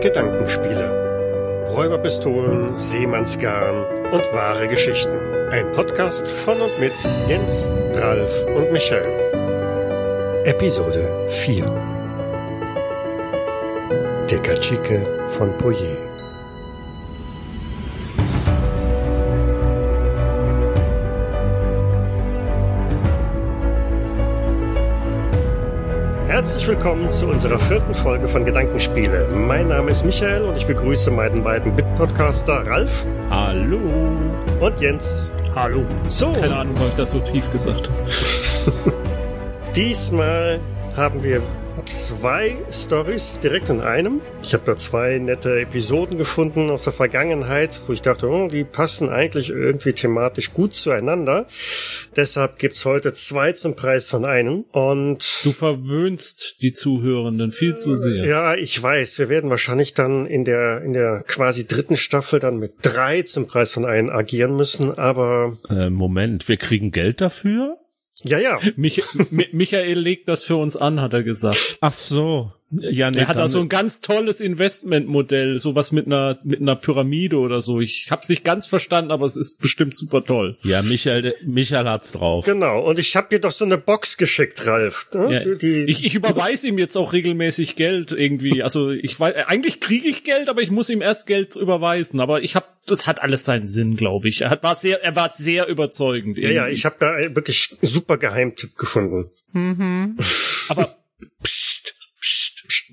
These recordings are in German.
Gedankenspiele. Räuberpistolen, Seemannsgarn und wahre Geschichten. Ein Podcast von und mit Jens, Ralf und Michael. Episode 4. Der Kachike von Poyer. Willkommen zu unserer vierten Folge von Gedankenspiele. Mein Name ist Michael und ich begrüße meinen beiden Bit-Podcaster Ralf. Hallo. Und Jens. Hallo. So. Keine Ahnung, warum ich das so tief gesagt habe. Diesmal haben wir zwei Stories direkt in einem. Ich habe da zwei nette Episoden gefunden aus der Vergangenheit, wo ich dachte, oh, die passen eigentlich irgendwie thematisch gut zueinander. Deshalb gibt's heute zwei zum Preis von einem. Und du verwöhnst die Zuhörenden viel zu sehr. Ja, ich weiß. Wir werden wahrscheinlich dann in der in der quasi dritten Staffel dann mit drei zum Preis von einem agieren müssen. Aber äh, Moment, wir kriegen Geld dafür? Ja, ja. Mich, Michael legt das für uns an, hat er gesagt. Ach so. Ja, nee, er hat da so ein ganz tolles Investmentmodell, sowas mit einer mit einer Pyramide oder so. Ich hab's nicht ganz verstanden, aber es ist bestimmt super toll. Ja, Michael, Michael hat's drauf. Genau. Und ich hab dir doch so eine Box geschickt, Ralf. Ne? Ja, die, ich, ich überweise ihm jetzt auch regelmäßig Geld irgendwie. Also ich weiß, eigentlich kriege ich Geld, aber ich muss ihm erst Geld überweisen. Aber ich hab, das hat alles seinen Sinn, glaube ich. Er hat, war sehr, er war sehr überzeugend. Irgendwie. Ja, ja. Ich habe da wirklich super Geheimtipp gefunden. Mhm. aber pst,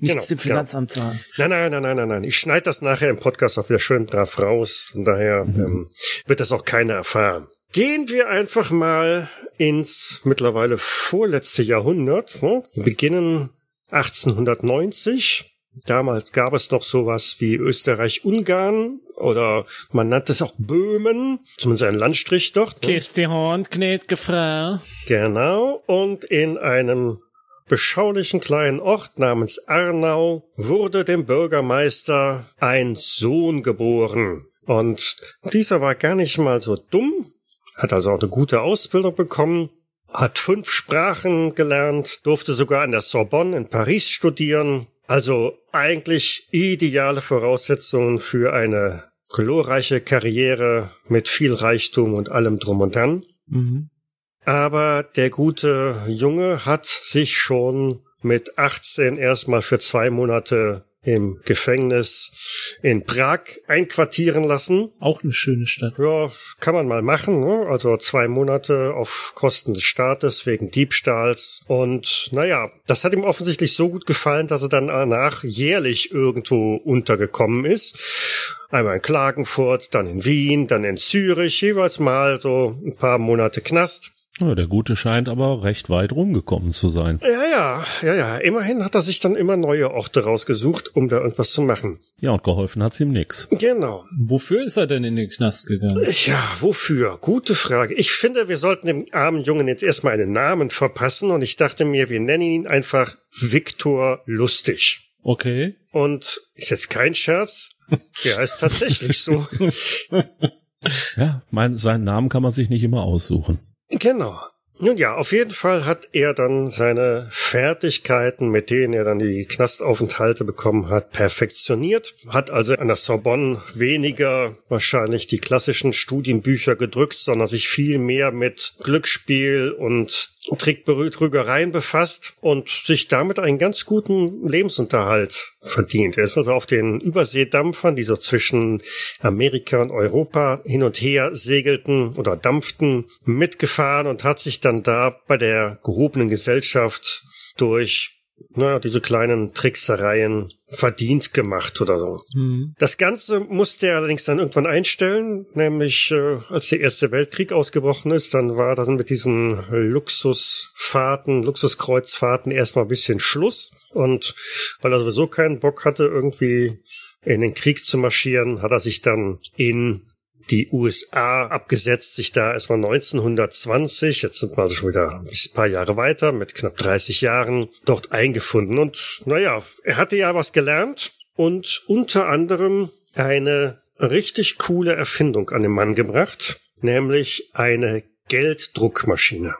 Nichts genau, dem Finanzamt genau. sagen. Nein, nein, nein, nein, nein, nein. Ich schneide das nachher im Podcast auch wieder schön brav raus. Von daher mhm. ähm, wird das auch keiner erfahren. Gehen wir einfach mal ins mittlerweile vorletzte Jahrhundert. Ne? Wir beginnen 1890. Damals gab es noch sowas wie Österreich-Ungarn oder man nannte es auch Böhmen, zumindest ein Landstrich dort. Ne? Kiss die Hand, gnädige Frau. Genau. Und in einem beschaulichen kleinen Ort namens Arnau wurde dem Bürgermeister ein Sohn geboren. Und dieser war gar nicht mal so dumm, hat also auch eine gute Ausbildung bekommen, hat fünf Sprachen gelernt, durfte sogar an der Sorbonne in Paris studieren. Also eigentlich ideale Voraussetzungen für eine glorreiche Karriere mit viel Reichtum und allem drum und dran. Mhm. Aber der gute Junge hat sich schon mit 18 erstmal für zwei Monate im Gefängnis in Prag einquartieren lassen. Auch eine schöne Stadt. Ja, kann man mal machen. Ne? Also zwei Monate auf Kosten des Staates wegen Diebstahls. Und naja, das hat ihm offensichtlich so gut gefallen, dass er dann danach jährlich irgendwo untergekommen ist. Einmal in Klagenfurt, dann in Wien, dann in Zürich, jeweils mal so ein paar Monate Knast. Ja, der Gute scheint aber recht weit rumgekommen zu sein. Ja, ja, ja, ja. Immerhin hat er sich dann immer neue Orte rausgesucht, um da irgendwas zu machen. Ja, und geholfen hat's ihm nix. Genau. Wofür ist er denn in den Knast gegangen? Ja, wofür? Gute Frage. Ich finde, wir sollten dem armen Jungen jetzt erstmal einen Namen verpassen und ich dachte mir, wir nennen ihn einfach Viktor Lustig. Okay. Und ist jetzt kein Scherz. Der heißt tatsächlich so. ja, mein, seinen Namen kann man sich nicht immer aussuchen. Genau. Nun ja, auf jeden Fall hat er dann seine Fertigkeiten, mit denen er dann die Knastaufenthalte bekommen hat, perfektioniert, hat also an der Sorbonne weniger wahrscheinlich die klassischen Studienbücher gedrückt, sondern sich viel mehr mit Glücksspiel und Trickbetrügereien befasst und sich damit einen ganz guten Lebensunterhalt verdient. Er ist also auf den Überseedampfern, die so zwischen Amerika und Europa hin und her segelten oder dampften, mitgefahren und hat sich dann da bei der gehobenen Gesellschaft durch naja, diese kleinen Tricksereien verdient gemacht oder so. Mhm. Das Ganze musste er allerdings dann irgendwann einstellen, nämlich äh, als der Erste Weltkrieg ausgebrochen ist, dann war das mit diesen Luxusfahrten, Luxuskreuzfahrten erstmal ein bisschen Schluss. Und weil er sowieso keinen Bock hatte, irgendwie in den Krieg zu marschieren, hat er sich dann in die USA abgesetzt, sich da erstmal 1920, jetzt sind wir also schon wieder ein paar Jahre weiter, mit knapp 30 Jahren dort eingefunden. Und naja, er hatte ja was gelernt und unter anderem eine richtig coole Erfindung an den Mann gebracht, nämlich eine Gelddruckmaschine.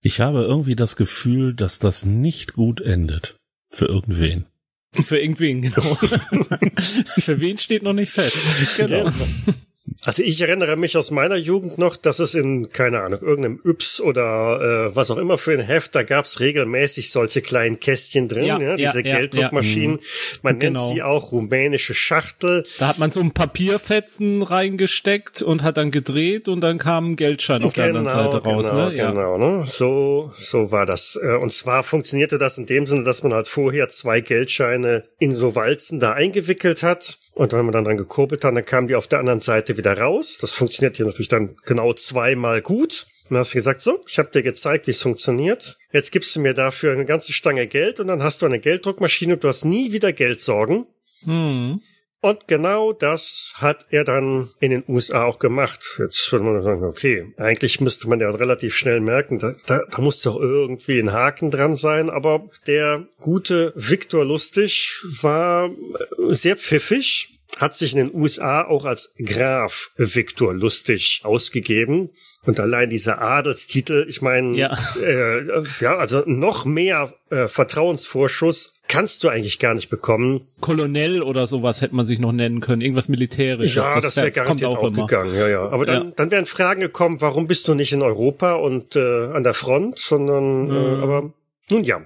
Ich habe irgendwie das Gefühl, dass das nicht gut endet. Für irgendwen. Für irgendwen, genau. Für wen steht noch nicht fest. Genau. Also ich erinnere mich aus meiner Jugend noch, dass es in, keine Ahnung, irgendeinem Yps oder äh, was auch immer für ein Heft, da gab's regelmäßig solche kleinen Kästchen drin, ja, ja diese ja, Gelddruckmaschinen. Ja, man genau. nennt sie auch rumänische Schachtel. Da hat man so ein Papierfetzen reingesteckt und hat dann gedreht und dann kam ein Geldschein auf genau, der anderen genau, Seite raus. Genau, ne? ja. genau ne? So, so war das. Äh, und zwar funktionierte das in dem Sinne, dass man halt vorher zwei Geldscheine in so Walzen da eingewickelt hat und wenn man dann dran gekurbelt hat, dann kamen die auf der anderen Seite wieder raus. Das funktioniert hier natürlich dann genau zweimal gut. Und dann hast du gesagt, so, ich habe dir gezeigt, wie es funktioniert. Jetzt gibst du mir dafür eine ganze Stange Geld und dann hast du eine Gelddruckmaschine und du hast nie wieder Geldsorgen. Hm. Und genau das hat er dann in den USA auch gemacht. Jetzt würde man sagen, okay, eigentlich müsste man ja relativ schnell merken, da, da, da muss doch irgendwie ein Haken dran sein. Aber der gute Viktor Lustig war sehr pfiffig hat sich in den USA auch als Graf Viktor Lustig ausgegeben. Und allein dieser Adelstitel, ich meine, ja. Äh, ja, also noch mehr äh, Vertrauensvorschuss kannst du eigentlich gar nicht bekommen. Kolonel oder sowas hätte man sich noch nennen können, irgendwas militärisches. Ja, das, das wäre garantiert auch, auch gegangen. Ja, ja. Aber dann, ja. dann wären Fragen gekommen, warum bist du nicht in Europa und äh, an der Front, sondern, mhm. äh, aber nun ja.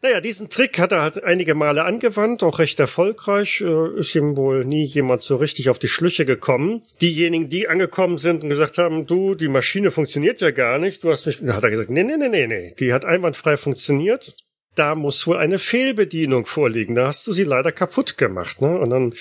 Naja, diesen Trick hat er halt einige Male angewandt, auch recht erfolgreich. Äh, ist ihm wohl nie jemand so richtig auf die Schlüche gekommen. Diejenigen, die angekommen sind und gesagt haben, du, die Maschine funktioniert ja gar nicht, du hast nicht, da hat er gesagt, nee, nee, nee, nee, nee, die hat einwandfrei funktioniert da muss wohl eine Fehlbedienung vorliegen. Da hast du sie leider kaputt gemacht. Ne? Und dann mhm.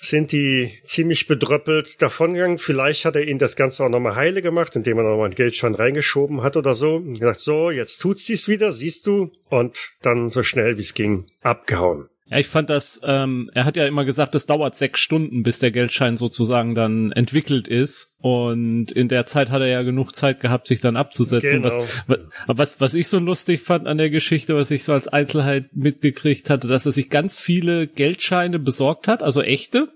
sind die ziemlich bedröppelt davongegangen. Vielleicht hat er ihnen das Ganze auch nochmal heile gemacht, indem er nochmal einen Geldschein reingeschoben hat oder so. Und gesagt, so, jetzt tut sie's wieder, siehst du. Und dann so schnell wie es ging, abgehauen. Ja, ich fand das, ähm, er hat ja immer gesagt, es dauert sechs Stunden, bis der Geldschein sozusagen dann entwickelt ist. Und in der Zeit hat er ja genug Zeit gehabt, sich dann abzusetzen. Genau. Was, was, was ich so lustig fand an der Geschichte, was ich so als Einzelheit mitgekriegt hatte, dass er sich ganz viele Geldscheine besorgt hat, also echte,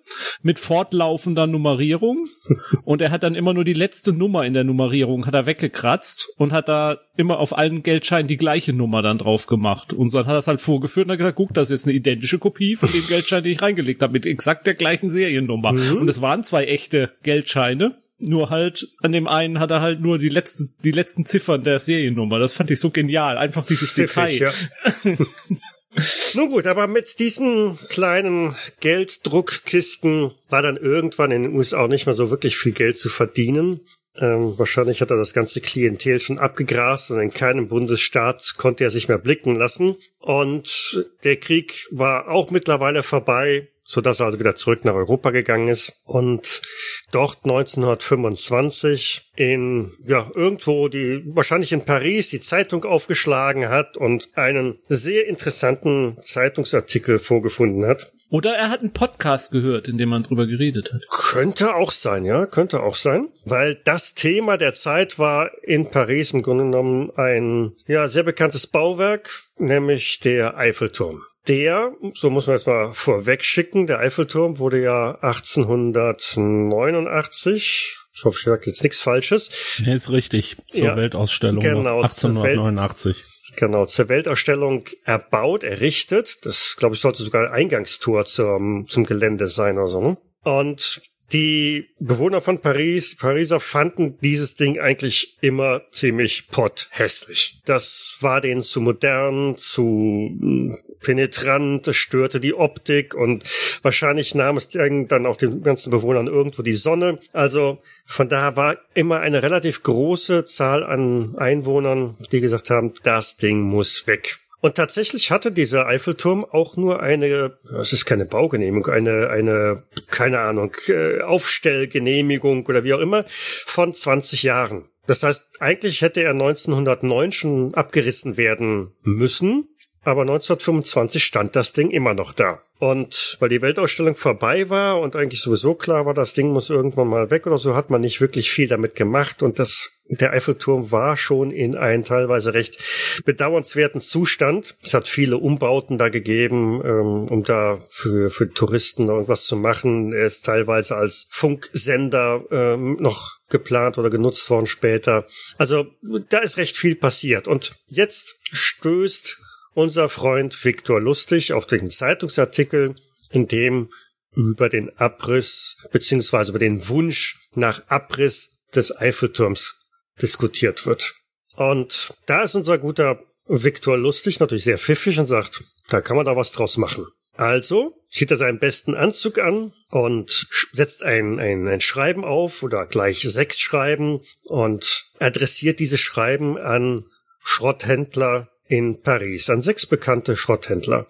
mit fortlaufender Nummerierung. und er hat dann immer nur die letzte Nummer in der Nummerierung, hat er weggekratzt und hat da immer auf allen Geldscheinen die gleiche Nummer dann drauf gemacht. Und dann hat er es halt vorgeführt und hat gesagt, guck, das ist jetzt eine identische Kopie von dem Geldschein, den ich reingelegt habe, mit exakt der gleichen Seriennummer. Mhm. Und es waren zwei echte Geldscheine. Nur halt, an dem einen hat er halt nur die letzte, die letzten Ziffern der Seriennummer. Das fand ich so genial. Einfach dieses Pfiffig, Detail. Ja. Nun gut, aber mit diesen kleinen Gelddruckkisten war dann irgendwann in den USA auch nicht mehr so wirklich viel Geld zu verdienen. Ähm, wahrscheinlich hat er das ganze Klientel schon abgegrast und in keinem Bundesstaat konnte er sich mehr blicken lassen. Und der Krieg war auch mittlerweile vorbei so dass er also wieder zurück nach Europa gegangen ist und dort 1925 in ja irgendwo die wahrscheinlich in Paris die Zeitung aufgeschlagen hat und einen sehr interessanten Zeitungsartikel vorgefunden hat. Oder er hat einen Podcast gehört, in dem man drüber geredet hat. Könnte auch sein, ja, könnte auch sein, weil das Thema der Zeit war in Paris im Grunde genommen ein ja sehr bekanntes Bauwerk, nämlich der Eiffelturm der, so muss man jetzt mal vorweg schicken, der Eiffelturm wurde ja 1889 ich hoffe, ich sage jetzt nichts Falsches. Nee, ist richtig. Zur ja, Weltausstellung genau, 1889. Welt, genau, zur Weltausstellung erbaut, errichtet. Das, glaube ich, sollte sogar Eingangstor zum, zum Gelände sein oder so. Ne? Und die Bewohner von Paris, Pariser fanden dieses Ding eigentlich immer ziemlich potthässlich. Das war denen zu modern, zu hm, penetrant, das störte die Optik und wahrscheinlich nahm es dann auch den ganzen Bewohnern irgendwo die Sonne. Also von daher war immer eine relativ große Zahl an Einwohnern, die gesagt haben, das Ding muss weg. Und tatsächlich hatte dieser Eiffelturm auch nur eine, es ist keine Baugenehmigung, eine, eine, keine Ahnung, äh, Aufstellgenehmigung oder wie auch immer, von 20 Jahren. Das heißt, eigentlich hätte er 1909 schon abgerissen werden müssen, aber 1925 stand das Ding immer noch da. Und weil die Weltausstellung vorbei war und eigentlich sowieso klar war, das Ding muss irgendwann mal weg oder so, hat man nicht wirklich viel damit gemacht und das der Eiffelturm war schon in einem teilweise recht bedauernswerten Zustand. Es hat viele Umbauten da gegeben, ähm, um da für, für Touristen irgendwas zu machen. Er ist teilweise als Funksender ähm, noch geplant oder genutzt worden später. Also da ist recht viel passiert. Und jetzt stößt unser Freund Viktor Lustig auf den Zeitungsartikel, in dem über den Abriss beziehungsweise über den Wunsch nach Abriss des Eiffelturms diskutiert wird. Und da ist unser guter Viktor Lustig natürlich sehr pfiffig und sagt, da kann man da was draus machen. Also zieht er seinen besten Anzug an und setzt ein, ein, ein Schreiben auf oder gleich sechs Schreiben und adressiert diese Schreiben an Schrotthändler in Paris, an sechs bekannte Schrotthändler.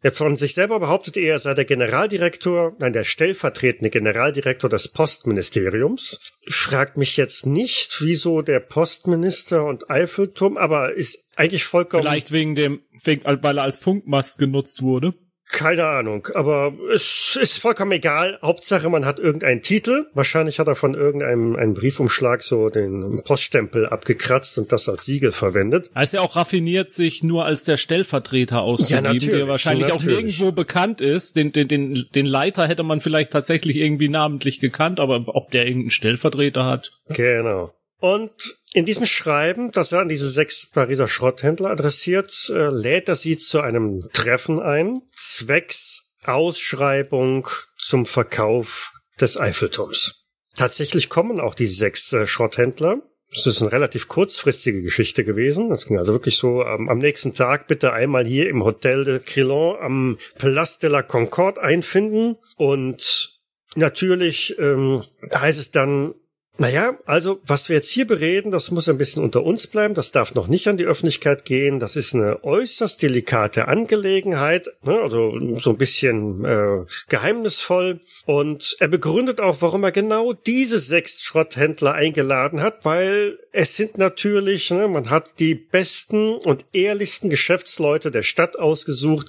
Er von sich selber behauptet er, sei der Generaldirektor, nein, der stellvertretende Generaldirektor des Postministeriums. Fragt mich jetzt nicht, wieso der Postminister und Eiffelturm, aber ist eigentlich vollkommen. Vielleicht wegen dem, weil er als Funkmast genutzt wurde. Keine Ahnung, aber es ist vollkommen egal. Hauptsache, man hat irgendeinen Titel. Wahrscheinlich hat er von irgendeinem einen Briefumschlag so den Poststempel abgekratzt und das als Siegel verwendet. Er ist ja auch raffiniert, sich nur als der Stellvertreter auszugeben, ja, der wahrscheinlich natürlich. auch nirgendwo bekannt ist. Den, den, den, den Leiter hätte man vielleicht tatsächlich irgendwie namentlich gekannt, aber ob der irgendeinen Stellvertreter hat. Genau. Und in diesem Schreiben, das er an diese sechs Pariser Schrotthändler adressiert, äh, lädt er sie zu einem Treffen ein, zwecks Ausschreibung zum Verkauf des Eiffelturms. Tatsächlich kommen auch die sechs äh, Schrotthändler. Das ist eine relativ kurzfristige Geschichte gewesen. Das ging also wirklich so ähm, am nächsten Tag bitte einmal hier im Hotel de Crillon am Place de la Concorde einfinden. Und natürlich ähm, heißt es dann, naja, also was wir jetzt hier bereden, das muss ein bisschen unter uns bleiben, das darf noch nicht an die Öffentlichkeit gehen, das ist eine äußerst delikate Angelegenheit, ne, also so ein bisschen äh, geheimnisvoll. Und er begründet auch, warum er genau diese sechs Schrotthändler eingeladen hat, weil es sind natürlich, ne, man hat die besten und ehrlichsten Geschäftsleute der Stadt ausgesucht,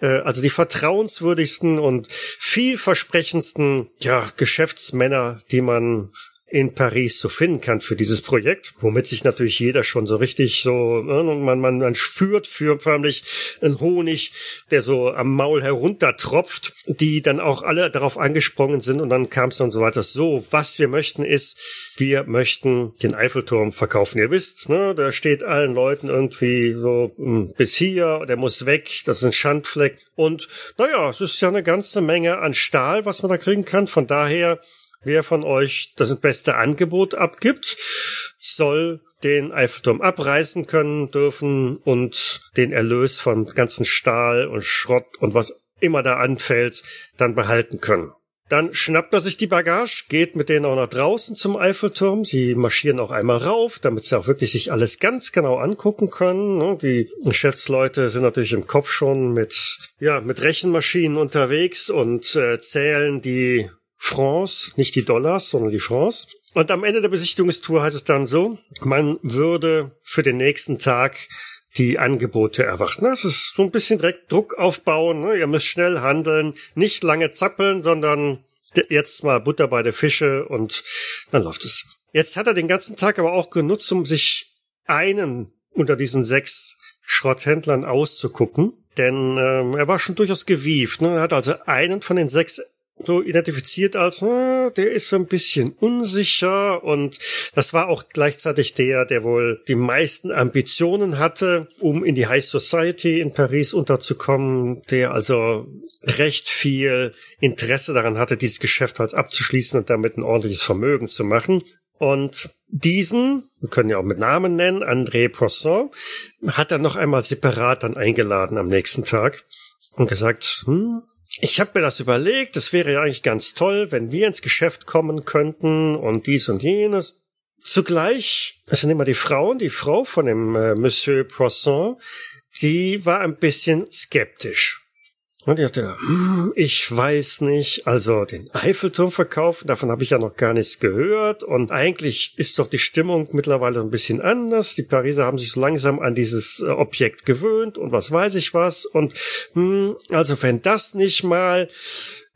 äh, also die vertrauenswürdigsten und vielversprechendsten ja, Geschäftsmänner, die man in Paris so finden kann für dieses Projekt, womit sich natürlich jeder schon so richtig so, ne, man, man, man führt für förmlich einen Honig, der so am Maul heruntertropft, die dann auch alle darauf angesprungen sind und dann kam es dann so weiter. So, was wir möchten ist, wir möchten den Eiffelturm verkaufen. Ihr wisst, ne, da steht allen Leuten irgendwie so hm, bis hier, der muss weg, das ist ein Schandfleck. Und naja, es ist ja eine ganze Menge an Stahl, was man da kriegen kann. Von daher Wer von euch das beste Angebot abgibt, soll den Eiffelturm abreißen können dürfen und den Erlös von ganzen Stahl und Schrott und was immer da anfällt, dann behalten können. Dann schnappt er sich die Bagage, geht mit denen auch nach draußen zum Eiffelturm. Sie marschieren auch einmal rauf, damit sie auch wirklich sich alles ganz genau angucken können. Ne? Die Geschäftsleute sind natürlich im Kopf schon mit, ja, mit Rechenmaschinen unterwegs und äh, zählen die Francs, nicht die Dollars, sondern die Francs. Und am Ende der Besichtigungstour heißt es dann so, man würde für den nächsten Tag die Angebote erwarten. Das ist so ein bisschen direkt Druck aufbauen. Ne? Ihr müsst schnell handeln, nicht lange zappeln, sondern jetzt mal Butter bei der Fische und dann läuft es. Jetzt hat er den ganzen Tag aber auch genutzt, um sich einen unter diesen sechs Schrotthändlern auszugucken. Denn ähm, er war schon durchaus gewieft. Ne? Er hat also einen von den sechs so identifiziert als, äh, der ist so ein bisschen unsicher und das war auch gleichzeitig der, der wohl die meisten Ambitionen hatte, um in die High Society in Paris unterzukommen, der also recht viel Interesse daran hatte, dieses Geschäft halt abzuschließen und damit ein ordentliches Vermögen zu machen. Und diesen, wir können ja auch mit Namen nennen, André Poisson, hat er noch einmal separat dann eingeladen am nächsten Tag und gesagt, hm, ich habe mir das überlegt, es wäre ja eigentlich ganz toll, wenn wir ins Geschäft kommen könnten und dies und jenes. Zugleich, es sind immer die Frauen, die Frau von dem äh, Monsieur Poisson, die war ein bisschen skeptisch. Und ich dachte, hm, ich weiß nicht, also den Eiffelturm verkaufen, davon habe ich ja noch gar nichts gehört. Und eigentlich ist doch die Stimmung mittlerweile ein bisschen anders. Die Pariser haben sich so langsam an dieses äh, Objekt gewöhnt und was weiß ich was. Und hm, also wenn das nicht mal.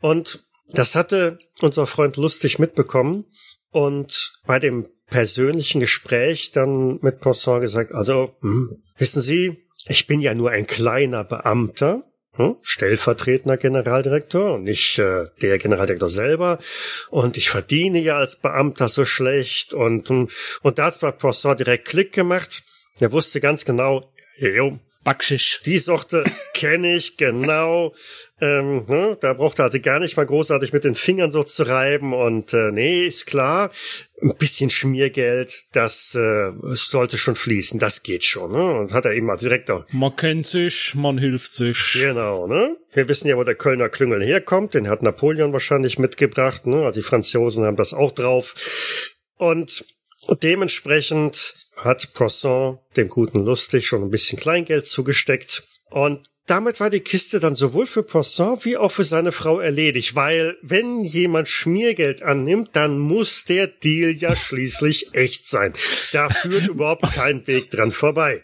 Und das hatte unser Freund lustig mitbekommen. Und bei dem persönlichen Gespräch dann mit Poisson gesagt, also, hm, wissen Sie, ich bin ja nur ein kleiner Beamter hm? stellvertretender Generaldirektor und nicht äh, der Generaldirektor selber. Und ich verdiene ja als Beamter so schlecht. Und, hm, und da hat bei Poisson direkt Klick gemacht. Er wusste ganz genau, jo, Backschisch. Die Sorte kenne ich genau. Ähm, ne, da braucht er also gar nicht mal großartig mit den Fingern so zu reiben und äh, nee, ist klar, ein bisschen Schmiergeld, das äh, sollte schon fließen, das geht schon. Ne? Und hat er eben mal direkt auch. Man kennt sich, man hilft sich. Genau, ne? Wir wissen ja, wo der Kölner Klüngel herkommt, den hat Napoleon wahrscheinlich mitgebracht, ne? Also die Franzosen haben das auch drauf. Und dementsprechend hat Poisson dem guten Lustig schon ein bisschen Kleingeld zugesteckt. Und damit war die Kiste dann sowohl für Poisson wie auch für seine Frau erledigt, weil wenn jemand Schmiergeld annimmt, dann muss der Deal ja schließlich echt sein. Da führt überhaupt kein Weg dran vorbei.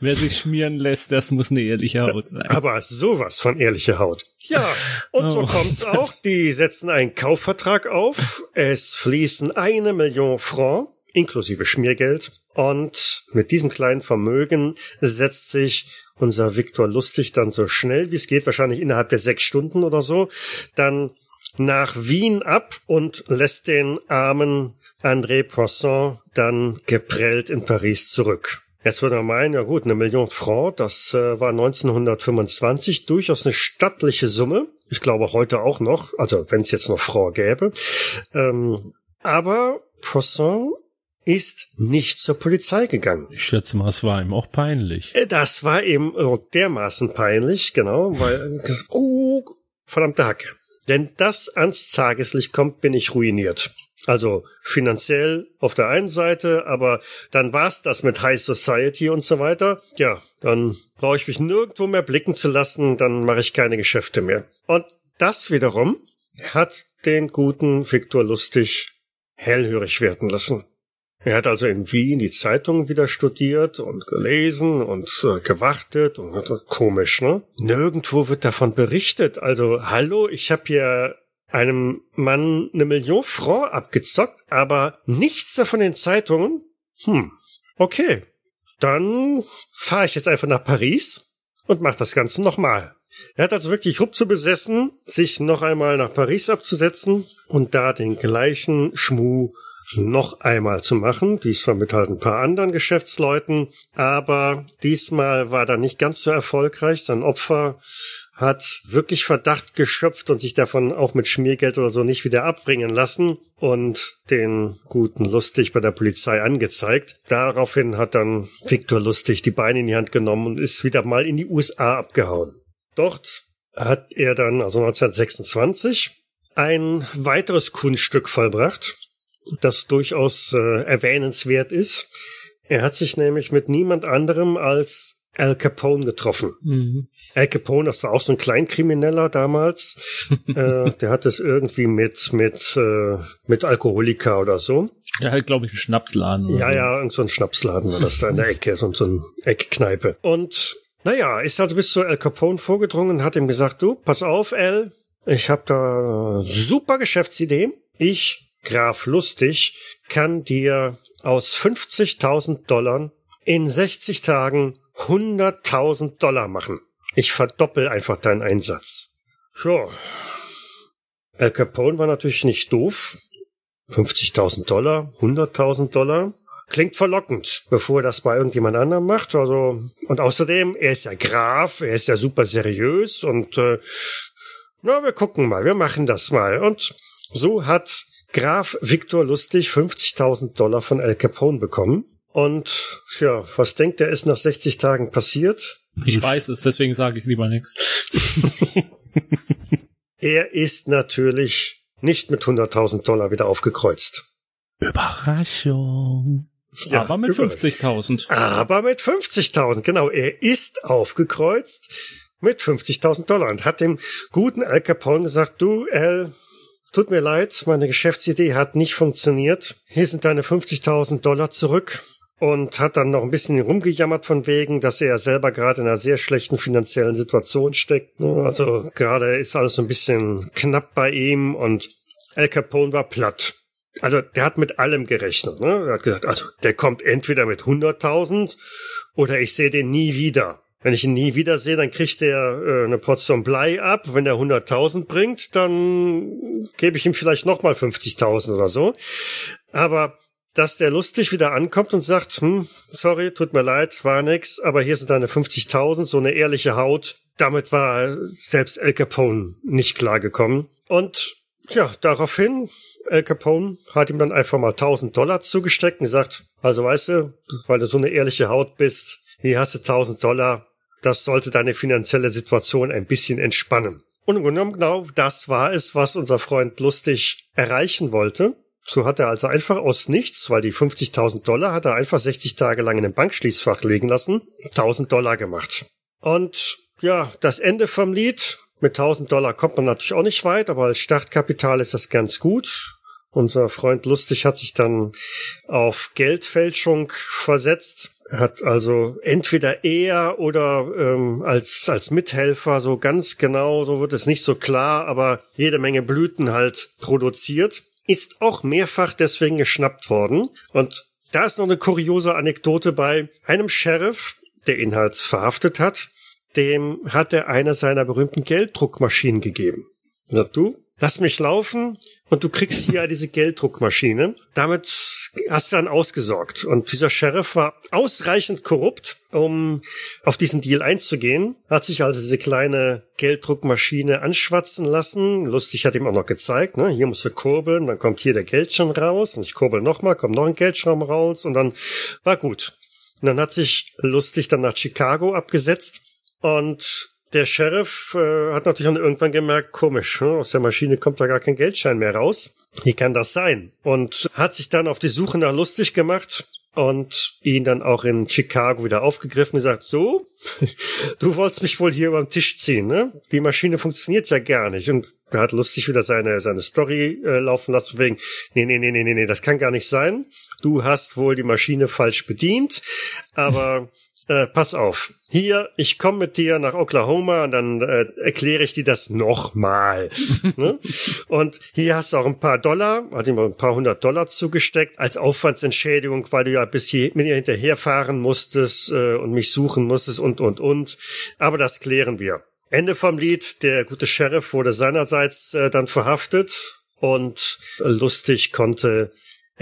Wer sich schmieren lässt, das muss eine ehrliche Haut sein. Aber sowas von ehrliche Haut. Ja, und so Oh. kommt's auch. Die setzen einen Kaufvertrag auf. Es fließen eine Million Franc inklusive Schmiergeld. Und mit diesem kleinen Vermögen setzt sich unser Viktor Lustig dann so schnell wie es geht, wahrscheinlich innerhalb der sechs Stunden oder so, dann nach Wien ab und lässt den armen André Poisson dann geprellt in Paris zurück. Jetzt würde man meinen, ja gut, eine Million Franc, das äh, war 1925 durchaus eine stattliche Summe. Ich glaube heute auch noch, also wenn es jetzt noch Franc gäbe. Ähm, aber Poisson ist nicht zur Polizei gegangen. Ich schätze mal, es war ihm auch peinlich. Äh, Das war eben so dermaßen peinlich, genau, weil, das, oh, verdammte Hacke. Wenn das ans Tageslicht kommt, bin ich ruiniert. Also finanziell auf der einen Seite, aber dann war's das mit High Society und so weiter. Ja, dann brauche ich mich nirgendwo mehr blicken zu lassen, dann mache ich keine Geschäfte mehr. Und das wiederum hat den guten Viktor Lustig hellhörig werden lassen. Er hat also in Wien die Zeitungen wieder studiert und gelesen und äh, gewartet und komisch, ne? Nirgendwo wird davon berichtet. Also, hallo, ich habe hier einem Mann eine Million Franc abgezockt, aber nichts davon in Zeitungen. Hm, okay. Dann fahre ich jetzt einfach nach Paris und mache das Ganze nochmal. Er hat also wirklich Rupzu besessen, sich noch einmal nach Paris abzusetzen und da den gleichen Schmuh noch einmal zu machen. Diesmal mit halt ein paar anderen Geschäftsleuten. Aber diesmal war er nicht ganz so erfolgreich. Sein Opfer hat wirklich Verdacht geschöpft und sich davon auch mit Schmiergeld oder so nicht wieder abbringen lassen und den guten Lustig bei der Polizei angezeigt. Daraufhin hat dann Viktor Lustig die Beine in die Hand genommen und ist wieder mal in die USA abgehauen. Dort hat er dann, also 1926, ein weiteres Kunststück vollbracht, das durchaus äh, erwähnenswert ist. Er hat sich nämlich mit niemand anderem als Al Capone getroffen. Mhm. Al Capone, das war auch so ein Kleinkrimineller damals. äh, der hat es irgendwie mit mit äh, mit Alkoholika oder so. Ja, halt, glaube ich, ein Schnapsladen. oder Ja, so. ja, irgend so ein Schnapsladen war das da in der Ecke, so, so ein Eckkneipe. Und naja, ist also bis zu Al Capone vorgedrungen und hat ihm gesagt, du, pass auf, Al, ich habe da super Geschäftsidee. Ich, Graf Lustig, kann dir aus 50.000 Dollar in 60 Tagen 100.000 Dollar machen. Ich verdoppel einfach deinen Einsatz. Ja. Al Capone war natürlich nicht doof. 50.000 Dollar, 100.000 Dollar. Klingt verlockend, bevor er das bei irgendjemand anderem macht. Also und außerdem, er ist ja Graf, er ist ja super seriös und äh, na, wir gucken mal, wir machen das mal. Und so hat Graf Viktor Lustig 50.000 Dollar von Al Capone bekommen. Und ja, was denkt er, ist nach 60 Tagen passiert? Ich weiß es, deswegen sage ich lieber nichts. Er ist natürlich nicht mit 100.000 Dollar wieder aufgekreuzt. Überraschung. Ja, Aber mit überall. 50.000. Aber mit 50.000, genau. Er ist aufgekreuzt mit 50.000 Dollar und hat dem guten Al Capone gesagt, du, Al, tut mir leid, meine Geschäftsidee hat nicht funktioniert. Hier sind deine 50.000 Dollar zurück. Und hat dann noch ein bisschen rumgejammert von wegen, dass er selber gerade in einer sehr schlechten finanziellen Situation steckt. ne? Also gerade ist alles so ein bisschen knapp bei ihm und Al Capone war platt. Also der hat mit allem gerechnet. Ne? Er hat gesagt, also der kommt entweder mit 100.000 oder ich sehe den nie wieder. Wenn ich ihn nie wieder sehe, dann kriegt er äh, eine Portion Blei ab. Wenn er 100.000 bringt, dann gebe ich ihm vielleicht nochmal 50.000 oder so. Aber dass der lustig wieder ankommt und sagt, hm, sorry, tut mir leid, war nix, aber hier sind deine 50.000, so eine ehrliche Haut. Damit war selbst El Capone nicht klargekommen. Und ja, daraufhin, El Capone hat ihm dann einfach mal 1000 Dollar zugesteckt und gesagt, also weißt du, weil du so eine ehrliche Haut bist, hier hast du 1000 Dollar, das sollte deine finanzielle Situation ein bisschen entspannen. Und genommen genau das war es, was unser Freund Lustig erreichen wollte. So hat er also einfach aus nichts, weil die 50.000 Dollar hat er einfach 60 Tage lang in einem Bankschließfach legen lassen, 1000 Dollar gemacht. Und ja, das Ende vom Lied, mit 1000 Dollar kommt man natürlich auch nicht weit, aber als Startkapital ist das ganz gut. Unser Freund Lustig hat sich dann auf Geldfälschung versetzt, hat also entweder er oder ähm, als als Mithelfer so ganz genau, so wird es nicht so klar, aber jede Menge Blüten halt produziert ist auch mehrfach deswegen geschnappt worden. Und da ist noch eine kuriose Anekdote bei einem Sheriff, der ihn halt verhaftet hat. Dem hat er eine seiner berühmten Gelddruckmaschinen gegeben. Na du, lass mich laufen und du kriegst hier diese Gelddruckmaschine. Damit hast du dann ausgesorgt. Und dieser Sheriff war ausreichend korrupt, um auf diesen Deal einzugehen, hat sich also diese kleine Gelddruckmaschine anschwatzen lassen. Lustig hat ihm auch noch gezeigt, ne? hier musst du kurbeln, dann kommt hier der Geldschein raus und ich kurbel nochmal, kommt noch ein Geldschein raus und dann war gut. Und dann hat sich lustig dann nach Chicago abgesetzt und der Sheriff äh, hat natürlich dann irgendwann gemerkt, komisch, ne? aus der Maschine kommt da gar kein Geldschein mehr raus. Wie kann das sein? Und hat sich dann auf die Suche nach lustig gemacht und ihn dann auch in Chicago wieder aufgegriffen und gesagt, so, du wolltest mich wohl hier über den Tisch ziehen, ne? Die Maschine funktioniert ja gar nicht. Und er hat lustig wieder seine, seine Story äh, laufen lassen, wegen, nee, nee, nee, nee, nee, nee, das kann gar nicht sein. Du hast wohl die Maschine falsch bedient, aber äh, pass auf, hier, ich komme mit dir nach Oklahoma und dann äh, erkläre ich dir das nochmal. ne? Und hier hast du auch ein paar Dollar, hat ihm ein paar hundert Dollar zugesteckt als Aufwandsentschädigung, weil du ja bis hier mit mir hinterherfahren musstest äh, und mich suchen musstest und, und, und. Aber das klären wir. Ende vom Lied, der gute Sheriff wurde seinerseits äh, dann verhaftet und lustig konnte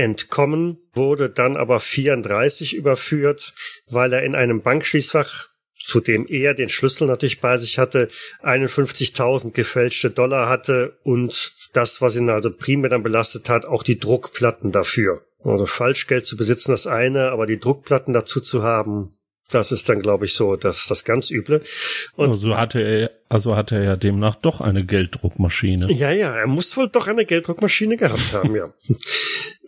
entkommen, wurde dann aber 34 überführt, weil er in einem Bankschließfach zu dem er den Schlüssel natürlich bei sich hatte, 51.000 gefälschte Dollar hatte und das, was ihn also primär dann belastet hat, auch die Druckplatten dafür. Also Falschgeld zu besitzen, das eine, aber die Druckplatten dazu zu haben, das ist dann, glaube ich, so das, das ganz Üble. Und also hatte er, also hatte er ja demnach doch eine Gelddruckmaschine. Ja, ja, er muss wohl doch eine Gelddruckmaschine gehabt haben, ja.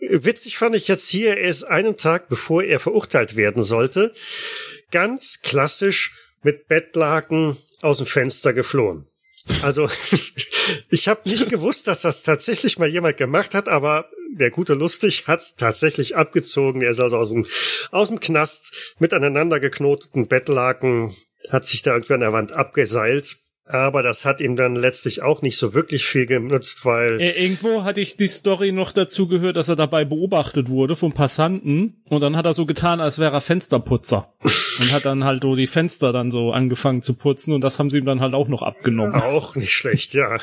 Witzig fand ich jetzt hier, er ist einen Tag bevor er verurteilt werden sollte, ganz klassisch mit Bettlaken aus dem Fenster geflohen. Also ich habe nicht gewusst, dass das tatsächlich mal jemand gemacht hat, aber der gute Lustig hat's tatsächlich abgezogen. Er ist also aus dem, aus dem Knast mit aneinander geknoteten Bettlaken, hat sich da irgendwie an der Wand abgeseilt aber das hat ihm dann letztlich auch nicht so wirklich viel genutzt, weil. Äh, irgendwo hatte ich die Story noch dazu gehört, dass er dabei beobachtet wurde vom Passanten und dann hat er so getan, als wäre er Fensterputzer. und hat dann halt so die Fenster dann so angefangen zu putzen und das haben sie ihm dann halt auch noch abgenommen. Auch nicht schlecht, ja.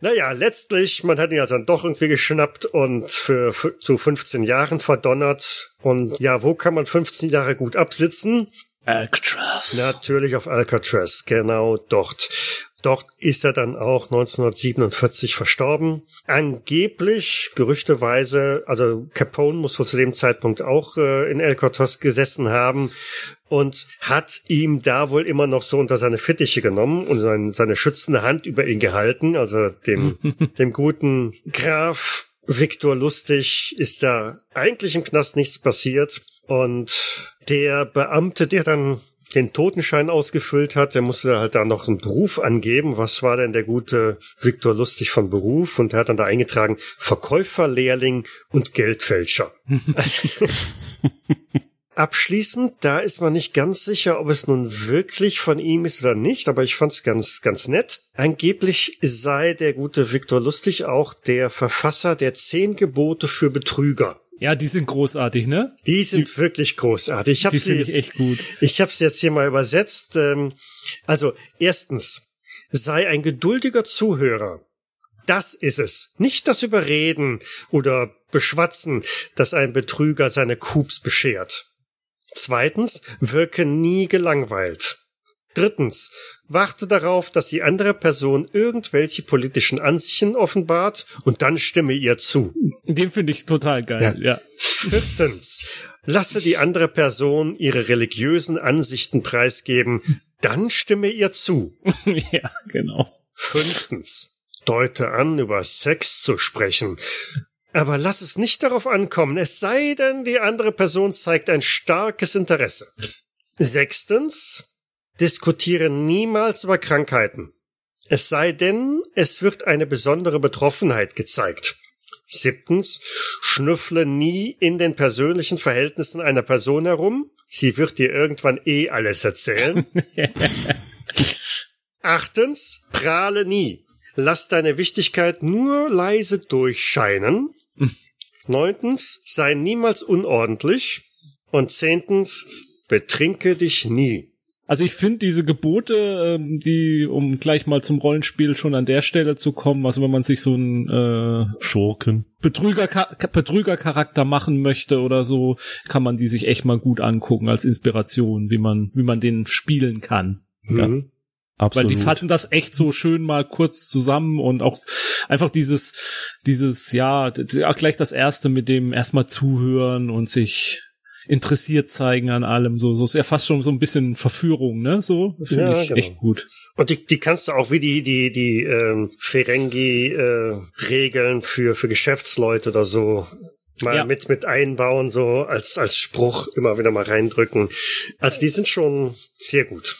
naja, letztlich, man hat ihn halt dann doch irgendwie geschnappt und für, für zu 15 Jahren verdonnert. Und ja, wo kann man 15 Jahre gut absitzen? Alcatraz. Natürlich auf Alcatraz, genau dort. Dort ist er dann auch 1947 verstorben. Angeblich, gerüchteweise, also Capone muss wohl zu dem Zeitpunkt auch äh, in Alcatraz gesessen haben und hat ihm da wohl immer noch so unter seine Fittiche genommen und sein, seine schützende Hand über ihn gehalten. Also dem, dem guten Graf Viktor Lustig ist da eigentlich im Knast nichts passiert. Und der Beamte, der dann den Totenschein ausgefüllt hat, der musste halt da noch einen Beruf angeben. Was war denn der gute Viktor Lustig von Beruf? Und er hat dann da eingetragen Verkäufer, Lehrling und Geldfälscher. Abschließend, da ist man nicht ganz sicher, ob es nun wirklich von ihm ist oder nicht, aber ich fand's ganz, ganz nett. Angeblich sei der gute Viktor Lustig auch der Verfasser der zehn Gebote für Betrüger. Ja, die sind großartig, ne? Die sind die, wirklich großartig. Ich habe sie jetzt, echt gut. Ich habe sie jetzt hier mal übersetzt. Ähm, also erstens, sei ein geduldiger Zuhörer. Das ist es. Nicht das Überreden oder Beschwatzen, das ein Betrüger seine Coups beschert. Zweitens, wirke nie gelangweilt. Drittens, warte darauf, dass die andere Person irgendwelche politischen Ansichten offenbart und dann stimme ihr zu. Den finde ich total geil, ja. ja. Viertens, lasse die andere Person ihre religiösen Ansichten preisgeben, dann stimme ihr zu. ja, genau. Fünftens, deute an, über Sex zu sprechen. Aber lass es nicht darauf ankommen, es sei denn, die andere Person zeigt ein starkes Interesse. Sechstens, diskutiere niemals über Krankheiten. Es sei denn, es wird eine besondere Betroffenheit gezeigt. Siebtens, schnüffle nie in den persönlichen Verhältnissen einer Person herum. Sie wird dir irgendwann eh alles erzählen. Achtens, prahle nie. Lass deine Wichtigkeit nur leise durchscheinen. Neuntens, sei niemals unordentlich. Und zehntens, betrinke dich nie. Also ich finde diese Gebote, ähm, die, um gleich mal zum Rollenspiel schon an der Stelle zu kommen, also wenn man sich so einen äh, Schurken. Betrüger, Betrügercharakter machen möchte oder so, kann man die sich echt mal gut angucken als Inspiration, wie man, wie man den spielen kann. Mhm. Ja. Absolut. Weil die fassen das echt so schön mal kurz zusammen und auch einfach dieses, dieses, ja, auch gleich das erste mit dem erstmal zuhören und sich interessiert zeigen an allem. So, so ist ja fast schon so ein bisschen Verführung, ne? So finde ja, ich genau. echt gut. Und die, die kannst du auch wie die die die ähm, Ferengi äh, Regeln für für Geschäftsleute oder so mal ja. mit mit einbauen so als als Spruch immer wieder mal reindrücken. Also die sind schon sehr gut.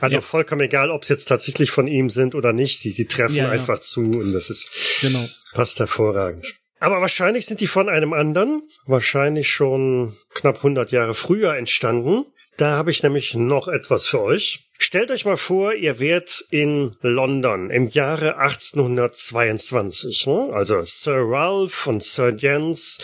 Also ja. vollkommen egal, ob es jetzt tatsächlich von ihm sind oder nicht. Sie, sie treffen ja, einfach zu und das ist genau. passt hervorragend. Aber wahrscheinlich sind die von einem anderen, wahrscheinlich schon knapp 100 Jahre früher entstanden. Da habe ich nämlich noch etwas für euch. Stellt euch mal vor, ihr wärt in London im Jahre 1822. Ne? Also Sir Ralph und Sir Jens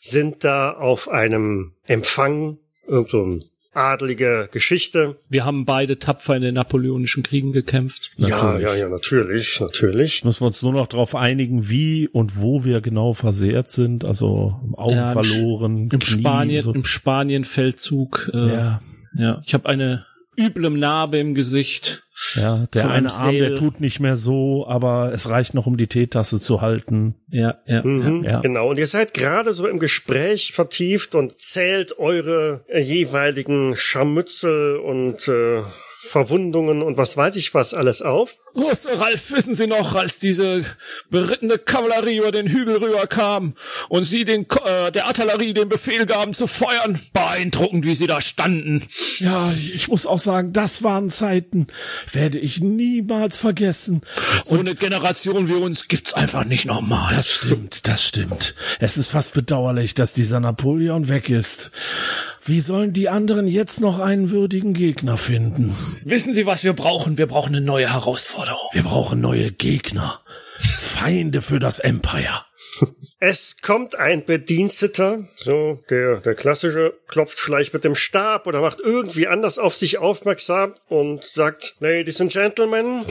sind da auf einem Empfang, irgend so ein adlige Geschichte. Wir haben beide tapfer in den napoleonischen Kriegen gekämpft. Ja, natürlich. ja, ja, natürlich, natürlich. Müssen wir uns nur noch darauf einigen, wie und wo wir genau versehrt sind. Also Augen ja, verloren. Im, Knie, Spanien, so. im Spanien-Feldzug. Äh, ja. Ja. Ich habe eine üblem Narbe im Gesicht. Ja, der eine Arm, der tut nicht mehr so, aber es reicht noch, um die Teetasse zu halten. Ja, ja, mhm, ja. Genau. Und ihr seid gerade so im Gespräch vertieft und zählt eure jeweiligen Scharmützel und äh, Verwundungen und was weiß ich was alles auf. Oh, Sir Ralf, wissen Sie noch, als diese berittene Kavallerie über den Hügel rüber kam und Sie den, äh, der Artillerie den Befehl gaben zu feuern? Beeindruckend, wie Sie da standen. Ja, ich muss auch sagen, das waren Zeiten, werde ich niemals vergessen. So und eine Generation wie uns gibt's einfach nicht nochmal. Das stimmt, das stimmt. Es ist fast bedauerlich, dass dieser Napoleon weg ist. Wie sollen die anderen jetzt noch einen würdigen Gegner finden? Wissen Sie, was wir brauchen? Wir brauchen eine neue Herausforderung. Wir brauchen neue Gegner. Feinde für das Empire. Es kommt ein Bediensteter, so der, der klassische, klopft vielleicht mit dem Stab oder macht irgendwie anders auf sich aufmerksam und sagt, Ladies and Gentlemen,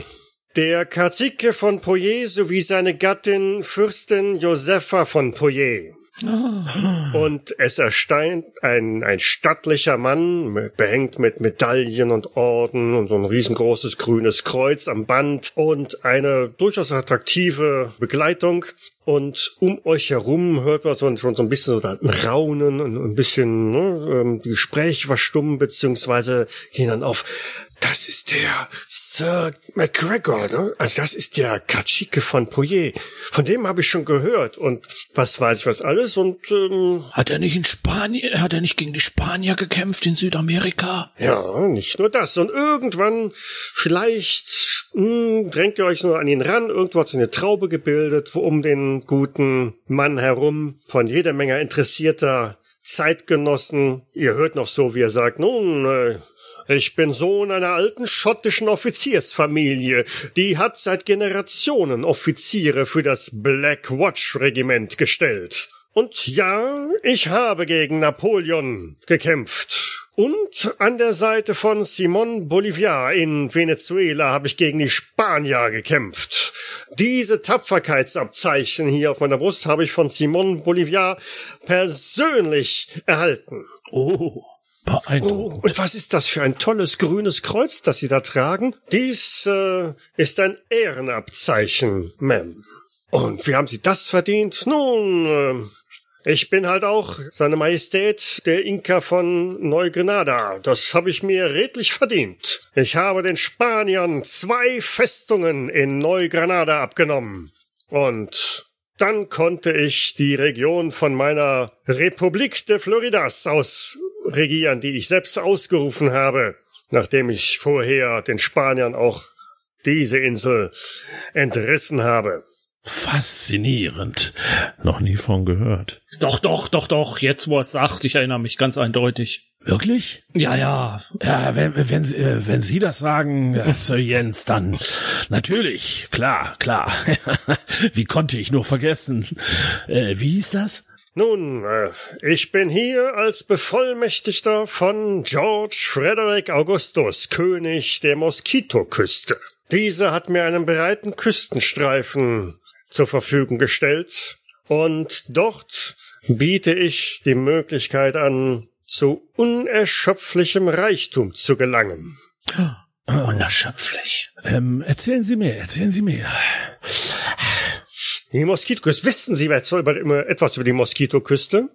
der Kazike von Poyer sowie seine Gattin Fürstin Josepha von Poyer und es erscheint ein, ein stattlicher Mann, behängt mit Medaillen und Orden und so ein riesengroßes grünes Kreuz am Band und eine durchaus attraktive Begleitung. Und um euch herum hört man so, schon so ein bisschen so ein Raunen und ein bisschen ne, ähm, die Gespräche verstummen, beziehungsweise gehen dann auf das ist der Sir MacGregor, ne? Also das ist der Kachike von Poyer. Von dem habe ich schon gehört und was weiß ich was alles und ähm, hat er nicht in Spanien, hat er nicht gegen die Spanier gekämpft in Südamerika? Ja, nicht nur das. Und irgendwann vielleicht mh, hm, drängt ihr euch nur an ihn ran. Irgendwo hat sich eine Traube gebildet, wo um den guten Mann herum von jeder Menge interessierter Zeitgenossen. Ihr hört noch so, wie er sagt, nun, äh, ich bin Sohn einer alten schottischen Offiziersfamilie. Die hat seit Generationen Offiziere für das Black Watch Regiment gestellt. Und ja, ich habe gegen Napoleon gekämpft. Und an der Seite von Simon Bolivar in Venezuela habe ich gegen die Spanier gekämpft. Diese Tapferkeitsabzeichen hier auf meiner Brust habe ich von Simon Boliviar persönlich erhalten. Oh, beeindruckend. Oh, und was ist das für ein tolles grünes Kreuz, das Sie da tragen? Dies äh, ist ein Ehrenabzeichen, Ma'am. Und wie haben Sie das verdient? Nun, äh, ich bin halt auch seine Majestät, der Inka von Neugrenada. Das habe ich mir redlich verdient. Ich habe den Spaniern zwei Festungen in Neugranada abgenommen. Und dann konnte ich die Region von meiner Republik de Floridas aus regieren, die ich selbst ausgerufen habe, nachdem ich vorher den Spaniern auch diese Insel entrissen habe. Faszinierend. Noch nie von gehört. Doch, doch, doch, doch. Jetzt, wo er es sagt, ich erinnere mich ganz eindeutig. Wirklich? Ja, ja. Ja, wenn, wenn, Sie- äh, wenn Sie das sagen, äh, Sir Jens, dann natürlich, klar, klar. Wie konnte ich nur vergessen? Äh, wie hieß das? Nun, ich bin hier als Bevollmächtigter von George Frederick Augustus, König der Moskitoküste. Dieser hat mir einen breiten Küstenstreifen zur Verfügung gestellt und dort biete ich die Möglichkeit an, zu unerschöpflichem Reichtum zu gelangen. Unerschöpflich. Ähm, erzählen Sie mir, erzählen Sie mir. Die Moskitoküste, wissen Sie etwas über, immer etwas über die Moskitoküste?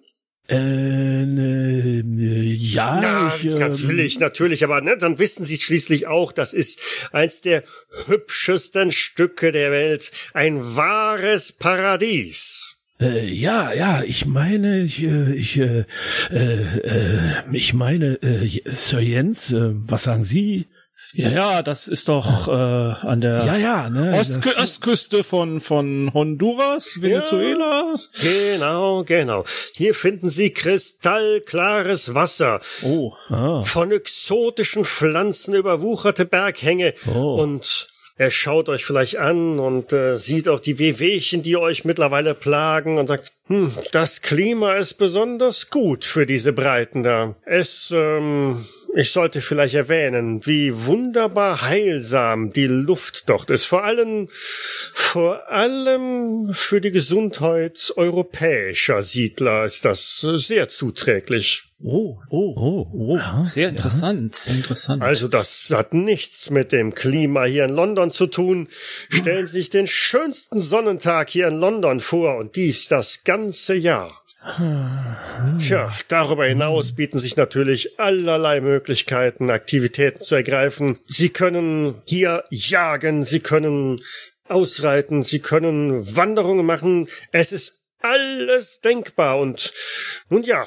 Äh, ne, ja, Ja, ich, ähm, natürlich, natürlich, aber ne, dann wissen Sie schließlich auch, das ist eins der hübschesten Stücke der Welt, ein wahres Paradies. Äh, ja, ja, ich meine, ich, äh, ich, äh, äh, äh, ich meine, äh, Sir Jens, äh, was sagen Sie? Ja, ja, das ist doch äh, an der Ja, ja, ne? Ostkü Ostküste von, von Honduras, Venezuela. Genau, genau. Hier finden Sie kristallklares Wasser, Oh. Ah, von exotischen Pflanzen überwucherte Berghänge Oh. und er schaut euch vielleicht an und äh, sieht auch die Wehwehchen, die euch mittlerweile plagen und sagt, hm, das Klima ist besonders gut für diese Breiten da. Es, ähm, ich sollte vielleicht erwähnen, wie wunderbar heilsam die Luft dort ist. Vor allem, vor allem für die Gesundheit europäischer Siedler ist das sehr zuträglich. Oh, oh, oh, oh, ja, sehr interessant, sehr interessant. Also das hat nichts mit dem Klima hier in London zu tun. Stellen Sie sich den schönsten Sonnentag hier in London vor und dies das ganze Jahr. Tja, darüber hinaus bieten sich natürlich allerlei Möglichkeiten, Aktivitäten zu ergreifen. Sie können hier jagen, Sie können ausreiten, Sie können Wanderungen machen. Es ist alles denkbar und nun ja,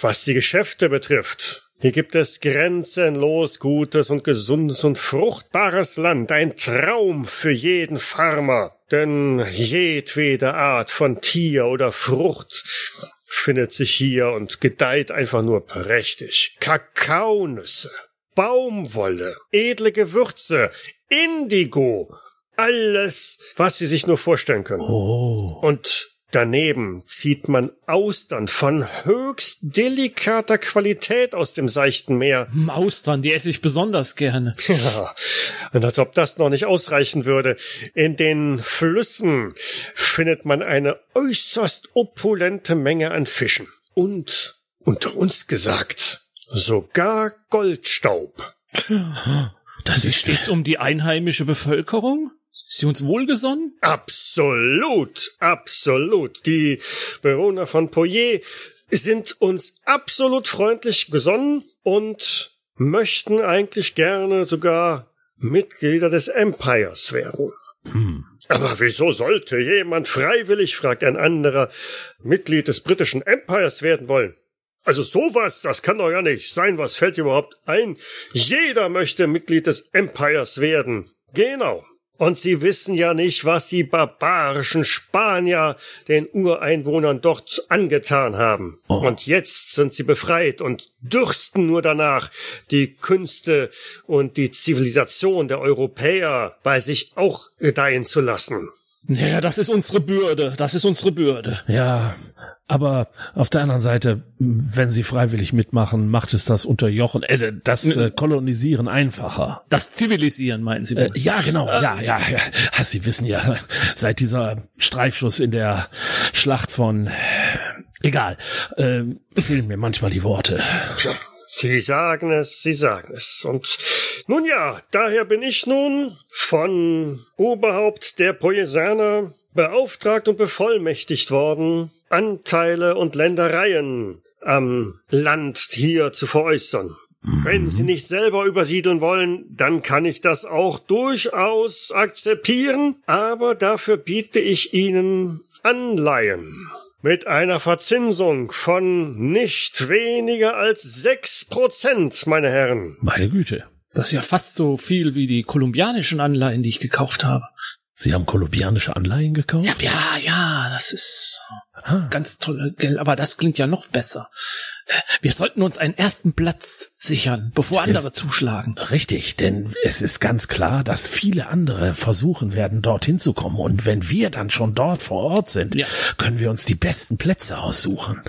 was die Geschäfte betrifft, hier gibt es grenzenlos gutes und gesundes und fruchtbares Land, ein Traum für jeden Farmer. Denn jedwede Art von Tier oder Frucht findet sich hier und gedeiht einfach nur prächtig. Kakaonüsse, Baumwolle, edle Gewürze, Indigo, alles, was Sie sich nur vorstellen können. oh, Und daneben zieht man Austern von höchst delikater Qualität aus dem seichten Meer. Hm, Austern, die esse ich besonders gerne. Ja, und als ob das noch nicht ausreichen würde. In den Flüssen findet man eine äußerst opulente Menge an Fischen. Und, unter uns gesagt, sogar Goldstaub. das ist steht's um die einheimische Bevölkerung? Sie uns wohlgesonnen? Absolut, absolut. Die Bewohner von Poyer sind uns absolut freundlich gesonnen und möchten eigentlich gerne sogar Mitglieder des Empires werden. Hm. Aber wieso sollte jemand freiwillig, fragt ein anderer, Mitglied des britischen Empires werden wollen? Also sowas, das kann doch ja nicht sein. Was fällt dir überhaupt ein? Jeder möchte Mitglied des Empires werden. Genau. Und sie wissen ja nicht, was die barbarischen Spanier den Ureinwohnern dort angetan haben. Oh. Und jetzt sind sie befreit und dürsten nur danach, die Künste und die Zivilisation der Europäer bei sich auch gedeihen zu lassen. Naja, das ist unsere Bürde, das ist unsere Bürde. Ja, Aber auf der anderen Seite, wenn sie freiwillig mitmachen, macht es das Unterjochen, äh, das äh, Kolonisieren einfacher. Das Zivilisieren, meinen Sie? Äh, ja, genau, ja, ja, ja. Sie wissen ja, seit dieser Streifschuss in der Schlacht von, egal, äh, fehlen mir manchmal die Worte. Tja, Sie sagen es, Sie sagen es. Und nun ja, daher bin ich nun von Oberhaupt der Poesaner beauftragt und bevollmächtigt worden, Anteile und Ländereien am Land hier zu veräußern. Wenn Sie nicht selber übersiedeln wollen, dann kann ich das auch durchaus akzeptieren, aber dafür biete ich Ihnen Anleihen mit einer Verzinsung von nicht weniger als sechs Prozent, meine Herren. Meine Güte. Das ist ja fast so viel wie die kolumbianischen Anleihen, die ich gekauft habe. Sie haben kolumbianische Anleihen gekauft? Ja, ja, das ist ah. ganz Geld, aber das klingt ja noch besser. Wir sollten uns einen ersten Platz sichern, bevor andere ist zuschlagen. Richtig, denn es ist ganz klar, dass viele andere versuchen werden, dorthin zu kommen. Und wenn wir dann schon dort vor Ort sind, ja. können wir uns die besten Plätze aussuchen.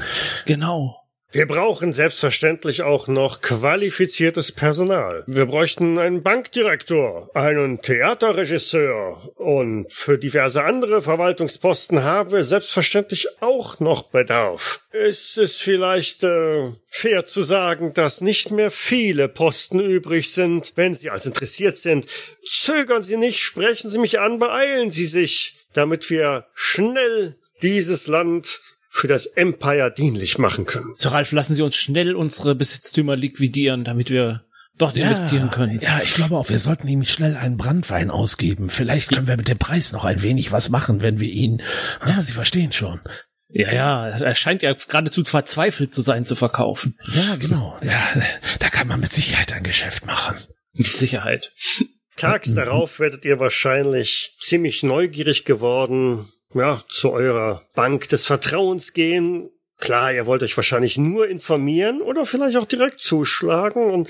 Genau. Wir brauchen selbstverständlich auch noch qualifiziertes Personal. Wir bräuchten einen Bankdirektor, einen Theaterregisseur und für diverse andere Verwaltungsposten haben wir selbstverständlich auch noch Bedarf. Ist es vielleicht äh, fair zu sagen, dass nicht mehr viele Posten übrig sind? Wenn Sie als interessiert sind, zögern Sie nicht, sprechen Sie mich an, beeilen Sie sich, damit wir schnell dieses Land für das Empire dienlich machen können. So, Ralf, lassen Sie uns schnell unsere Besitztümer liquidieren, damit wir dort ja, investieren können. Ja, ich glaube auch, wir sollten ihm schnell einen Brandwein ausgeben. Vielleicht können wir mit dem Preis noch ein wenig was machen, wenn wir ihn. Ja, Sie verstehen schon. Ja, ja, er scheint ja geradezu verzweifelt zu sein zu verkaufen. Ja, genau. Ja, da kann man mit Sicherheit ein Geschäft machen. Mit Sicherheit. Tags darauf werdet ihr wahrscheinlich ziemlich neugierig geworden ja, zu eurer Bank des Vertrauens gehen. Klar, ihr wollt euch wahrscheinlich nur informieren oder vielleicht auch direkt zuschlagen und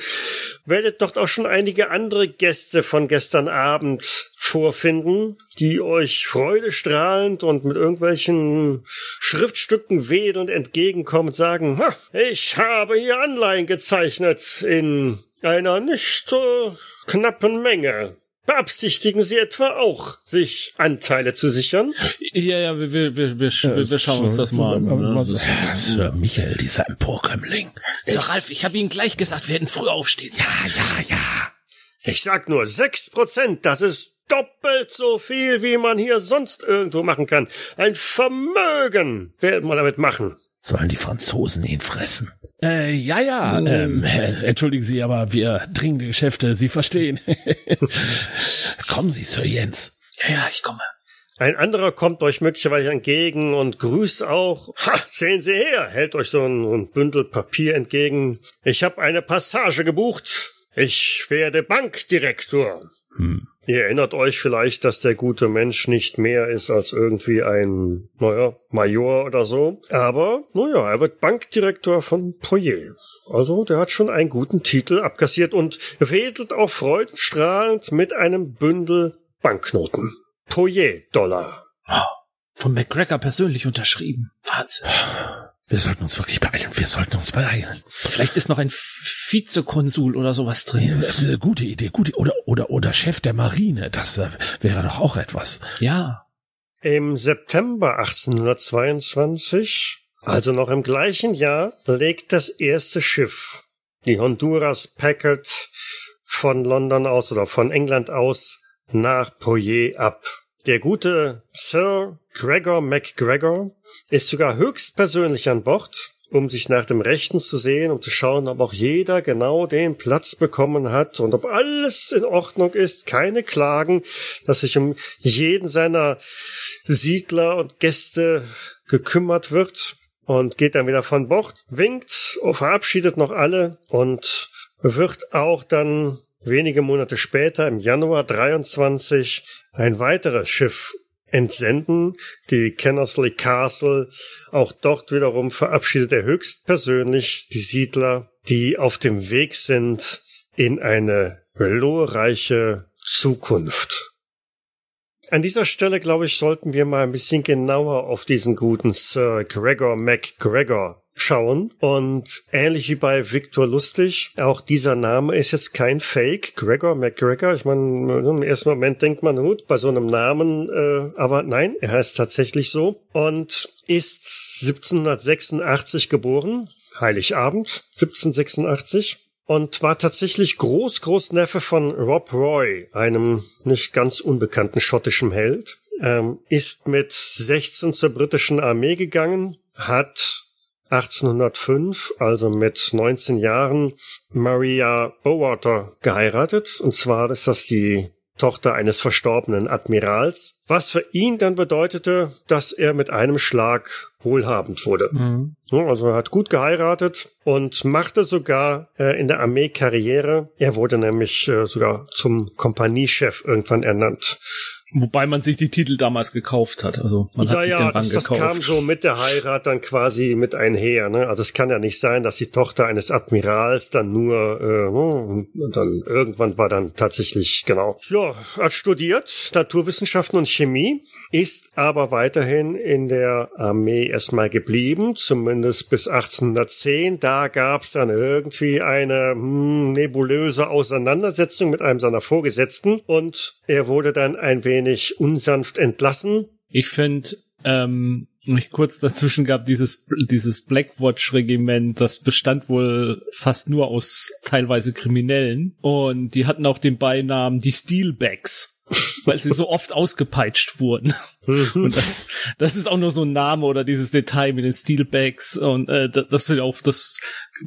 werdet dort auch schon einige andere Gäste von gestern Abend vorfinden, die euch freudestrahlend und mit irgendwelchen Schriftstücken wedelnd entgegenkommen und sagen, ich habe hier Anleihen gezeichnet in einer nicht äh, knappen Menge. Beabsichtigen Sie etwa auch, sich Anteile zu sichern? Ja, ja, wir, wir, wir, wir, ja, wir schauen uns das mal an. Ne? Sir Michael, dieser Emporkömmling. Sir Ralf, ich habe Ihnen gleich gesagt, wir hätten früh aufstehen. Ja, ja, ja. Ich sag nur sechs Prozent, das ist doppelt so viel, wie man hier sonst irgendwo machen kann. Ein Vermögen wird man damit machen. Sollen die Franzosen ihn fressen? Äh, ja, ja, hm. ähm, äh, entschuldigen Sie, aber wir dringende Geschäfte, Sie verstehen. Kommen Sie, Sir Jens. Ja, ja, ich komme. Ein anderer kommt euch möglicherweise entgegen und grüßt auch. Ha, sehen Sie her, hält euch so ein, ein Bündel Papier entgegen. Ich habe eine Passage gebucht. Ich werde Bankdirektor. Hm. Ihr erinnert euch vielleicht, dass der gute Mensch nicht mehr ist als irgendwie ein, naja, Major oder so. Aber, naja, er wird Bankdirektor von Poyer. Also, der hat schon einen guten Titel abkassiert und wedelt auch freudenstrahlend mit einem Bündel Banknoten. Poyer-Dollar. Von McGregor persönlich unterschrieben. Wahnsinn. Wir sollten uns wirklich beeilen. Wir sollten uns beeilen. Vielleicht ist noch ein Vizekonsul oder sowas drin. Ja, gute Idee, gute oder oder oder Chef der Marine. Das äh, wäre doch auch etwas. Ja. Im September 1822, also noch im gleichen Jahr, legt das erste Schiff, die Honduras Packet, von London aus oder von England aus nach Poyer ab. Der gute Sir Gregor MacGregor ist sogar höchstpersönlich an Bord, um sich nach dem Rechten zu sehen, um zu schauen, ob auch jeder genau den Platz bekommen hat und ob alles in Ordnung ist, keine Klagen, dass sich um jeden seiner Siedler und Gäste gekümmert wird. Und geht dann wieder von Bord, winkt, verabschiedet noch alle und wird auch dann wenige Monate später im Januar 23 ein weiteres Schiff entsenden. Die Kennersley Castle, auch dort wiederum verabschiedet er höchstpersönlich die Siedler, die auf dem Weg sind in eine glorreiche Zukunft. an dieser Stelle, glaube ich, sollten wir mal ein bisschen genauer auf diesen guten Sir Gregor MacGregor schauen. Und ähnlich wie bei Victor Lustig, auch dieser Name ist jetzt kein Fake. Gregor McGregor, ich meine, im ersten Moment denkt man, gut, bei so einem Namen, äh, aber nein, er heißt tatsächlich so und ist 1786 geboren, Heiligabend 1786 und war tatsächlich Groß-Großneffe von Rob Roy, einem nicht ganz unbekannten schottischen Held. Ähm, ist mit 16 zur britischen Armee gegangen, hat 1805, also mit 19 Jahren, Maria Bowater geheiratet. Und zwar ist das die Tochter eines verstorbenen Admirals, was für ihn dann bedeutete, dass er mit einem Schlag wohlhabend wurde. Mhm. Also er hat gut geheiratet und machte sogar äh, in der Armee Karriere. Er wurde nämlich äh, sogar zum Kompaniechef irgendwann ernannt. Wobei man sich die Titel damals gekauft hat. Also man hat ja, sich den Rang das, das gekauft. kam so mit der Heirat dann quasi mit einher. Ne? Also es kann ja nicht sein, dass die Tochter eines Admirals dann nur äh, und dann irgendwann war dann tatsächlich genau. Ja, hat studiert Naturwissenschaften und Chemie ist aber weiterhin in der Armee erstmal geblieben, zumindest bis 1810. Da gab es dann irgendwie eine hm, nebulöse Auseinandersetzung mit einem seiner Vorgesetzten und er wurde dann ein wenig unsanft entlassen. Ich finde, ähm, mich kurz dazwischen gab dieses dieses Blackwatch Regiment, das bestand wohl fast nur aus teilweise Kriminellen und die hatten auch den Beinamen die Steelbacks weil sie so oft ausgepeitscht wurden. Mhm. und das, das ist auch nur so ein Name oder dieses Detail mit den Steelbacks und äh, das, das will auch, das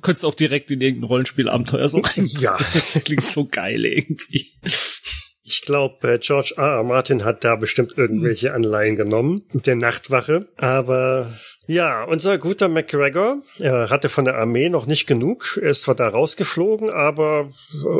könntest du auch direkt in irgendein Rollenspielabenteuer so rein. Ja. Das klingt so geil irgendwie. Ich glaube, äh, George R. R. Martin hat da bestimmt irgendwelche Anleihen genommen mit der Nachtwache. Aber ja, unser guter McGregor er hatte von der Armee noch nicht genug. Er ist zwar da rausgeflogen, aber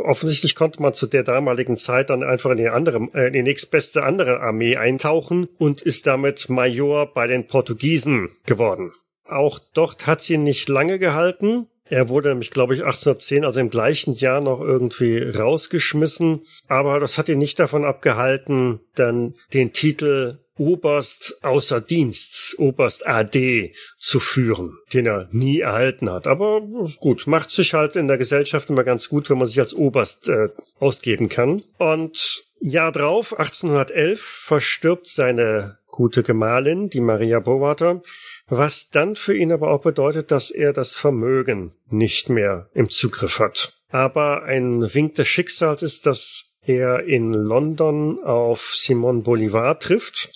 offensichtlich konnte man zu der damaligen Zeit dann einfach in die andere, äh, in die nächstbeste andere Armee eintauchen und ist damit Major bei den Portugiesen geworden. Auch dort hat sie nicht lange gehalten. Er wurde nämlich, glaube ich, 1810, also im gleichen Jahr noch irgendwie rausgeschmissen. Aber das hat ihn nicht davon abgehalten, dann den Titel Oberst außer Dienst, Oberst AD zu führen, den er nie erhalten hat. Aber gut, macht sich halt in der Gesellschaft immer ganz gut, wenn man sich als Oberst äh, ausgeben kann. Und Jahr drauf, 1811, verstirbt seine gute Gemahlin, die Maria Bowater, was dann für ihn aber auch bedeutet, dass er das Vermögen nicht mehr im Zugriff hat. Aber ein Wink des Schicksals ist, dass er in London auf Simon Bolivar trifft,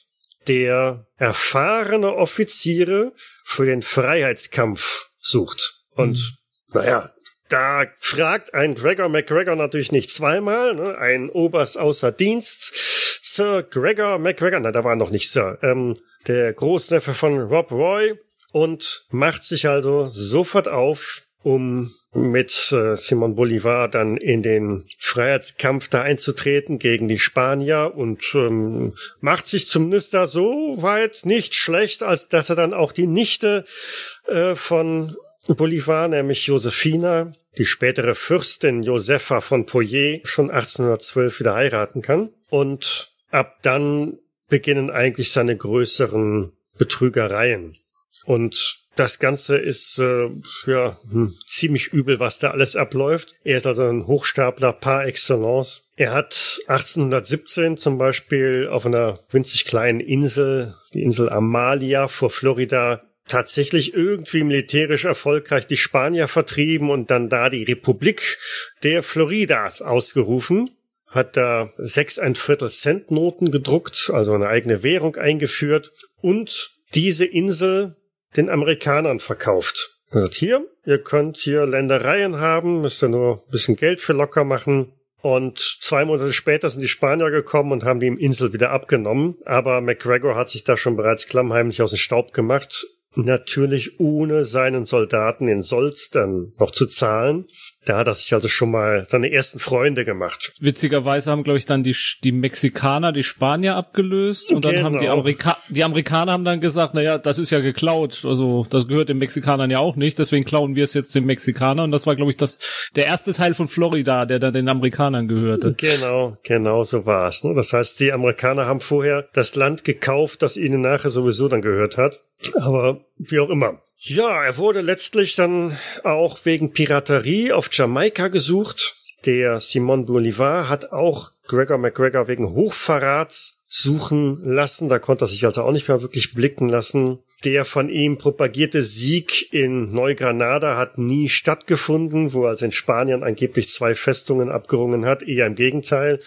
der erfahrene Offiziere für den Freiheitskampf sucht. Und mhm. naja, da fragt ein Gregor McGregor natürlich nicht zweimal, ne? ein Oberst außer Dienst, Sir Gregor McGregor, na, da war noch nicht Sir, ähm, der Großneffe von Rob Roy und macht sich also sofort auf, um mit äh, Simon Bolivar dann in den Freiheitskampf da einzutreten gegen die Spanier und ähm, macht sich zumindest da so weit nicht schlecht, als dass er dann auch die Nichte äh, von Bolivar, nämlich Josefina, die spätere Fürstin Josefa von Poyer, schon 1812 wieder heiraten kann. Und ab dann beginnen eigentlich seine größeren Betrügereien. Und das Ganze ist äh, ja hm, ziemlich übel, was da alles abläuft. Er ist also ein Hochstapler par excellence. Er hat 1817 zum Beispiel auf einer winzig kleinen Insel, die Insel Amalia vor Florida, tatsächlich irgendwie militärisch erfolgreich die Spanier vertrieben und dann da die Republik der Floridas ausgerufen hat da sechs ein Viertel Cent Noten gedruckt, also eine eigene Währung eingeführt und diese Insel den Amerikanern verkauft. Er sagt, hier, ihr könnt hier Ländereien haben, müsst ihr nur ein bisschen Geld für locker machen. Und zwei Monate später sind die Spanier gekommen und haben die Insel wieder abgenommen. Aber McGregor hat sich da schon bereits klammheimlich aus dem Staub gemacht. Natürlich ohne seinen Soldaten in Sold dann noch zu zahlen. Da hat er sich also schon mal seine ersten Freunde gemacht. Witzigerweise haben, glaube ich, dann die, die Mexikaner die Spanier abgelöst und dann genau. haben die, genau. Amerika die Amerikaner haben dann gesagt, naja, das ist ja geklaut, also das gehört den Mexikanern ja auch nicht, deswegen klauen wir es jetzt den Mexikanern und das war, glaube ich, das der erste Teil von Florida, der dann den Amerikanern gehörte. Genau, genau so war es. Ne? Das heißt, die Amerikaner haben vorher das Land gekauft, das ihnen nachher sowieso dann gehört hat. Aber wie auch immer. Ja, er wurde letztlich dann auch wegen Piraterie auf Jamaika gesucht. Der Simon Bolivar hat auch Gregor McGregor wegen Hochverrats suchen lassen. Da konnte er sich also auch nicht mehr wirklich blicken lassen. Der von ihm propagierte Sieg in Neugranada hat nie stattgefunden, wo er also in Spanien angeblich zwei Festungen abgerungen hat. Eher im Gegenteil.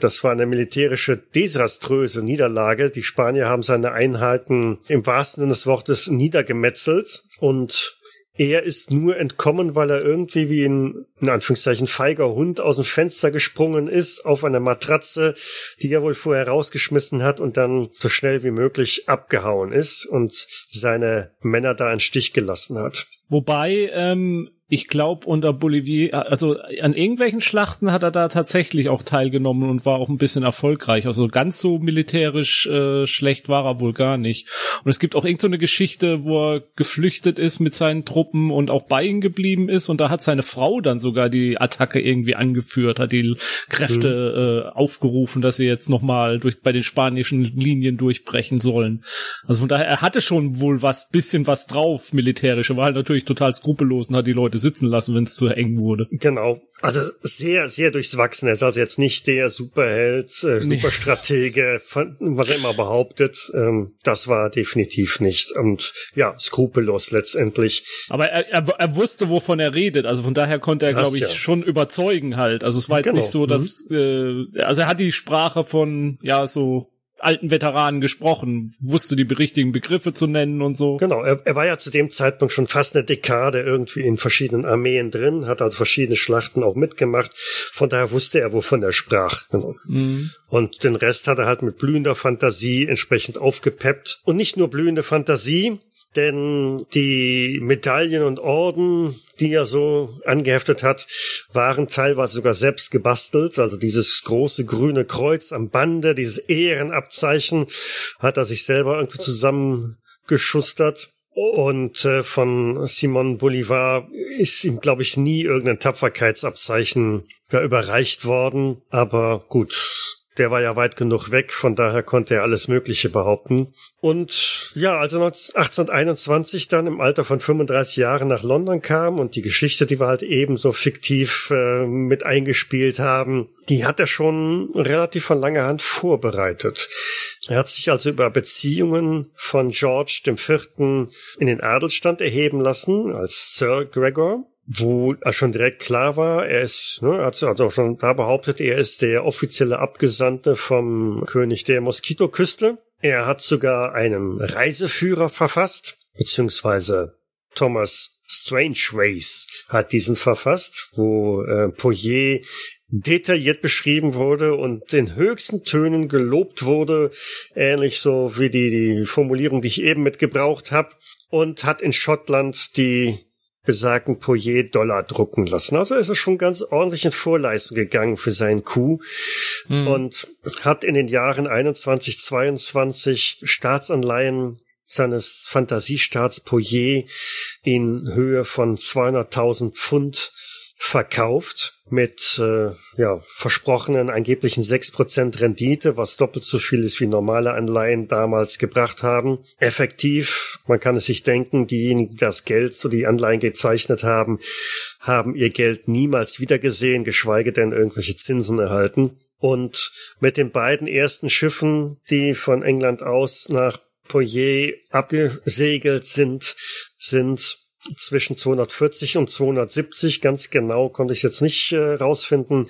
Das war eine militärische desaströse Niederlage. Die Spanier haben seine Einheiten im wahrsten Sinne des Wortes niedergemetzelt und er ist nur entkommen, weil er irgendwie wie ein, in Anführungszeichen, feiger Hund aus dem Fenster gesprungen ist, auf eine Matratze, die er wohl vorher rausgeschmissen hat und dann so schnell wie möglich abgehauen ist und seine Männer da in Stich gelassen hat. Wobei, ähm, ich glaube, unter Bolivier, also an irgendwelchen Schlachten hat er da tatsächlich auch teilgenommen und war auch ein bisschen erfolgreich. Also ganz so militärisch äh, schlecht war er wohl gar nicht. Und es gibt auch irgendeine so Geschichte, wo er geflüchtet ist mit seinen Truppen und auch bei ihnen geblieben ist. Und da hat seine Frau dann sogar die Attacke irgendwie angeführt, hat die Kräfte mhm. äh, aufgerufen, dass sie jetzt nochmal durch bei den spanischen Linien durchbrechen sollen. Also von daher, er hatte schon wohl was, bisschen was drauf, militärisch. Er war halt natürlich total skrupellos und hat die Leute sitzen lassen, wenn es zu eng wurde. Genau. Also sehr, sehr durchwachsen. Er ist also jetzt nicht der Superheld, äh, Superstratege, was er immer behauptet. Ähm, das war definitiv nicht. Und ja, skrupellos letztendlich. Aber er, er, er wusste, wovon er redet. Also von daher konnte er, glaube ich, ja. schon überzeugen halt. Also es war jetzt genau. nicht so, dass, mhm. äh, also er hat die Sprache von, ja, so alten Veteranen gesprochen, wusste die richtigen Begriffe zu nennen und so. Genau, er, er war ja zu dem Zeitpunkt schon fast eine Dekade irgendwie in verschiedenen Armeen drin, hat also verschiedene Schlachten auch mitgemacht. Von daher wusste er, wovon er sprach. Genau. Mhm. Und den Rest hat er halt mit blühender Fantasie entsprechend aufgepeppt. Und nicht nur blühende Fantasie, denn die Medaillen und Orden, die er so angeheftet hat, waren teilweise sogar selbst gebastelt. Also dieses große grüne Kreuz am Bande, dieses Ehrenabzeichen, hat er sich selber irgendwie zusammengeschustert. Und äh, von Simon Bolivar ist ihm, glaube ich, nie irgendein Tapferkeitsabzeichen überreicht worden. Aber gut, der war ja weit genug weg, von daher konnte er alles Mögliche behaupten. Und ja, als er 1821 dann im Alter von 35 Jahren nach London kam und die Geschichte, die wir halt ebenso fiktiv äh, mit eingespielt haben, die hat er schon relativ von langer Hand vorbereitet. Er hat sich also über Beziehungen von George IV. in den Adelstand erheben lassen als Sir Gregor wo schon direkt klar war, er ist, ne, hat also schon da behauptet, er ist der offizielle Abgesandte vom König der Moskitoküste. Er hat sogar einen Reiseführer verfasst, beziehungsweise Thomas Strangeways hat diesen verfasst, wo äh, Poyer detailliert beschrieben wurde und in höchsten Tönen gelobt wurde, ähnlich so wie die, die Formulierung, die ich eben mitgebraucht habe, und hat in Schottland die besagten Poyer Dollar drucken lassen. Also ist er schon ganz ordentlich in Vorleistung gegangen für seinen Coup hm. und hat in den Jahren 21, 22 Staatsanleihen seines Fantasiestaats Poyer in Höhe von 200.000 Pfund verkauft mit äh, ja, versprochenen angeblichen sechs Prozent Rendite, was doppelt so viel ist wie normale Anleihen damals gebracht haben. Effektiv, man kann es sich denken, diejenigen, die das Geld, so die Anleihen gezeichnet haben, haben ihr Geld niemals wiedergesehen, geschweige denn irgendwelche Zinsen erhalten. Und mit den beiden ersten Schiffen, die von England aus nach Poyer abgesegelt sind, sind zwischen 240 und 270, ganz genau konnte ich jetzt nicht äh, rausfinden,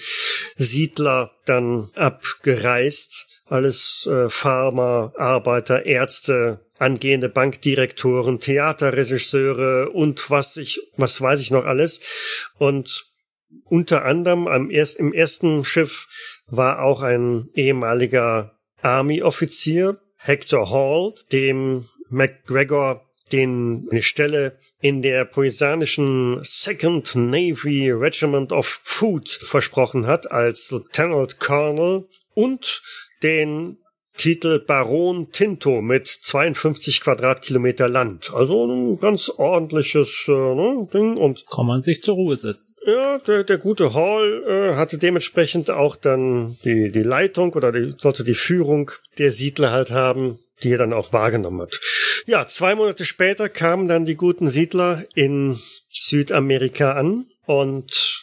Siedler dann abgereist, alles äh, Farmer, Arbeiter, Ärzte, angehende Bankdirektoren, Theaterregisseure und was ich, was weiß ich noch alles. Und unter anderem am erst, im ersten Schiff war auch ein ehemaliger Army-Offizier, Hector Hall, dem McGregor den eine Stelle in der poesanischen Second Navy Regiment of Food versprochen hat als Lieutenant Colonel und den Titel Baron Tinto mit 52 Quadratkilometer Land. Also ein ganz ordentliches äh, ne, Ding und kann man sich zur Ruhe setzen. Ja, der, der gute Hall äh, hatte dementsprechend auch dann die die Leitung oder die, sollte die Führung der Siedler halt haben, die er dann auch wahrgenommen hat. Ja, zwei Monate später kamen dann die guten Siedler in Südamerika an und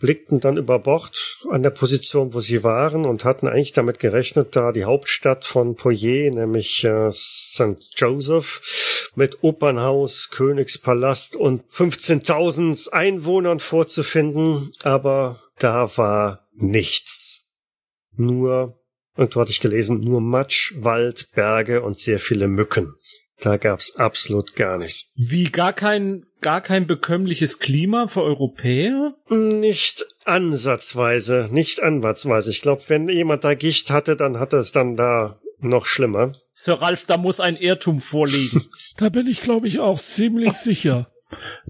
blickten dann über Bord an der Position, wo sie waren und hatten eigentlich damit gerechnet, da die Hauptstadt von Poyer, nämlich äh, St. Joseph, mit Opernhaus, Königspalast und 15.000 Einwohnern vorzufinden, aber da war nichts. Nur, und dort hatte ich gelesen, nur Matsch, Wald, Berge und sehr viele Mücken. Da gab's absolut gar nichts. Wie gar kein gar kein bekömmliches Klima für Europäer? Nicht ansatzweise, nicht ansatzweise. Ich glaube, wenn jemand da Gicht hatte, dann hatte es dann da noch schlimmer. Sir Ralph, da muss ein Irrtum vorliegen. da bin ich, glaube ich, auch ziemlich sicher.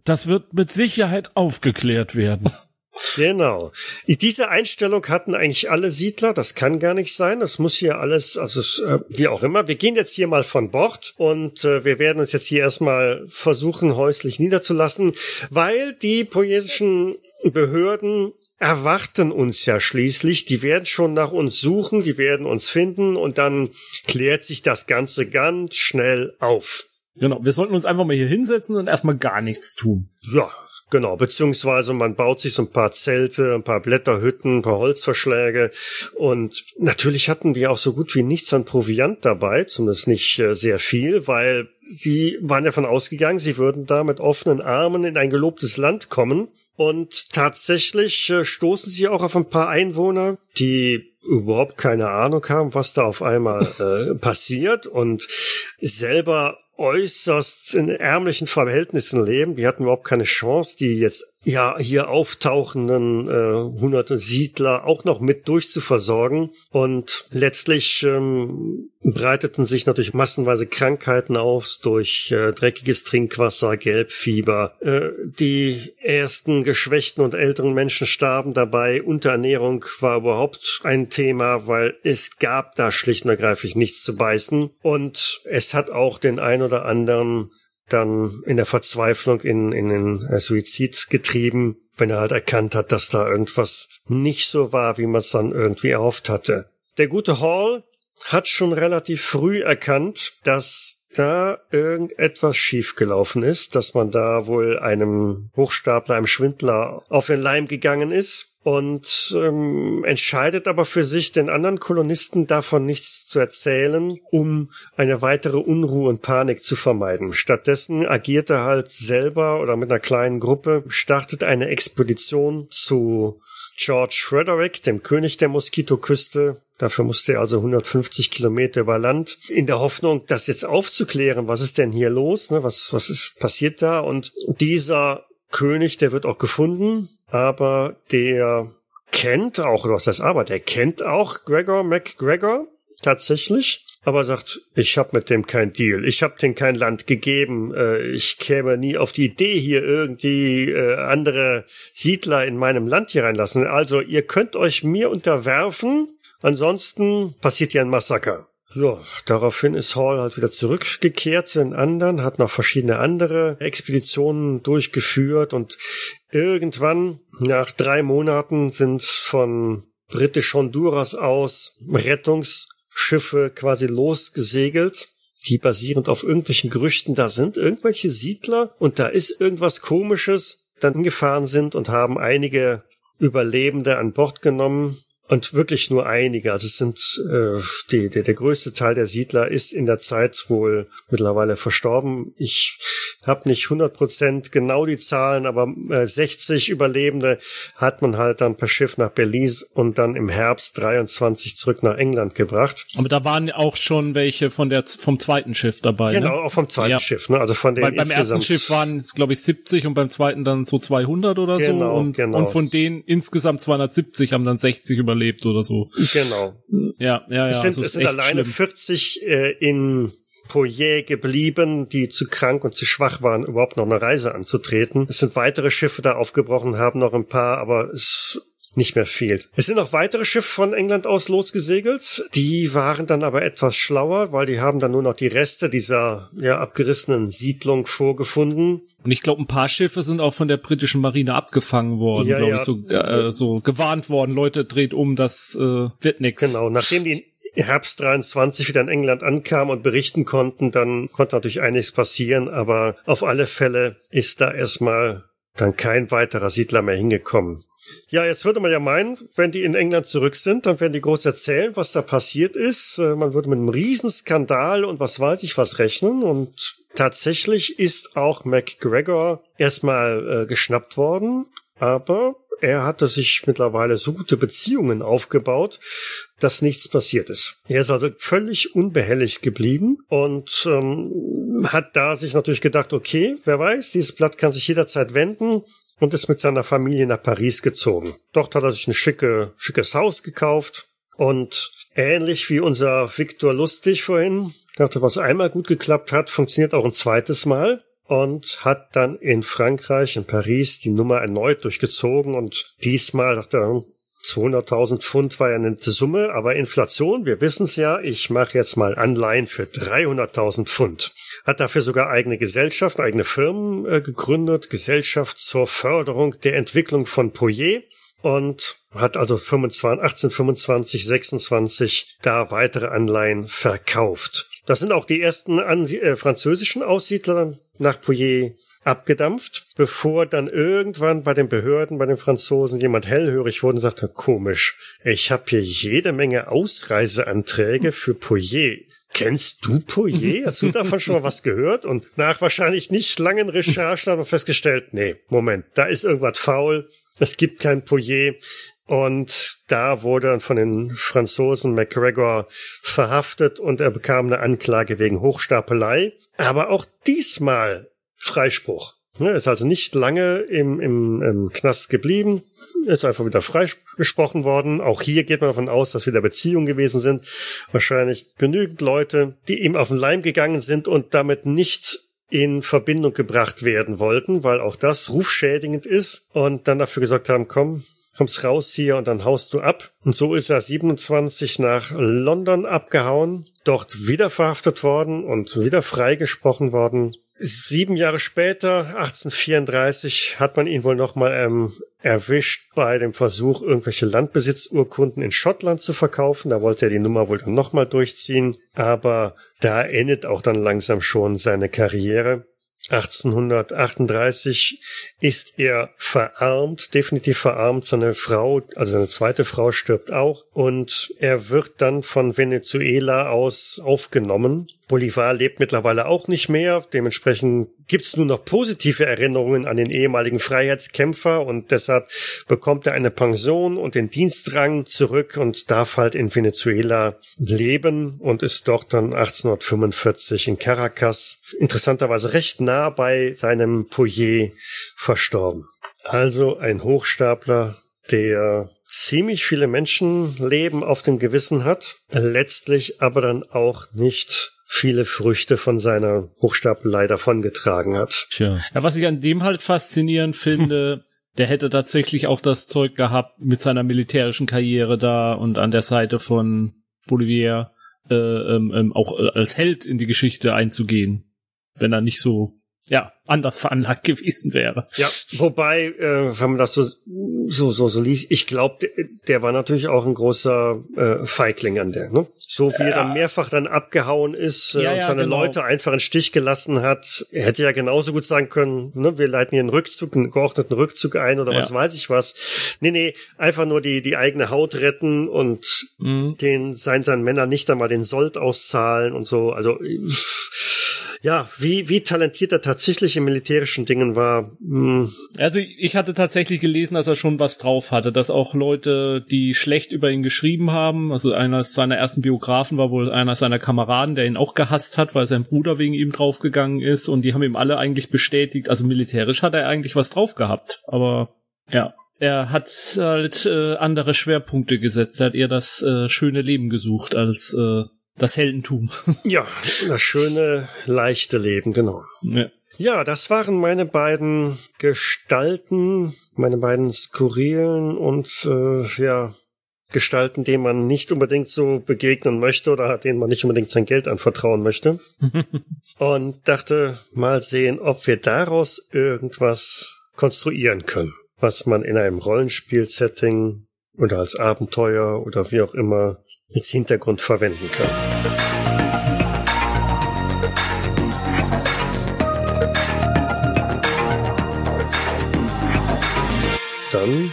Das wird mit Sicherheit aufgeklärt werden. Genau. Diese Einstellung hatten eigentlich alle Siedler. Das kann gar nicht sein. Das muss hier alles, also äh, wie auch immer. Wir gehen jetzt hier mal von Bord und äh, wir werden uns jetzt hier erstmal versuchen, häuslich niederzulassen, weil die poesischen Behörden erwarten uns ja schließlich. Die werden schon nach uns suchen, die werden uns finden und dann klärt sich das Ganze ganz schnell auf. Genau, wir sollten uns einfach mal hier hinsetzen und erstmal gar nichts tun. Ja, Genau, beziehungsweise man baut sich so ein paar Zelte, ein paar Blätterhütten, ein paar Holzverschläge. Und natürlich hatten wir auch so gut wie nichts an Proviant dabei, zumindest nicht äh, sehr viel, weil sie waren davon ausgegangen, sie würden da mit offenen Armen in ein gelobtes Land kommen. Und tatsächlich äh, stoßen sie auch auf ein paar Einwohner, die überhaupt keine Ahnung haben, was da auf einmal äh, passiert. Und selber äußerst in ärmlichen Verhältnissen leben. Die hatten überhaupt keine Chance, die jetzt ja hier auftauchenden äh, hunderte Siedler auch noch mit durchzuversorgen. Und letztlich ähm, breiteten sich natürlich massenweise Krankheiten aus durch äh, dreckiges Trinkwasser, Gelbfieber. Äh, die ersten geschwächten und älteren Menschen starben dabei. Unterernährung war überhaupt ein Thema, weil es gab da schlicht und ergreifend nichts zu beißen. Und es hat auch den ein oder anderen dann in der Verzweiflung in, in den äh, Suizid getrieben, wenn er halt erkannt hat, dass da irgendwas nicht so war, wie man es dann irgendwie erhofft hatte. Der gute Hall hat schon relativ früh erkannt, dass da irgendetwas schiefgelaufen ist, dass man da wohl einem Hochstapler, einem Schwindler auf den Leim gegangen ist und ähm, entscheidet aber für sich, den anderen Kolonisten davon nichts zu erzählen, um eine weitere Unruhe und Panik zu vermeiden. Stattdessen agiert er halt selber oder mit einer kleinen Gruppe, startet eine Expedition zu George Frederick, dem König der Moskitoküste, Dafür musste er also 150 Kilometer über Land in der Hoffnung, das jetzt aufzuklären. Was ist denn hier los? Ne? Was, was ist passiert da? Und dieser König, der wird auch gefunden aber der kennt auch, was das aber, der kennt auch Gregor McGregor tatsächlich, aber sagt, ich habe mit dem kein Deal, ich habe dem kein Land gegeben, äh, ich käme nie auf die Idee, hier irgendwie äh, andere Siedler in meinem Land hier reinlassen. Also ihr könnt euch mir unterwerfen, ansonsten passiert ja ein Massaker. Ja, daraufhin ist Hall halt wieder zurückgekehrt zu den anderen, hat noch verschiedene andere Expeditionen durchgeführt und irgendwann nach drei Monaten sind von britisch Honduras aus Rettungsschiffe quasi losgesegelt, die basierend auf irgendwelchen Gerüchten da sind, irgendwelche Siedler und da ist irgendwas komisches, dann gefahren sind und haben einige Überlebende an Bord genommen und wirklich nur einige. Also es sind äh, die, der, der größte Teil der Siedler ist in der Zeit wohl mittlerweile verstorben. Ich habe nicht 100 Prozent genau die Zahlen, aber äh, 60 Überlebende hat man halt dann per Schiff nach Belize und dann im Herbst 23 zurück nach England gebracht. Aber da waren auch schon welche von der vom zweiten Schiff dabei. Genau, ne? auch vom zweiten ja. Schiff. Ne? Also von den Weil beim ersten Schiff waren es glaube ich 70 und beim zweiten dann so 200 oder genau, so und, genau. und von denen insgesamt 270 haben dann 60 überlebt überlebt oder so. Genau. Ja, ja, ja. Es sind, also es sind alleine schlimm. 40 äh, in Poyer geblieben, die zu krank und zu schwach waren, überhaupt noch eine Reise anzutreten. Es sind weitere Schiffe da aufgebrochen, haben noch ein paar, aber es nicht mehr fehlt. Es sind auch weitere Schiffe von England aus losgesegelt. Die waren dann aber etwas schlauer, weil die haben dann nur noch die Reste dieser ja, abgerissenen Siedlung vorgefunden. Und ich glaube, ein paar Schiffe sind auch von der britischen Marine abgefangen worden, ja, glaube ja. ich, so, äh, so gewarnt worden. Leute, dreht um, das äh, wird nix. Genau, nachdem die Herbst 23 wieder in England ankamen und berichten konnten, dann konnte natürlich einiges passieren, aber auf alle Fälle ist da erstmal dann kein weiterer Siedler mehr hingekommen. Ja, jetzt würde man ja meinen, wenn die in England zurück sind, dann werden die groß erzählen, was da passiert ist. Äh, man würde mit einem Riesenskandal und was weiß ich was rechnen. Und tatsächlich ist auch MacGregor erstmal äh, geschnappt worden, aber er hatte sich mittlerweile so gute Beziehungen aufgebaut, dass nichts passiert ist. Er ist also völlig unbehelligt geblieben und ähm, hat da sich natürlich gedacht, okay, wer weiß, dieses Blatt kann sich jederzeit wenden und ist mit seiner Familie nach Paris gezogen. Dort hat er sich ein schicke, schickes Haus gekauft und ähnlich wie unser Viktor Lustig vorhin, dachte, was einmal gut geklappt hat, funktioniert auch ein zweites Mal und hat dann in Frankreich, in Paris, die Nummer erneut durchgezogen und diesmal dachte er, 200.000 Pfund war ja eine Summe, aber Inflation, wir wissen es ja, ich mache jetzt mal Anleihen für 300.000 Pfund hat dafür sogar eigene Gesellschaften, eigene Firmen äh, gegründet, Gesellschaft zur Förderung der Entwicklung von Poyer und hat also 25, 1825, 26 da weitere Anleihen verkauft. Das sind auch die ersten an, äh, französischen Aussiedler nach Poyer abgedampft, bevor dann irgendwann bei den Behörden, bei den Franzosen jemand hellhörig wurde und sagte, komisch, ich habe hier jede Menge Ausreiseanträge für Poyer. Kennst du Poyer? Hast du davon schon mal was gehört? Und nach wahrscheinlich nicht langen Recherchen haben wir festgestellt, nee, Moment, da ist irgendwas faul. Es gibt kein Poyer. Und da wurde dann von den Franzosen McGregor verhaftet und er bekam eine Anklage wegen Hochstapelei. Aber auch diesmal Freispruch. Er ist also nicht lange im, im, im Knast geblieben, ist einfach wieder freigesprochen worden. Auch hier geht man davon aus, dass wieder Beziehungen gewesen sind. Wahrscheinlich genügend Leute, die ihm auf den Leim gegangen sind und damit nicht in Verbindung gebracht werden wollten, weil auch das rufschädigend ist und dann dafür gesorgt haben, komm, kommst raus hier und dann haust du ab. Und so ist er 27 nach London abgehauen, dort wieder verhaftet worden und wieder freigesprochen worden Sieben Jahre später, 1834, hat man ihn wohl nochmal ähm, erwischt bei dem Versuch, irgendwelche Landbesitzurkunden in Schottland zu verkaufen. Da wollte er die Nummer wohl dann nochmal durchziehen. Aber da endet auch dann langsam schon seine Karriere. 1838 ist er verarmt, definitiv verarmt. Seine Frau, also seine zweite Frau stirbt auch und er wird dann von Venezuela aus aufgenommen Bolivar lebt mittlerweile auch nicht mehr. Dementsprechend gibt es nur noch positive Erinnerungen an den ehemaligen Freiheitskämpfer und deshalb bekommt er eine Pension und den Dienstrang zurück und darf halt in Venezuela leben und ist dort dann 1845 in Caracas interessanterweise recht nah bei seinem Poyer verstorben. Also ein Hochstapler, der ziemlich viele Menschenleben auf dem Gewissen hat, letztlich aber dann auch nicht viele Früchte von seiner Hochstapelei davongetragen hat. Tja. Ja, was ich an dem halt faszinierend finde, der hätte tatsächlich auch das Zeug gehabt, mit seiner militärischen Karriere da und an der Seite von Bolivier äh, ähm, ähm, auch äh, als Held in die Geschichte einzugehen, wenn er nicht so ja, anders veranlagt gewesen wäre. Ja, wobei, äh, wenn man das so, so, so, so liest, ich glaube, der, der, war natürlich auch ein großer äh, Feigling an der, ne? So wie ja. er dann mehrfach dann abgehauen ist äh, ja, und seine genau. Leute einfach in Stich gelassen hat. Er hätte ja genauso gut sagen können, ne, wir leiten hier einen Rückzug, einen geordneten Rückzug ein oder was weiß ich was. Nee, nee, einfach nur die, die eigene Haut retten und mhm. den, sein, seinen Männern nicht einmal den Sold auszahlen und so. Also, ja, wie, wie talentiert er tatsächlich in militärischen Dingen war. Hm. Also ich hatte tatsächlich gelesen, dass er schon was drauf hatte, dass auch Leute, die schlecht über ihn geschrieben haben, also einer seiner ersten Biografen war wohl einer seiner Kameraden, der ihn auch gehasst hat, weil sein Bruder wegen ihm draufgegangen ist und die haben ihm alle eigentlich bestätigt, also militärisch hat er eigentlich was drauf gehabt, aber ja. Er hat halt äh, andere Schwerpunkte gesetzt. Er hat eher das äh, schöne Leben gesucht als äh, Das Heldentum. Ja, das schöne, leichte Leben, genau. Ja. Ja, das waren meine beiden Gestalten, meine beiden skurrilen und äh, ja Gestalten, denen man nicht unbedingt so begegnen möchte oder denen man nicht unbedingt sein Geld anvertrauen möchte. und dachte, mal sehen, ob wir daraus irgendwas konstruieren können, was man in einem Rollenspiel-Setting oder als Abenteuer oder wie auch immer als Hintergrund verwenden kann. Dann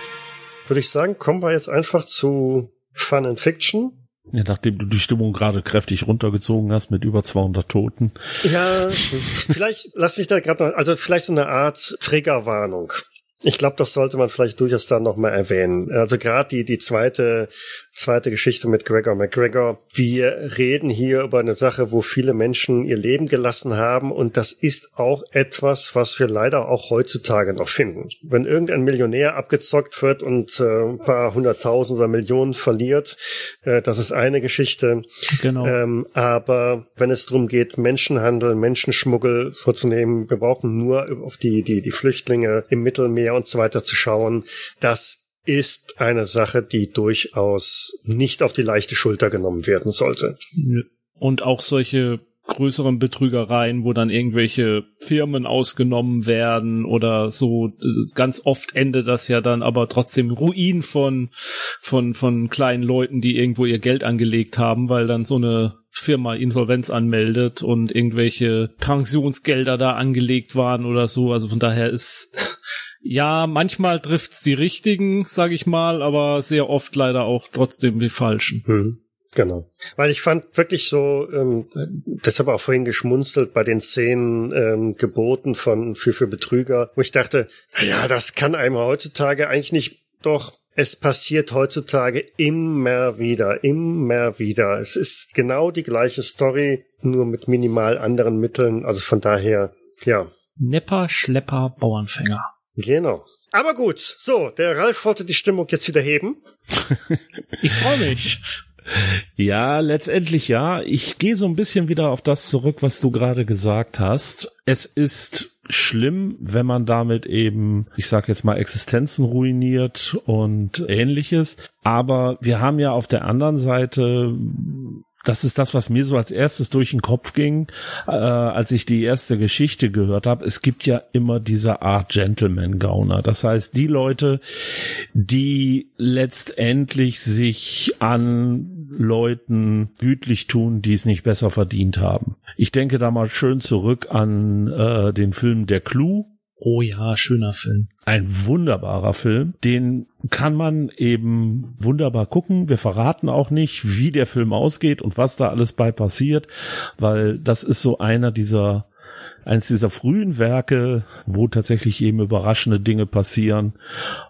würde ich sagen, kommen wir jetzt einfach zu Fun and Fiction. Ja, nachdem du die Stimmung gerade kräftig runtergezogen hast mit über 200 Toten. Ja, vielleicht lass mich da gerade noch, also vielleicht so eine Art Triggerwarnung. Ich glaube, das sollte man vielleicht durchaus dann nochmal erwähnen. Also gerade die, die zweite, zweite Geschichte mit Gregor McGregor. Wir reden hier über eine Sache, wo viele Menschen ihr Leben gelassen haben und das ist auch etwas, was wir leider auch heutzutage noch finden. Wenn irgendein Millionär abgezockt wird und äh, ein paar hunderttausend oder Millionen verliert, äh, das ist eine Geschichte. Genau. Ähm, aber wenn es darum geht, Menschenhandel, Menschenschmuggel vorzunehmen, wir brauchen nur auf die, die, die Flüchtlinge im Mittelmeer und so weiter zu schauen, das ist eine Sache, die durchaus nicht auf die leichte Schulter genommen werden sollte. Und auch solche größeren Betrügereien, wo dann irgendwelche Firmen ausgenommen werden oder so. Ganz oft endet das ja dann aber trotzdem Ruin von, von, von kleinen Leuten, die irgendwo ihr Geld angelegt haben, weil dann so eine Firma Insolvenz anmeldet und irgendwelche Pensionsgelder da angelegt waren oder so. Also von daher ist ja, manchmal trifft's die richtigen, sag ich mal, aber sehr oft leider auch trotzdem die falschen. Hm. Genau. Weil ich fand wirklich so, ähm, deshalb auch vorhin geschmunzelt bei den zehn ähm, Geboten von für, für Betrüger, wo ich dachte, ja, das kann einem heutzutage eigentlich nicht, doch es passiert heutzutage immer wieder, immer wieder. Es ist genau die gleiche Story, nur mit minimal anderen Mitteln. Also von daher, ja. Nepper, Schlepper, Bauernfänger. Genau. Aber gut, so, der Ralf wollte die Stimmung jetzt wieder heben. ich freue mich. Ja, letztendlich ja. Ich gehe so ein bisschen wieder auf das zurück, was du gerade gesagt hast. Es ist schlimm, wenn man damit eben, ich sag jetzt mal, Existenzen ruiniert und ähnliches. Aber wir haben ja auf der anderen Seite das ist das, was mir so als erstes durch den Kopf ging, äh, als ich die erste Geschichte gehört habe. Es gibt ja immer diese Art Gentleman-Gauner. Das heißt, die Leute, die letztendlich sich an Leuten gütlich tun, die es nicht besser verdient haben. Ich denke da mal schön zurück an äh, den Film Der Clou Oh ja, schöner Film. Ein wunderbarer Film. Den kann man eben wunderbar gucken. Wir verraten auch nicht, wie der Film ausgeht und was da alles bei passiert, weil das ist so einer dieser eines dieser frühen Werke, wo tatsächlich eben überraschende Dinge passieren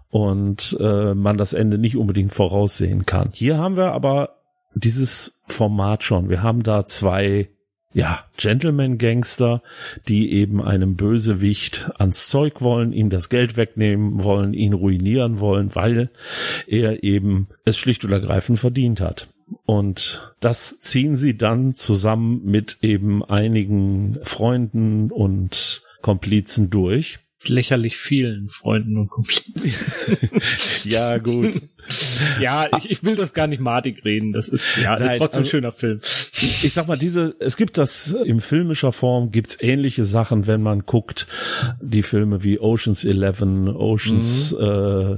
und äh, man das Ende nicht unbedingt voraussehen kann. Hier haben wir aber dieses Format schon. Wir haben da zwei ja, Gentleman-Gangster, die eben einem Bösewicht ans Zeug wollen, ihm das Geld wegnehmen wollen, ihn ruinieren wollen, weil er eben es schlicht und ergreifend verdient hat. Und das ziehen sie dann zusammen mit eben einigen Freunden und Komplizen durch lächerlich vielen Freunden und Komplizen. ja, gut. ja, ich, ich will das gar nicht madig reden. Das ist, ja, das Nein, ist trotzdem also, ein schöner Film. Ich sag mal, diese, es gibt das im filmischer Form, gibt's ähnliche Sachen, wenn man guckt, die Filme wie Oceans 11, Oceans mhm. äh,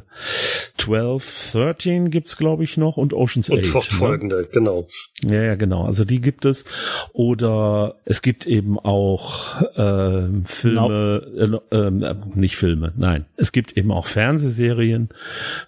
12, 13 gibt's glaube ich noch und Oceans und 8. Und fortfolgende, ne? genau. Ja, ja, genau. Also die gibt es. Oder es gibt eben auch äh, Filme, äh, äh, nicht Filme, nein. Es gibt eben auch Fernsehserien,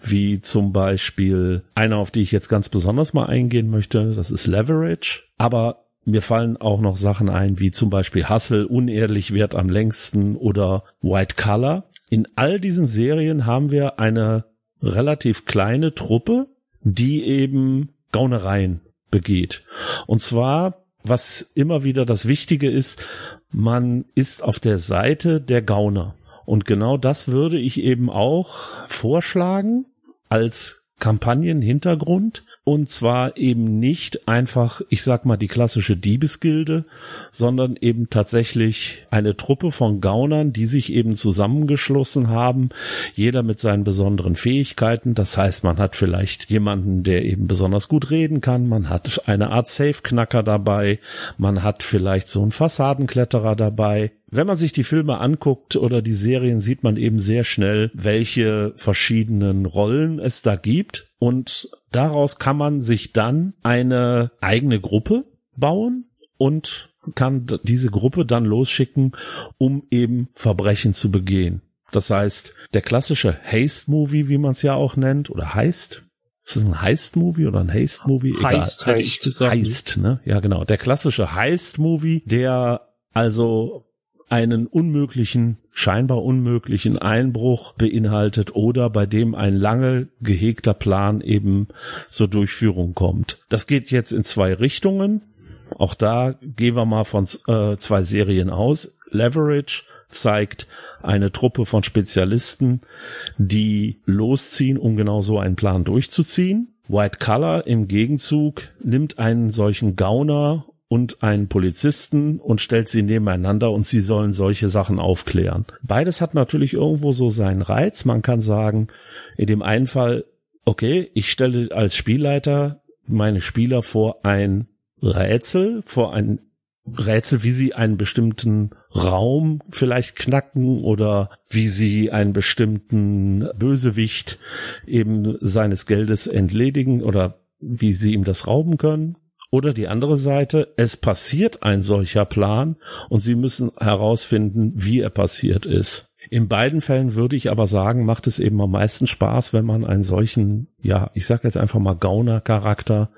wie zum Beispiel eine, auf die ich jetzt ganz besonders mal eingehen möchte, das ist Leverage. Aber mir fallen auch noch Sachen ein, wie zum Beispiel Hustle, Unehrlich wert am längsten oder White Color. In all diesen Serien haben wir eine relativ kleine Truppe, die eben Gaunereien begeht. Und zwar, was immer wieder das Wichtige ist, man ist auf der Seite der Gauner. Und genau das würde ich eben auch vorschlagen als Kampagnenhintergrund, Und zwar eben nicht einfach, ich sag mal, die klassische Diebesgilde, sondern eben tatsächlich eine Truppe von Gaunern, die sich eben zusammengeschlossen haben, jeder mit seinen besonderen Fähigkeiten. Das heißt, man hat vielleicht jemanden, der eben besonders gut reden kann, man hat eine Art Safe-Knacker dabei, man hat vielleicht so einen Fassadenkletterer dabei, wenn man sich die Filme anguckt oder die Serien, sieht man eben sehr schnell, welche verschiedenen Rollen es da gibt. Und daraus kann man sich dann eine eigene Gruppe bauen und kann diese Gruppe dann losschicken, um eben Verbrechen zu begehen. Das heißt, der klassische Haste-Movie, wie man es ja auch nennt, oder heißt, ist es ein Heist-Movie oder ein Haste-Movie? Heist, Heist, Heist, ne? Ja, genau. Der klassische Heist-Movie, der also einen unmöglichen, scheinbar unmöglichen Einbruch beinhaltet oder bei dem ein lange gehegter Plan eben zur Durchführung kommt. Das geht jetzt in zwei Richtungen. Auch da gehen wir mal von äh, zwei Serien aus. Leverage zeigt eine Truppe von Spezialisten, die losziehen, um genau so einen Plan durchzuziehen. White Color im Gegenzug nimmt einen solchen Gauner und einen Polizisten und stellt sie nebeneinander und sie sollen solche Sachen aufklären. Beides hat natürlich irgendwo so seinen Reiz. Man kann sagen, in dem einen Fall, okay, ich stelle als Spielleiter meine Spieler vor ein Rätsel, vor ein Rätsel, wie sie einen bestimmten Raum vielleicht knacken oder wie sie einen bestimmten Bösewicht eben seines Geldes entledigen oder wie sie ihm das rauben können. Oder die andere Seite, es passiert ein solcher Plan und Sie müssen herausfinden, wie er passiert ist. In beiden Fällen würde ich aber sagen, macht es eben am meisten Spaß, wenn man einen solchen, ja, ich sage jetzt einfach mal Gauner-Charakter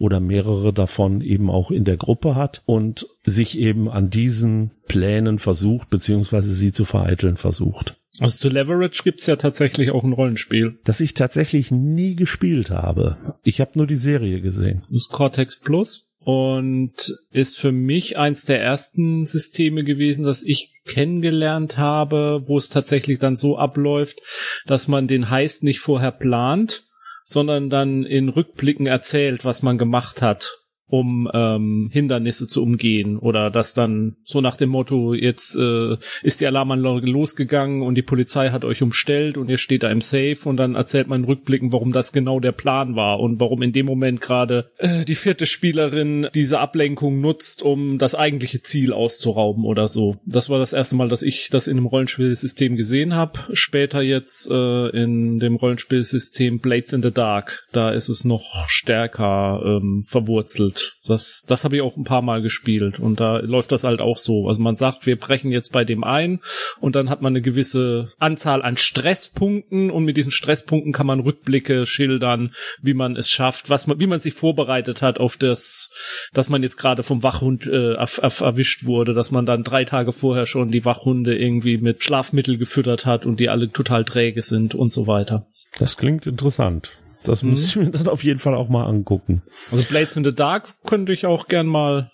oder mehrere davon eben auch in der Gruppe hat und sich eben an diesen Plänen versucht, beziehungsweise sie zu vereiteln versucht. Also zu Leverage gibt's ja tatsächlich auch ein Rollenspiel. Das ich tatsächlich nie gespielt habe. Ich habe nur die Serie gesehen. Das ist Cortex Plus und ist für mich eins der ersten Systeme gewesen, das ich kennengelernt habe, wo es tatsächlich dann so abläuft, dass man den Heist nicht vorher plant, sondern dann in Rückblicken erzählt, was man gemacht hat um ähm, Hindernisse zu umgehen oder dass dann so nach dem Motto jetzt äh, ist die Alarmanlage losgegangen und die Polizei hat euch umstellt und ihr steht da im Safe und dann erzählt man rückblickend, warum das genau der Plan war und warum in dem Moment gerade äh, die vierte Spielerin diese Ablenkung nutzt, um das eigentliche Ziel auszurauben oder so. Das war das erste Mal, dass ich das in einem Rollenspielsystem gesehen habe. Später jetzt äh, in dem Rollenspielsystem Blades in the Dark, da ist es noch stärker ähm, verwurzelt das, das habe ich auch ein paar Mal gespielt und da läuft das halt auch so. Also man sagt, wir brechen jetzt bei dem ein und dann hat man eine gewisse Anzahl an Stresspunkten und mit diesen Stresspunkten kann man Rückblicke schildern, wie man es schafft, was man, wie man sich vorbereitet hat auf das, dass man jetzt gerade vom Wachhund äh, erwischt wurde, dass man dann drei Tage vorher schon die Wachhunde irgendwie mit Schlafmittel gefüttert hat und die alle total träge sind und so weiter. Das klingt interessant. Das mhm. muss ich mir dann auf jeden Fall auch mal angucken. Also Blades in the Dark könnte ich auch gern mal,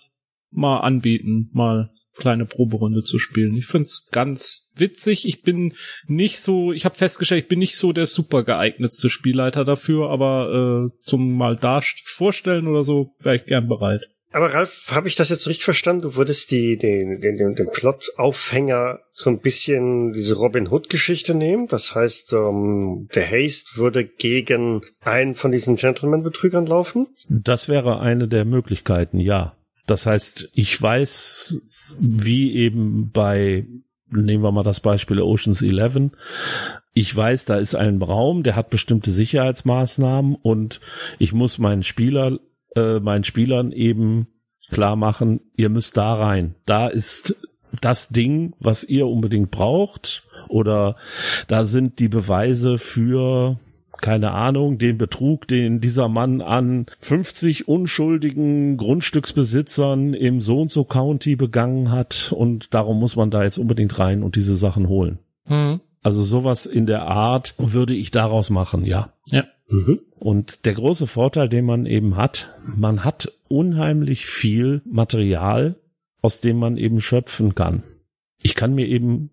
mal anbieten, mal kleine Proberunde zu spielen. Ich find's ganz witzig. Ich bin nicht so, ich habe festgestellt, ich bin nicht so der super geeignetste Spielleiter dafür, aber äh, zum mal da vorstellen oder so wäre ich gern bereit. Aber Ralf, habe ich das jetzt richtig verstanden? Du würdest die, den, den, den, den Plot-Aufhänger so ein bisschen diese Robin Hood-Geschichte nehmen. Das heißt, ähm, der Haste würde gegen einen von diesen Gentleman-Betrügern laufen? Das wäre eine der Möglichkeiten, ja. Das heißt, ich weiß, wie eben bei, nehmen wir mal das Beispiel Oceans 11, ich weiß, da ist ein Raum, der hat bestimmte Sicherheitsmaßnahmen und ich muss meinen Spieler äh, meinen Spielern eben klar machen, ihr müsst da rein. Da ist das Ding, was ihr unbedingt braucht. Oder da sind die Beweise für keine Ahnung, den Betrug, den dieser Mann an 50 unschuldigen Grundstücksbesitzern im so und so County begangen hat und darum muss man da jetzt unbedingt rein und diese Sachen holen. Mhm. Also sowas in der Art würde ich daraus machen, ja. Ja. Mhm. Und der große Vorteil, den man eben hat, man hat unheimlich viel Material, aus dem man eben schöpfen kann. Ich kann mir eben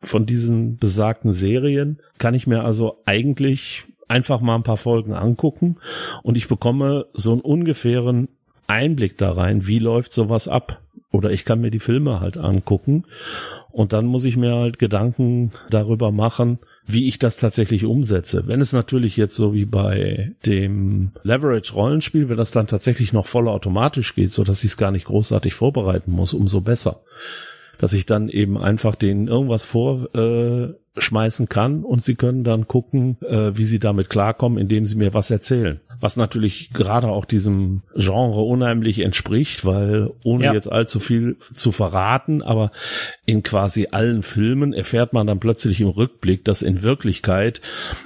von diesen besagten Serien, kann ich mir also eigentlich einfach mal ein paar Folgen angucken und ich bekomme so einen ungefähren Einblick da rein, wie läuft sowas ab. Oder ich kann mir die Filme halt angucken und dann muss ich mir halt Gedanken darüber machen, wie ich das tatsächlich umsetze. Wenn es natürlich jetzt so wie bei dem Leverage Rollenspiel, wenn das dann tatsächlich noch voll automatisch geht, so dass ich es gar nicht großartig vorbereiten muss, umso besser. Dass ich dann eben einfach denen irgendwas vor, äh, kann und sie können dann gucken, äh, wie sie damit klarkommen, indem sie mir was erzählen. Was natürlich gerade auch diesem Genre unheimlich entspricht, weil ohne ja. jetzt allzu viel zu verraten, aber in quasi allen Filmen erfährt man dann plötzlich im Rückblick, dass in Wirklichkeit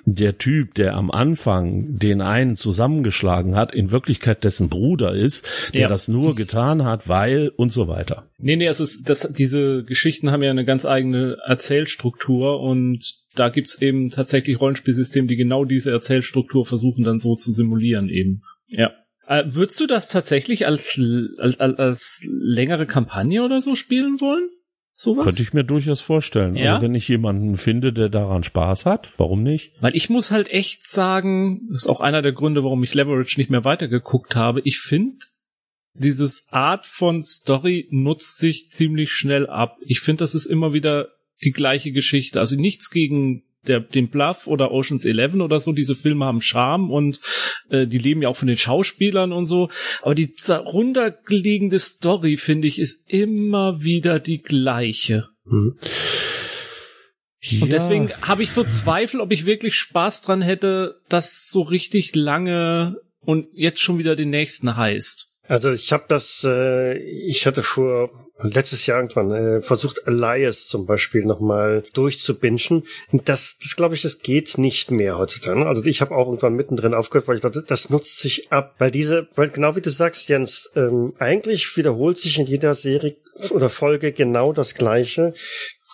der Typ, der am Anfang den einen zusammengeschlagen hat, in Wirklichkeit dessen Bruder ist, der ja. das nur getan hat, weil und so weiter. Nee, nee, es ist, das, diese Geschichten haben ja eine ganz eigene Erzählstruktur und da gibt's eben tatsächlich Rollenspielsysteme, die genau diese Erzählstruktur versuchen dann so zu simulieren eben. Ja. Äh, würdest du das tatsächlich als, als, als längere Kampagne oder so spielen wollen? Sowas? Könnte ich mir durchaus vorstellen. Ja? Also wenn ich jemanden finde, der daran Spaß hat, warum nicht? Weil ich muss halt echt sagen, das ist auch einer der Gründe, warum ich Leverage nicht mehr weitergeguckt habe. Ich finde, dieses Art von Story nutzt sich ziemlich schnell ab. Ich finde, das ist immer wieder die gleiche Geschichte. Also nichts gegen der, den Bluff oder Oceans 11 oder so, diese Filme haben Charme und äh, die leben ja auch von den Schauspielern und so. Aber die runterliegende Story, finde ich, ist immer wieder die gleiche. Mhm. Ja. Und deswegen habe ich so Zweifel, ob ich wirklich Spaß dran hätte, das so richtig lange und jetzt schon wieder den nächsten heißt. Also ich habe das, äh, ich hatte vor letztes Jahr irgendwann äh, versucht, Elias zum Beispiel nochmal durchzubingen. Das, das glaube ich, das geht nicht mehr heutzutage. Also ich habe auch irgendwann mittendrin aufgehört, weil ich dachte, das nutzt sich ab, weil diese, weil genau wie du sagst, Jens, ähm, eigentlich wiederholt sich in jeder Serie oder Folge genau das Gleiche.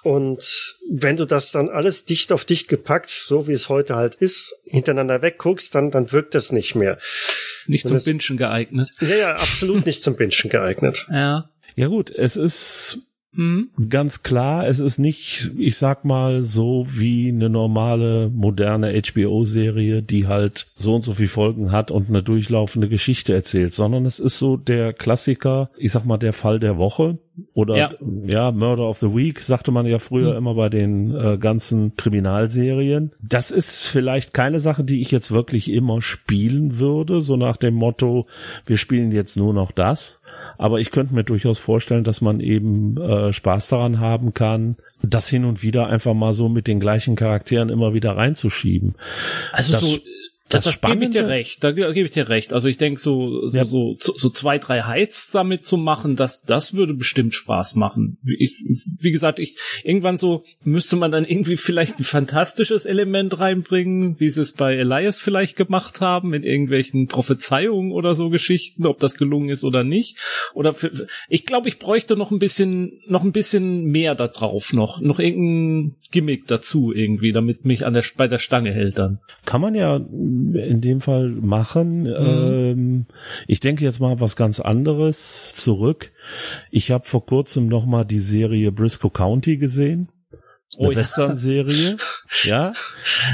Und wenn du das dann alles dicht auf dicht gepackt, so wie es heute halt ist, hintereinander wegguckst, dann, dann wirkt das nicht mehr. Nicht zum Bingen geeignet. Ja, ja, absolut nicht zum Bingen geeignet. Ja. Ja gut, es ist hm? Ganz klar, es ist nicht, ich sag mal, so wie eine normale, moderne HBO-Serie, die halt so und so viel Folgen hat und eine durchlaufende Geschichte erzählt, sondern es ist so der Klassiker, ich sag mal, der Fall der Woche. Oder ja, ja Murder of the Week, sagte man ja früher hm. immer bei den äh, ganzen Kriminalserien. Das ist vielleicht keine Sache, die ich jetzt wirklich immer spielen würde, so nach dem Motto, wir spielen jetzt nur noch das aber ich könnte mir durchaus vorstellen, dass man eben äh, Spaß daran haben kann, das hin und wieder einfach mal so mit den gleichen Charakteren immer wieder reinzuschieben. Also das, so das, das, gebe ich dir recht, da gebe ich dir recht. Also ich denke, so, so, ja. so, so, zwei, drei Heiz damit zu machen, das, das würde bestimmt Spaß machen. Ich, wie gesagt, ich, irgendwann so müsste man dann irgendwie vielleicht ein fantastisches Element reinbringen, wie sie es bei Elias vielleicht gemacht haben, in irgendwelchen Prophezeiungen oder so Geschichten, ob das gelungen ist oder nicht. Oder für, ich glaube, ich bräuchte noch ein bisschen, noch ein bisschen mehr da drauf noch, noch irgendein Gimmick dazu irgendwie, damit mich an der, bei der Stange hält dann. Kann man ja in dem Fall machen. Mhm. Ähm, ich denke jetzt mal was ganz anderes zurück. Ich habe vor kurzem noch mal die Serie Briscoe County gesehen. Eine oh, Western-Serie, ja.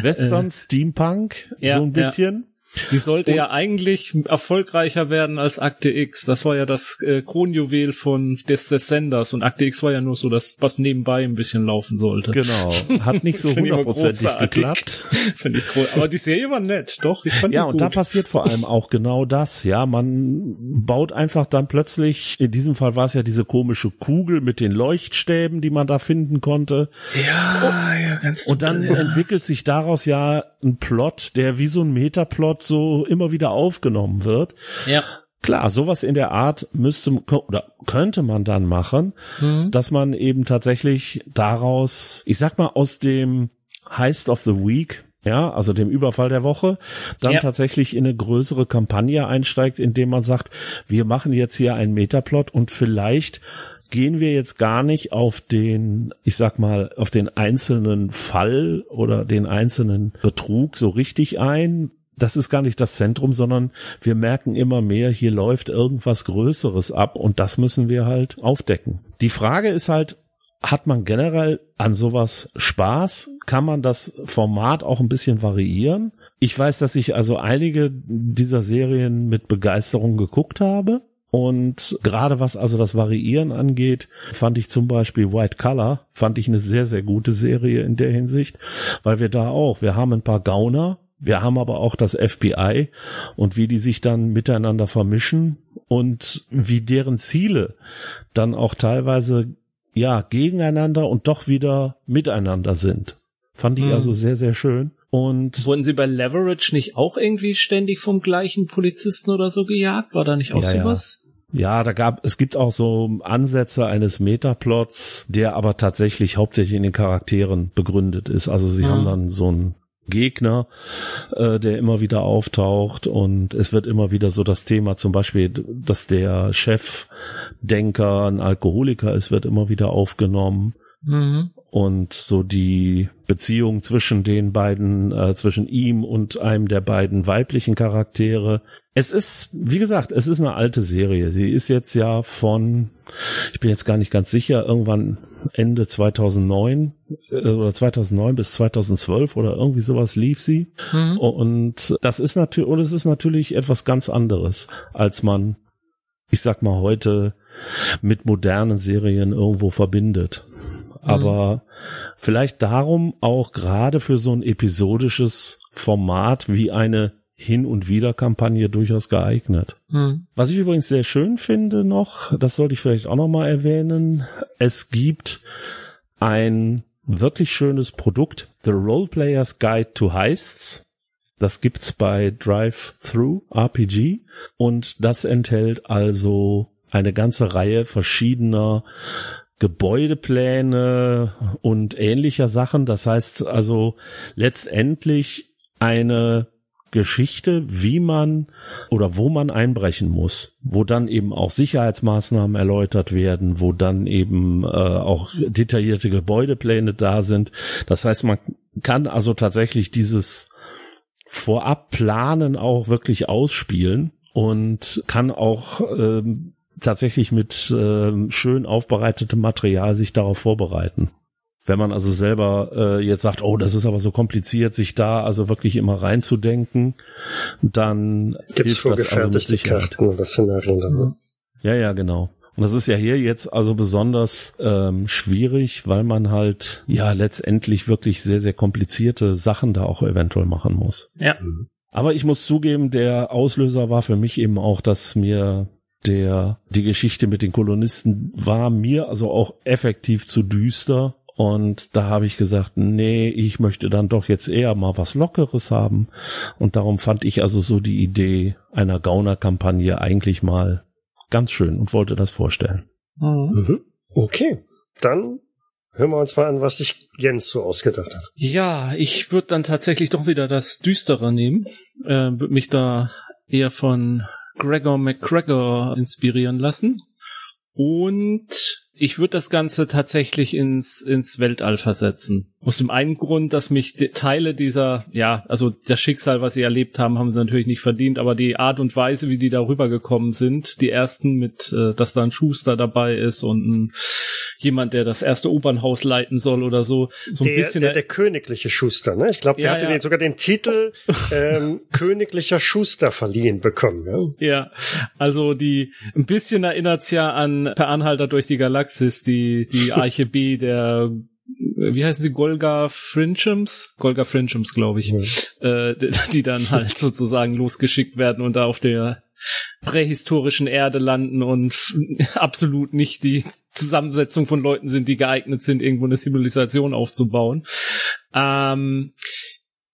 Western, äh, Steampunk, ja, so ein bisschen. Ja. Die sollte und, ja eigentlich erfolgreicher werden als Akte X. Das war ja das äh, Kronjuwel von des, des Senders und Akte X war ja nur so das, was nebenbei ein bisschen laufen sollte. Genau. Hat nicht so hundertprozentig geklappt. Finde ich cool. Aber die Serie war nett, doch. Ich fand ja, und gut. da passiert vor allem auch genau das. Ja, man baut einfach dann plötzlich, in diesem Fall war es ja diese komische Kugel mit den Leuchtstäben, die man da finden konnte. Ja, oh, ja, ganz Und dann ja. entwickelt sich daraus ja ein Plot, der wie so ein Metaplot so immer wieder aufgenommen wird. Ja. Klar, sowas in der Art müsste oder könnte man dann machen, mhm. dass man eben tatsächlich daraus, ich sag mal, aus dem Heist of the Week, ja, also dem Überfall der Woche, dann ja. tatsächlich in eine größere Kampagne einsteigt, indem man sagt, wir machen jetzt hier einen Metaplot und vielleicht gehen wir jetzt gar nicht auf den, ich sag mal, auf den einzelnen Fall oder den einzelnen Betrug so richtig ein. Das ist gar nicht das Zentrum, sondern wir merken immer mehr, hier läuft irgendwas Größeres ab und das müssen wir halt aufdecken. Die Frage ist halt, hat man generell an sowas Spaß? Kann man das Format auch ein bisschen variieren? Ich weiß, dass ich also einige dieser Serien mit Begeisterung geguckt habe. Und gerade was also das Variieren angeht, fand ich zum Beispiel White Color, fand ich eine sehr, sehr gute Serie in der Hinsicht, weil wir da auch, wir haben ein paar Gauner, wir haben aber auch das FBI und wie die sich dann miteinander vermischen und wie deren Ziele dann auch teilweise ja gegeneinander und doch wieder miteinander sind. Fand ich mhm. also sehr, sehr schön. Und wurden sie bei Leverage nicht auch irgendwie ständig vom gleichen Polizisten oder so gejagt? War da nicht auch ja, sowas? Ja. ja, da gab es gibt auch so Ansätze eines Metaplots, der aber tatsächlich hauptsächlich in den Charakteren begründet ist. Also sie mhm. haben dann so ein Gegner, äh, der immer wieder auftaucht und es wird immer wieder so das Thema zum Beispiel, dass der Chefdenker ein Alkoholiker ist, wird immer wieder aufgenommen. Mhm. Und so die Beziehung zwischen den beiden, äh, zwischen ihm und einem der beiden weiblichen Charaktere. Es ist, wie gesagt, es ist eine alte Serie. Sie ist jetzt ja von, ich bin jetzt gar nicht ganz sicher, irgendwann Ende 2009 äh, oder 2009 bis 2012 oder irgendwie sowas lief sie. Mhm. Und das ist natürlich, und es ist natürlich etwas ganz anderes, als man, ich sag mal heute mit modernen Serien irgendwo verbindet. Aber mhm. vielleicht darum auch gerade für so ein episodisches Format wie eine hin und wieder Kampagne durchaus geeignet. Mhm. Was ich übrigens sehr schön finde noch, das sollte ich vielleicht auch noch mal erwähnen, es gibt ein wirklich schönes Produkt, The Roleplayer's Guide to Heists. Das gibt's bei Drive-Thru RPG und das enthält also eine ganze Reihe verschiedener Gebäudepläne und ähnlicher Sachen. Das heißt also letztendlich eine Geschichte, wie man oder wo man einbrechen muss, wo dann eben auch Sicherheitsmaßnahmen erläutert werden, wo dann eben äh, auch detaillierte Gebäudepläne da sind. Das heißt, man kann also tatsächlich dieses Vorab planen auch wirklich ausspielen und kann auch ähm, tatsächlich mit äh, schön aufbereitetem Material sich darauf vorbereiten. Wenn man also selber äh, jetzt sagt, oh, das ist aber so kompliziert, sich da also wirklich immer reinzudenken, dann gibt es vorgefertigte also Karten oder Szenarien dann. Ne? Ja, ja, genau. Und das ist ja hier jetzt also besonders ähm, schwierig, weil man halt ja letztendlich wirklich sehr, sehr komplizierte Sachen da auch eventuell machen muss. Ja. Mhm. Aber ich muss zugeben, der Auslöser war für mich eben auch, dass mir der, die Geschichte mit den Kolonisten war mir also auch effektiv zu düster. Und da habe ich gesagt, nee, ich möchte dann doch jetzt eher mal was Lockeres haben. Und darum fand ich also so die Idee einer Gauner-Kampagne eigentlich mal ganz schön und wollte das vorstellen. Mhm. mhm. Okay, dann hören wir uns mal an, was sich Jens so ausgedacht hat. Ja, ich würde dann tatsächlich doch wieder das Düstere nehmen. Äh, würde mich da eher von Gregor McGregor inspirieren lassen. Und ich würde das Ganze tatsächlich ins, ins Weltall versetzen. Aus dem einen Grund, dass mich die Teile dieser, ja, also das Schicksal, was sie erlebt haben, haben sie natürlich nicht verdient, aber die Art und Weise, wie die darüber gekommen sind, die ersten mit, äh, dass da ein Schuster dabei ist und ein, jemand, der das erste Opernhaus leiten soll oder so. so ein der, bisschen der, der königliche Schuster, ne? Ich glaube, der ja, hatte ja. Den, sogar den Titel ähm, königlicher Schuster verliehen bekommen. Ja? ja, also die ein bisschen erinnert's ja an Per Anhalter durch die Galaxis, die die Arche B der wie heißen sie, Golga Frinchums? Golga Frinchums, glaube ich, mhm. äh, die dann halt sozusagen losgeschickt werden und da auf der prähistorischen Erde landen und absolut nicht die Zusammensetzung von Leuten sind, die geeignet sind, irgendwo eine Zivilisation aufzubauen. Ähm,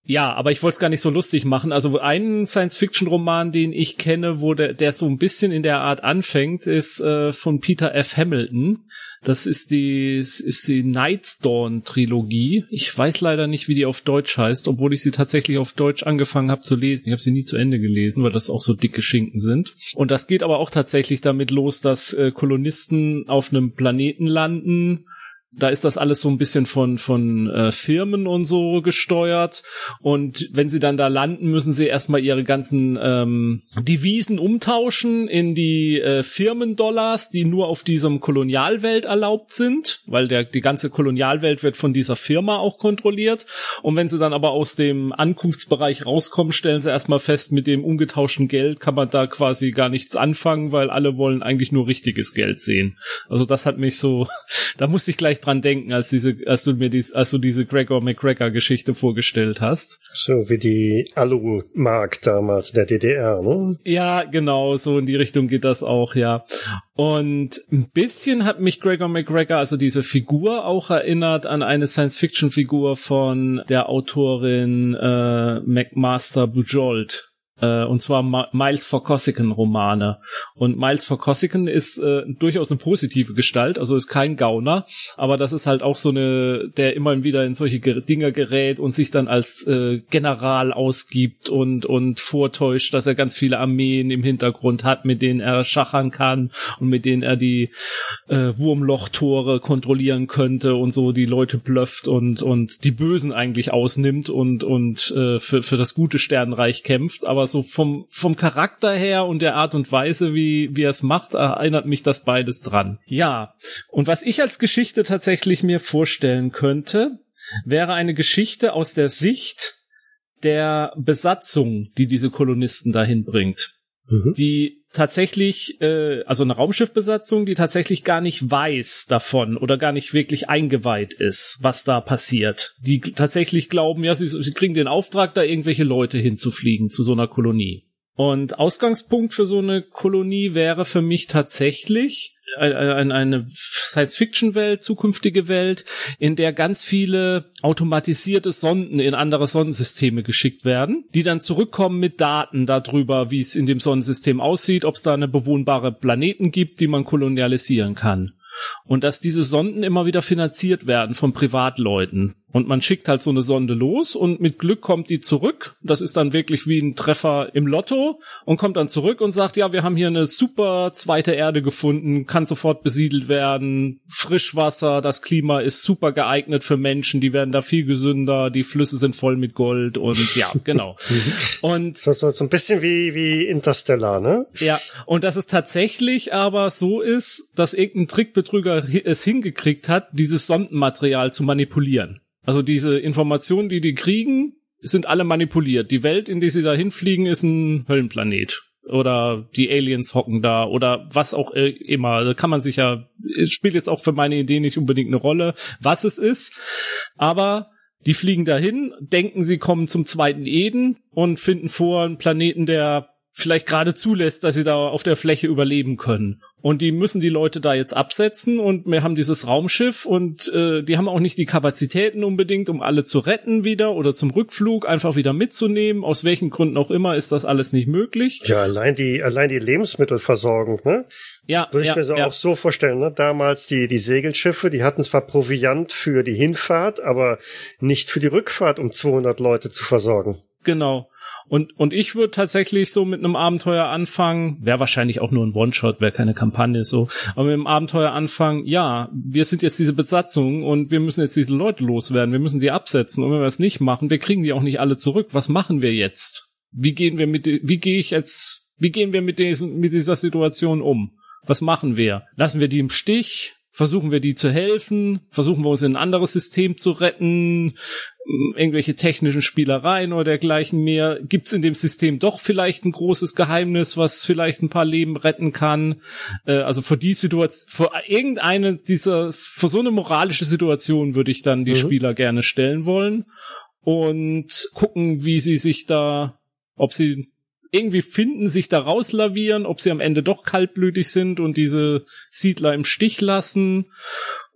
ja, aber ich wollte es gar nicht so lustig machen. Also einen Science-Fiction-Roman, den ich kenne, wo der, der so ein bisschen in der Art anfängt, ist äh, von Peter F. Hamilton. Das ist die, ist die Nightstorn-Trilogie. Ich weiß leider nicht, wie die auf Deutsch heißt, obwohl ich sie tatsächlich auf Deutsch angefangen habe zu lesen. Ich habe sie nie zu Ende gelesen, weil das auch so dicke Schinken sind. Und das geht aber auch tatsächlich damit los, dass äh, Kolonisten auf einem Planeten landen, Da ist das alles so ein bisschen von von äh, Firmen und so gesteuert. Und wenn sie dann da landen, müssen sie erstmal ihre ganzen ähm, Devisen umtauschen in die äh, Firmendollars, die nur auf diesem Kolonialwelt erlaubt sind, weil der die ganze Kolonialwelt wird von dieser Firma auch kontrolliert. Und wenn sie dann aber aus dem Ankunftsbereich rauskommen, stellen sie erstmal fest, mit dem umgetauschten Geld kann man da quasi gar nichts anfangen, weil alle wollen eigentlich nur richtiges Geld sehen. Also das hat mich so, da musste ich gleich dran denken, als diese, als du mir dies, als du diese Gregor McGregor Geschichte vorgestellt hast. So wie die Alu-Mark damals der DDR, ne? Ja, genau, so in die Richtung geht das auch, ja. Und ein bisschen hat mich Gregor McGregor, also diese Figur, auch erinnert an eine Science-Fiction-Figur von der Autorin äh, McMaster Bujold äh, und zwar Miles Forkosican Romane. Und Miles Forkosican ist äh, durchaus eine positive Gestalt, also ist kein Gauner, aber das ist halt auch so eine, der immer wieder in solche Dinger gerät und sich dann als äh, General ausgibt und und vortäuscht, dass er ganz viele Armeen im Hintergrund hat, mit denen er schachern kann und mit denen er die äh, Wurmlochtore kontrollieren könnte und so die Leute blufft und und die Bösen eigentlich ausnimmt und und äh, für für das gute Sternenreich kämpft, aber so vom, vom Charakter her und der Art und Weise, wie, wie er es macht, erinnert mich das beides dran. Ja. Und was ich als Geschichte tatsächlich mir vorstellen könnte, wäre eine Geschichte aus der Sicht der Besatzung, die diese Kolonisten dahin bringt. Mhm. Die tatsächlich, äh, also eine Raumschiffbesatzung, die tatsächlich gar nicht weiß davon oder gar nicht wirklich eingeweiht ist, was da passiert. Die tatsächlich glauben, ja, sie, sie kriegen den Auftrag, da irgendwelche Leute hinzufliegen zu so einer Kolonie. Und Ausgangspunkt für so eine Kolonie wäre für mich tatsächlich eine, eine Science-Fiction-Welt, zukünftige Welt, in der ganz viele automatisierte Sonden in andere Sonnensysteme geschickt werden, die dann zurückkommen mit Daten darüber, wie es in dem Sonnensystem aussieht, ob es da eine bewohnbare Planeten gibt, die man kolonialisieren kann. Und dass diese Sonden immer wieder finanziert werden von Privatleuten. Und man schickt halt so eine Sonde los und mit Glück kommt die zurück. Das ist dann wirklich wie ein Treffer im Lotto und kommt dann zurück und sagt, ja, wir haben hier eine super zweite Erde gefunden, kann sofort besiedelt werden, Frischwasser, das Klima ist super geeignet für Menschen, die werden da viel gesünder, die Flüsse sind voll mit Gold und ja, genau. und so, so, so ein bisschen wie, wie Interstellar, ne? Ja, und dass es tatsächlich aber so ist, dass irgendein Trickbetrüger es hingekriegt hat, dieses Sondenmaterial zu manipulieren. Also diese Informationen, die die kriegen, sind alle manipuliert. Die Welt, in die sie da hinfliegen, ist ein Höllenplanet. Oder die Aliens hocken da oder was auch immer. Da kann man sich ja, spielt jetzt auch für meine Idee nicht unbedingt eine Rolle, was es ist. Aber die fliegen dahin, denken, sie kommen zum zweiten Eden und finden vor einen Planeten, der vielleicht gerade zulässt, dass sie da auf der Fläche überleben können. Und die müssen die Leute da jetzt absetzen und wir haben dieses Raumschiff und äh, die haben auch nicht die Kapazitäten unbedingt, um alle zu retten wieder oder zum Rückflug einfach wieder mitzunehmen. Aus welchen Gründen auch immer ist das alles nicht möglich. Ja, allein die, allein die Lebensmittelversorgung, ne? Ja, Würde ich ja, mir so ja. auch so vorstellen, ne? Damals die, die Segelschiffe, die hatten zwar Proviant für die Hinfahrt, aber nicht für die Rückfahrt, um 200 Leute zu versorgen. Genau. Und, und ich würde tatsächlich so mit einem Abenteuer anfangen, wäre wahrscheinlich auch nur ein One-Shot, wäre keine Kampagne so, aber mit einem Abenteuer anfangen, ja, wir sind jetzt diese Besatzung und wir müssen jetzt diese Leute loswerden, wir müssen die absetzen und wenn wir es nicht machen, wir kriegen die auch nicht alle zurück. Was machen wir jetzt? Wie gehen wir mit, wie gehe ich jetzt, wie gehen wir mit, diesen, mit dieser Situation um? Was machen wir? Lassen wir die im Stich? Versuchen wir die zu helfen? Versuchen wir uns in ein anderes System zu retten? Irgendwelche technischen Spielereien oder dergleichen mehr? Gibt es in dem System doch vielleicht ein großes Geheimnis, was vielleicht ein paar Leben retten kann? Äh, also vor die Situation, vor irgendeine dieser, vor so eine moralische Situation würde ich dann die mhm. Spieler gerne stellen wollen und gucken, wie sie sich da, ob sie irgendwie finden, sich da rauslavieren, ob sie am Ende doch kaltblütig sind und diese Siedler im Stich lassen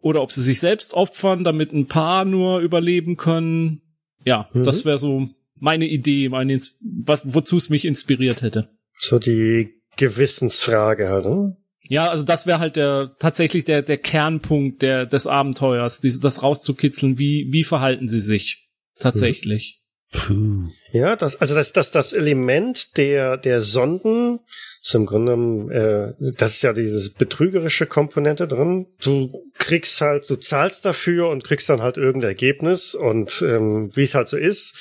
oder ob sie sich selbst opfern, damit ein paar nur überleben können. Ja, mhm. das wäre so meine Idee, meine, was, wozu es mich inspiriert hätte. So die Gewissensfrage halt, ne? Ja, also das wäre halt der tatsächlich der der Kernpunkt der des Abenteuers, dieses das rauszukitzeln, wie wie verhalten sie sich tatsächlich. Puh. Ja, das, also das, das, das Element der, der Sonden, ist im Grunde genommen, äh, das ist ja diese betrügerische Komponente drin. Du kriegst halt, du zahlst dafür und kriegst dann halt irgendein Ergebnis und ähm, wie es halt so ist,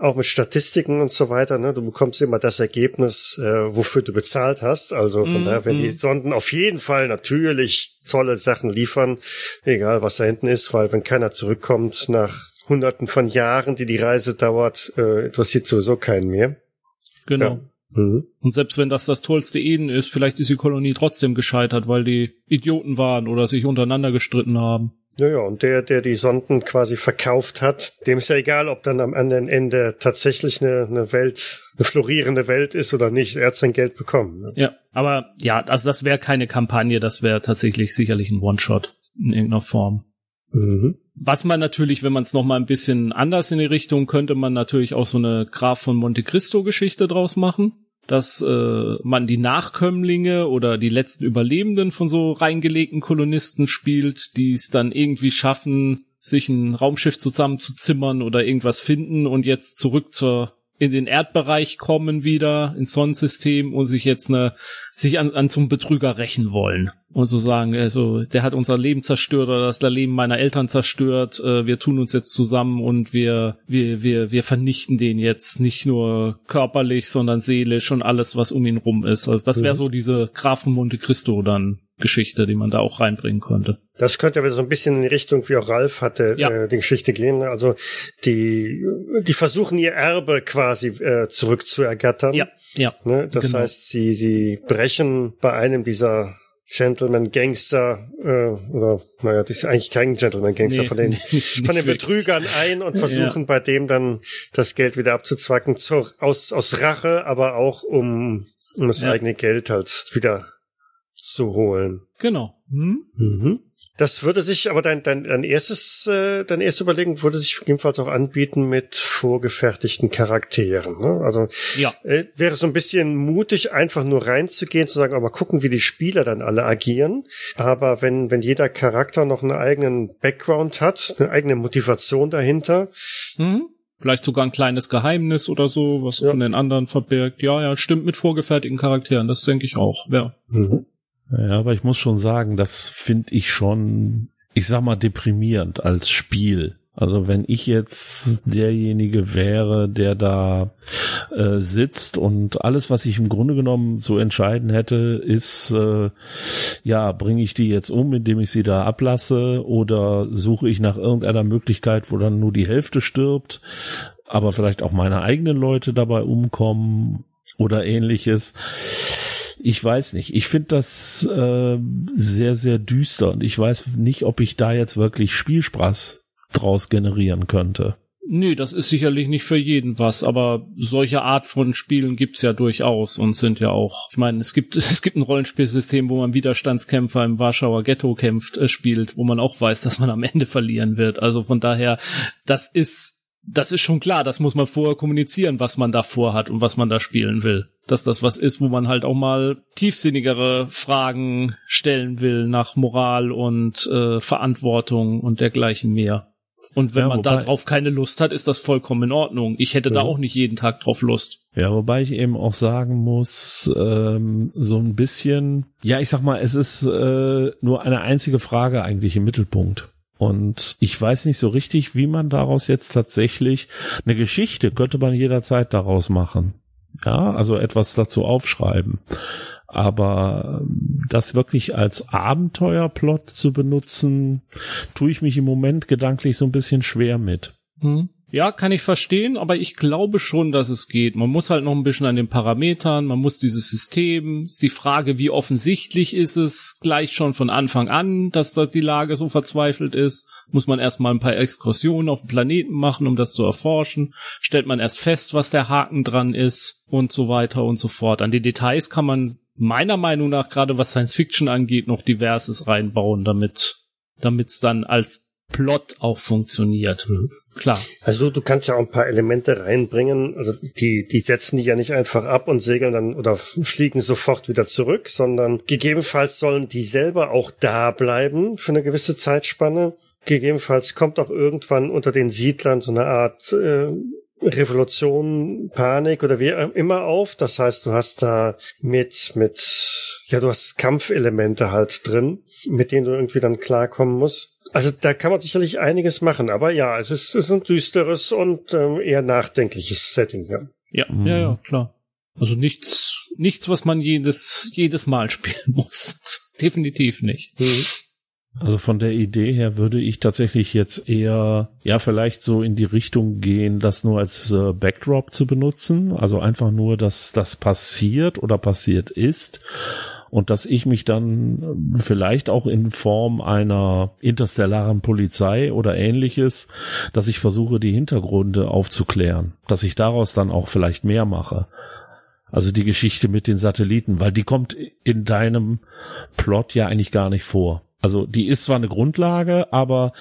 auch mit Statistiken und so weiter, ne? Du bekommst immer das Ergebnis, äh, wofür du bezahlt hast. Also von mm, daher, wenn mm. die mhm. Sonden auf jeden Fall natürlich tolle Sachen liefern, egal was da hinten ist, weil wenn keiner zurückkommt nach Hunderten von Jahren, die die Reise dauert, äh, interessiert sowieso keinen mehr. Genau. Ja. Mhm. Und selbst wenn das das tollste Eden ist, vielleicht ist die Kolonie trotzdem gescheitert, weil die Idioten waren oder sich untereinander gestritten haben. Ja, ja, und der, der die Sonden quasi verkauft hat, dem ist ja egal, ob dann am anderen Ende tatsächlich eine, eine Welt, eine florierende Welt ist oder nicht. Er hat sein Geld bekommen. Ne? Ja, aber ja, also das wäre keine Kampagne, das wäre tatsächlich sicherlich ein One-Shot in irgendeiner Form. Mhm. Was man natürlich, wenn man es noch mal ein bisschen anders in die Richtung, könnte man natürlich auch so eine Graf von Monte Cristo Geschichte draus machen, dass äh, man die Nachkömmlinge oder die letzten Überlebenden von so reingelegten Kolonisten spielt, die es dann irgendwie schaffen, sich ein Raumschiff zusammenzuzimmern oder irgendwas finden und jetzt zurück zur in den Erdbereich kommen wieder ins Sonnensystem und sich jetzt eine sich an, an zum Betrüger rächen wollen und so sagen, also der hat unser Leben zerstört oder das Leben meiner Eltern zerstört. Äh, wir tun uns jetzt zusammen und wir wir wir wir vernichten den jetzt nicht nur körperlich, sondern seelisch und alles, was um ihn rum ist. Also das wäre so diese Grafen Monte Cristo dann Geschichte, die man da auch reinbringen könnte. Das könnte ja wieder so ein bisschen in die Richtung, wie auch Ralf hatte, ja. äh, die Geschichte gehen. Also die, die versuchen ihr Erbe quasi äh, zurückzuergattern. Ja, ja. Ne? Das genau. heißt, sie, sie brechen bei einem dieser Gentleman Gangster äh, oder naja, das ist eigentlich kein Gentleman Gangster nee, von den nee, von den Betrügern ein und versuchen ja. bei dem dann das Geld wieder abzuzwacken zur, aus aus Rache, aber auch um um das ja. eigene Geld halt wieder zu holen. Genau. Hm? Mhm. Das würde sich, aber dein, dein, dein erstes, äh, dein erstes Überlegen würde sich jedenfalls auch anbieten mit vorgefertigten Charakteren. Ne? Also ja. äh, wäre so ein bisschen mutig, einfach nur reinzugehen, zu sagen, aber gucken, wie die Spieler dann alle agieren. Aber wenn, wenn jeder Charakter noch einen eigenen Background hat, eine eigene Motivation dahinter, mhm. Vielleicht sogar ein kleines Geheimnis oder so, was ja. von den anderen verbirgt. Ja, ja, stimmt mit vorgefertigten Charakteren, das denke ich auch. Ja. Mhm. Ja, aber ich muss schon sagen, das finde ich schon, ich sag mal, deprimierend als Spiel. Also wenn ich jetzt derjenige wäre, der da äh, sitzt und alles, was ich im Grunde genommen zu entscheiden hätte, ist, äh, ja, bringe ich die jetzt um, indem ich sie da ablasse oder suche ich nach irgendeiner Möglichkeit, wo dann nur die Hälfte stirbt, aber vielleicht auch meine eigenen Leute dabei umkommen oder ähnliches ich weiß nicht. Ich finde das äh, sehr, sehr düster und ich weiß nicht, ob ich da jetzt wirklich Spielspaß draus generieren könnte. Nee, das ist sicherlich nicht für jeden was, aber solche Art von Spielen gibt's ja durchaus und sind ja auch. Ich meine, es gibt es gibt ein Rollenspielsystem, wo man Widerstandskämpfer im Warschauer Ghetto kämpft, äh, spielt, wo man auch weiß, dass man am Ende verlieren wird. Also von daher, das ist das ist schon klar, das muss man vorher kommunizieren, was man da vorhat und was man da spielen will. Dass das was ist, wo man halt auch mal tiefsinnigere Fragen stellen will nach Moral und äh, Verantwortung und dergleichen mehr. Und wenn ja, man darauf keine Lust hat, ist das vollkommen in Ordnung. Ich hätte ja. da auch nicht jeden Tag drauf Lust. Ja, wobei ich eben auch sagen muss, ähm, so ein bisschen, ja, ich sag mal, es ist äh, nur eine einzige Frage eigentlich im Mittelpunkt. Und ich weiß nicht so richtig, wie man daraus jetzt tatsächlich eine Geschichte könnte man jederzeit daraus machen. Ja, also etwas dazu aufschreiben. Aber ähm, das wirklich als Abenteuerplot zu benutzen, tue ich mich im Moment gedanklich so ein bisschen schwer mit. Hm. Ja, kann ich verstehen, aber ich glaube schon, dass es geht. Man muss halt noch ein bisschen an den Parametern, man muss dieses System, ist die Frage, wie offensichtlich ist es gleich schon von Anfang an, dass dort die Lage so verzweifelt ist. Muss man erstmal ein paar Exkursionen auf dem Planeten machen, um das zu erforschen. Stellt man erst fest, was der Haken dran ist und so weiter und so fort. An die Details kann man meiner Meinung nach, gerade was Science Fiction angeht, noch diverses reinbauen, damit damit es dann als Plot auch funktioniert. Mhm. Klar. Also du kannst ja auch ein paar Elemente reinbringen. Also die, die setzen die ja nicht einfach ab und segeln dann oder fliegen sofort wieder zurück, sondern gegebenenfalls sollen die selber auch da bleiben für eine gewisse Zeitspanne. Gegebenenfalls kommt auch irgendwann unter den Siedlern so eine Art äh, Revolution, Panik oder wie immer auf. Das heißt, du hast da mit, mit, ja, du hast Kampfelemente halt drin, mit denen du irgendwie dann klarkommen musst. Also da kann man sicherlich einiges machen, aber ja, es ist, es ist ein düsteres und ähm, eher nachdenkliches Setting. Ja, ja, mhm. ja, ja, klar. Also nichts, nichts, was man jedes, jedes Mal spielen muss. Definitiv nicht. Mhm. Also von der Idee her würde ich tatsächlich jetzt eher, ja, vielleicht so in die Richtung gehen, das nur als äh, Backdrop zu benutzen. Also einfach nur, dass das passiert oder passiert ist. Und dass ich mich dann vielleicht auch in Form einer interstellaren Polizei oder ähnliches, dass ich versuche, die Hintergründe aufzuklären. Dass ich daraus dann auch vielleicht mehr mache. Also die Geschichte mit den Satelliten, weil die kommt in deinem Plot ja eigentlich gar nicht vor. Also die ist zwar eine Grundlage, aber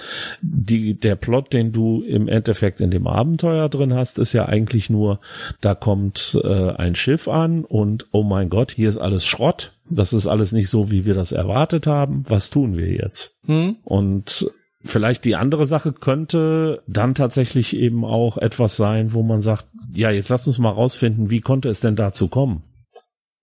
die, der Plot, den du im Endeffekt in dem Abenteuer drin hast, ist ja eigentlich nur, da kommt äh, ein Schiff an und oh mein Gott, hier ist alles Schrott. Das ist alles nicht so, wie wir das erwartet haben. Was tun wir jetzt? Hm? Und vielleicht die andere Sache könnte dann tatsächlich eben auch etwas sein, wo man sagt, ja, jetzt lass uns mal rausfinden, wie konnte es denn dazu kommen?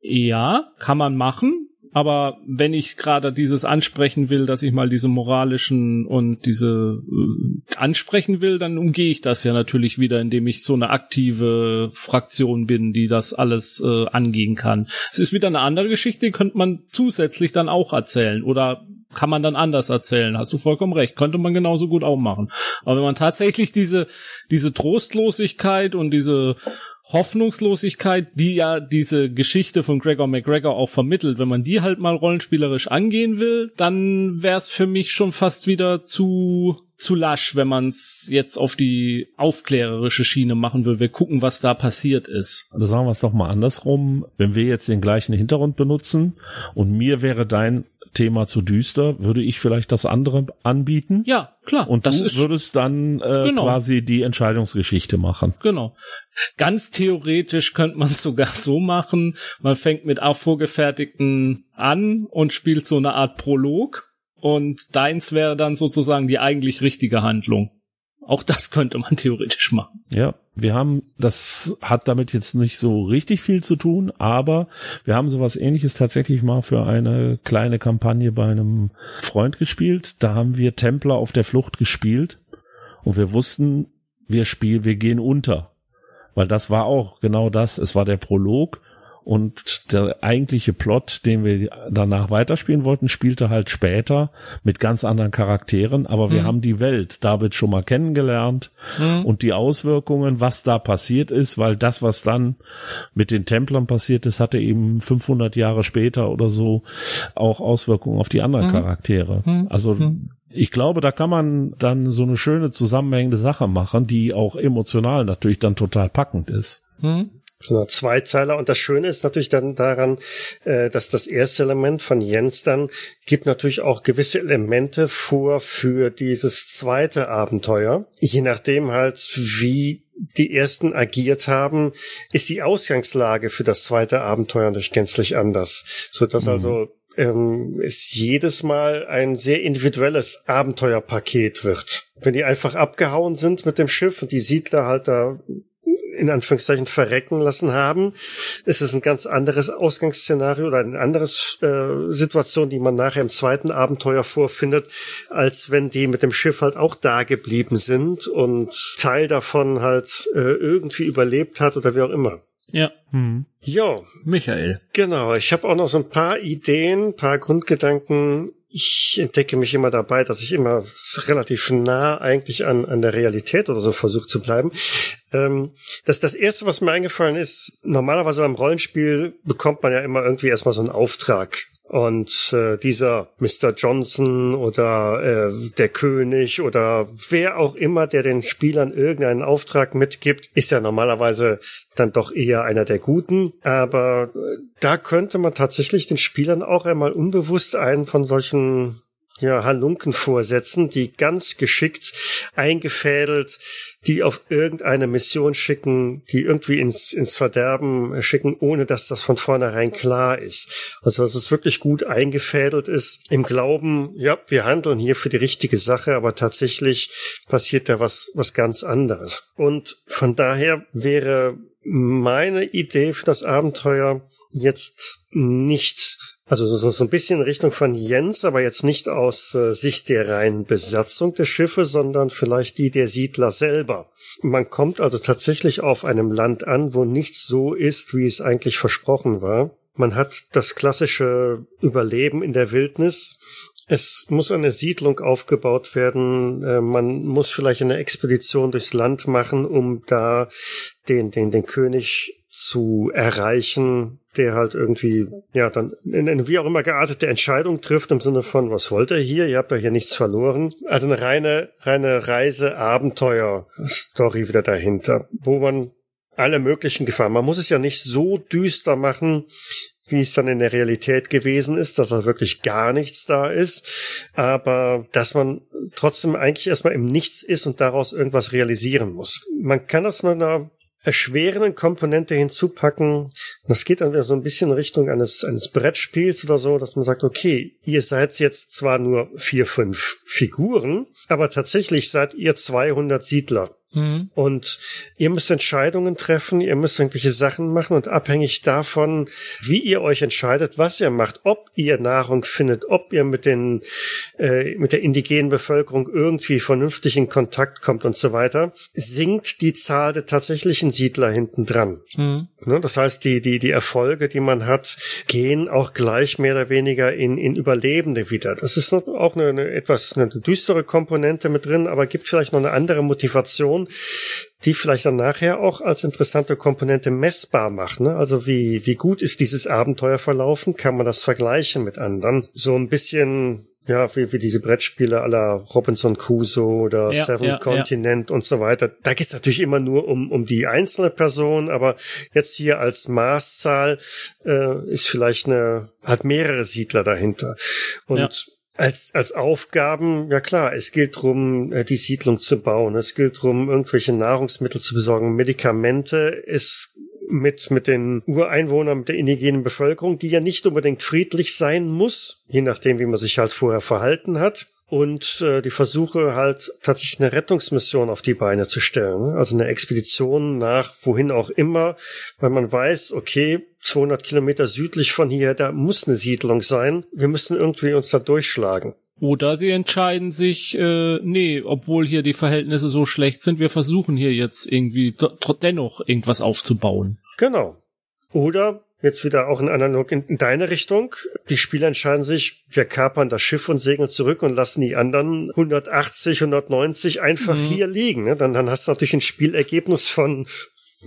Ja, kann man machen. Aber wenn ich gerade dieses ansprechen will, dass ich mal diese moralischen und diese äh, ansprechen will, dann umgehe ich das ja natürlich wieder, indem ich so eine aktive Fraktion bin, die das alles äh, angehen kann. Es ist wieder eine andere Geschichte, könnte man zusätzlich dann auch erzählen oder kann man dann anders erzählen. Hast du vollkommen recht. Könnte man genauso gut auch machen. Aber wenn man tatsächlich diese, diese Trostlosigkeit und diese Hoffnungslosigkeit, die ja diese Geschichte von Gregor McGregor auch vermittelt, wenn man die halt mal rollenspielerisch angehen will, dann wär's für mich schon fast wieder zu zu lasch, wenn man es jetzt auf die aufklärerische Schiene machen will. Wir gucken, was da passiert ist. Also sagen wir es doch mal andersrum. Wenn wir jetzt den gleichen Hintergrund benutzen und mir wäre dein Thema zu düster, würde ich vielleicht das andere anbieten. Ja, klar. Und das du ist, würdest dann äh, genau. quasi die Entscheidungsgeschichte machen. Genau. Ganz theoretisch könnte man es sogar so machen. Man fängt mit vorgefertigten an und spielt so eine Art Prolog. Und deins wäre dann sozusagen die eigentlich richtige Handlung. Auch das könnte man theoretisch machen. Ja, wir haben, das hat damit jetzt nicht so richtig viel zu tun, aber wir haben sowas ähnliches tatsächlich mal für eine kleine Kampagne bei einem Freund gespielt. Da haben wir Templer auf der Flucht gespielt und wir wussten, wir spielen, wir gehen unter. Weil das war auch genau das. Es war der Prolog und der eigentliche Plot, den wir danach weiterspielen wollten, spielte halt später mit ganz anderen Charakteren. Aber wir mhm. haben die Welt David schon mal kennengelernt mhm. und die Auswirkungen, was da passiert ist, weil das, was dann mit den Templern passiert ist, hatte eben 500 Jahre später oder so auch Auswirkungen auf die anderen mhm. Charaktere. Mhm. Also mhm. ich glaube, da kann man dann so eine schöne zusammenhängende Sache machen, die auch emotional natürlich dann total packend ist. Mhm so einer Zweizeiler. Und das Schöne ist natürlich dann daran, äh, dass das erste Element von Jens dann gibt natürlich auch gewisse Elemente vor für dieses zweite Abenteuer. Je nachdem halt, wie die ersten agiert haben, ist die Ausgangslage für das zweite Abenteuer natürlich gänzlich anders. So dass mhm. also ähm, es jedes Mal ein sehr individuelles Abenteuerpaket wird. Wenn die einfach abgehauen sind mit dem Schiff und die Siedler halt da in Anführungszeichen verrecken lassen haben. Es ist ein ganz anderes Ausgangsszenario oder eine andere äh, Situation, die man nachher im zweiten Abenteuer vorfindet, als wenn die mit dem Schiff halt auch da geblieben sind und Teil davon halt äh, irgendwie überlebt hat oder wie auch immer. Ja. Hm. Ja. Michael. Genau. Ich habe auch noch so ein paar Ideen, paar Grundgedanken, ich entdecke mich immer dabei, dass ich immer relativ nah eigentlich an, an der Realität oder so versuche zu bleiben. Ähm, das, das erste, was mir eingefallen ist, normalerweise beim Rollenspiel bekommt man ja immer irgendwie erstmal so einen Auftrag. Und äh, dieser Mr. Johnson oder äh, der König oder wer auch immer, der den Spielern irgendeinen Auftrag mitgibt, ist ja normalerweise dann doch eher einer der Guten. Aber äh, da könnte man tatsächlich den Spielern auch einmal unbewusst einen von solchen ja, Halunken vorsetzen, die ganz geschickt eingefädelt, die auf irgendeine Mission schicken, die irgendwie ins, ins Verderben schicken, ohne dass das von vornherein klar ist. Also, dass es wirklich gut eingefädelt ist, im Glauben, ja, wir handeln hier für die richtige Sache, aber tatsächlich passiert da was, was ganz anderes. Und von daher wäre meine Idee für das Abenteuer jetzt nicht also so, so ein bisschen Richtung von Jens, aber jetzt nicht aus äh, Sicht der reinen Besatzung des Schiffes, sondern vielleicht die der Siedler selber. Man kommt also tatsächlich auf einem Land an, wo nichts so ist, wie es eigentlich versprochen war. Man hat das klassische Überleben in der Wildnis. Es muss eine Siedlung aufgebaut werden. Äh, man muss vielleicht eine Expedition durchs Land machen, um da den, den, den König zu erreichen, der halt irgendwie, ja, dann in eine wie auch immer geartete Entscheidung trifft im Sinne von, was wollt ihr hier? Ihr habt ja hier nichts verloren. Also eine reine, reine Reise-Abenteuer-Story wieder dahinter, wo man alle möglichen Gefahren. Man muss es ja nicht so düster machen, wie es dann in der Realität gewesen ist, dass da wirklich gar nichts da ist, aber dass man trotzdem eigentlich erstmal im Nichts ist und daraus irgendwas realisieren muss. Man kann das nur einer erschwerenden Komponente hinzupacken. Das geht dann wieder so ein bisschen in Richtung eines, eines Brettspiels oder so, dass man sagt, okay, ihr seid jetzt zwar nur vier, fünf Figuren, aber tatsächlich seid ihr 200 Siedler. Mhm. Und ihr müsst Entscheidungen treffen, ihr müsst irgendwelche Sachen machen und abhängig davon, wie ihr euch entscheidet, was ihr macht, ob ihr Nahrung findet, ob ihr mit den äh, mit der indigenen Bevölkerung irgendwie vernünftig in Kontakt kommt und so weiter, sinkt die Zahl der tatsächlichen Siedler hinten dran. Mhm. Ne, das heißt, die die die Erfolge, die man hat, gehen auch gleich mehr oder weniger in in Überlebende wieder. Das ist auch eine, eine etwas eine düstere Komponente mit drin, aber gibt vielleicht noch eine andere Motivation die vielleicht dann nachher auch als interessante Komponente messbar macht. Ne? Also wie, wie gut ist dieses Abenteuer verlaufen? Kann man das vergleichen mit anderen? So ein bisschen ja, wie, wie diese Brettspiele aller Robinson Crusoe oder ja, Seven ja, Continent ja. und so weiter. Da geht's natürlich immer nur um, um die einzelne Person, aber jetzt hier als Maßzahl äh, ist vielleicht eine, hat mehrere Siedler dahinter. Und als, als Aufgaben, ja klar, es gilt drum, äh, die Siedlung zu bauen, es gilt drum, irgendwelche Nahrungsmittel zu besorgen, Medikamente, es mit, mit den Ureinwohnern, mit der indigenen Bevölkerung, die ja nicht unbedingt friedlich sein muss, je nachdem, wie man sich halt vorher verhalten hat. Und äh, die Versuche halt tatsächlich eine Rettungsmission auf die Beine zu stellen. Also eine Expedition nach wohin auch immer, weil man weiß, okay, 200 Kilometer südlich von hier, da muss eine Siedlung sein. Wir müssen irgendwie uns da durchschlagen. Oder sie entscheiden sich, äh, nee, obwohl hier die Verhältnisse so schlecht sind, wir versuchen hier jetzt irgendwie dennoch irgendwas aufzubauen. Genau. Oder jetzt wieder auch ein Analog in, in deine Richtung. Die Spieler entscheiden sich, wir kapern das Schiff und segeln zurück und lassen die anderen 180, 190 einfach mhm. hier liegen. Ne? Dann, dann hast du natürlich ein Spielergebnis von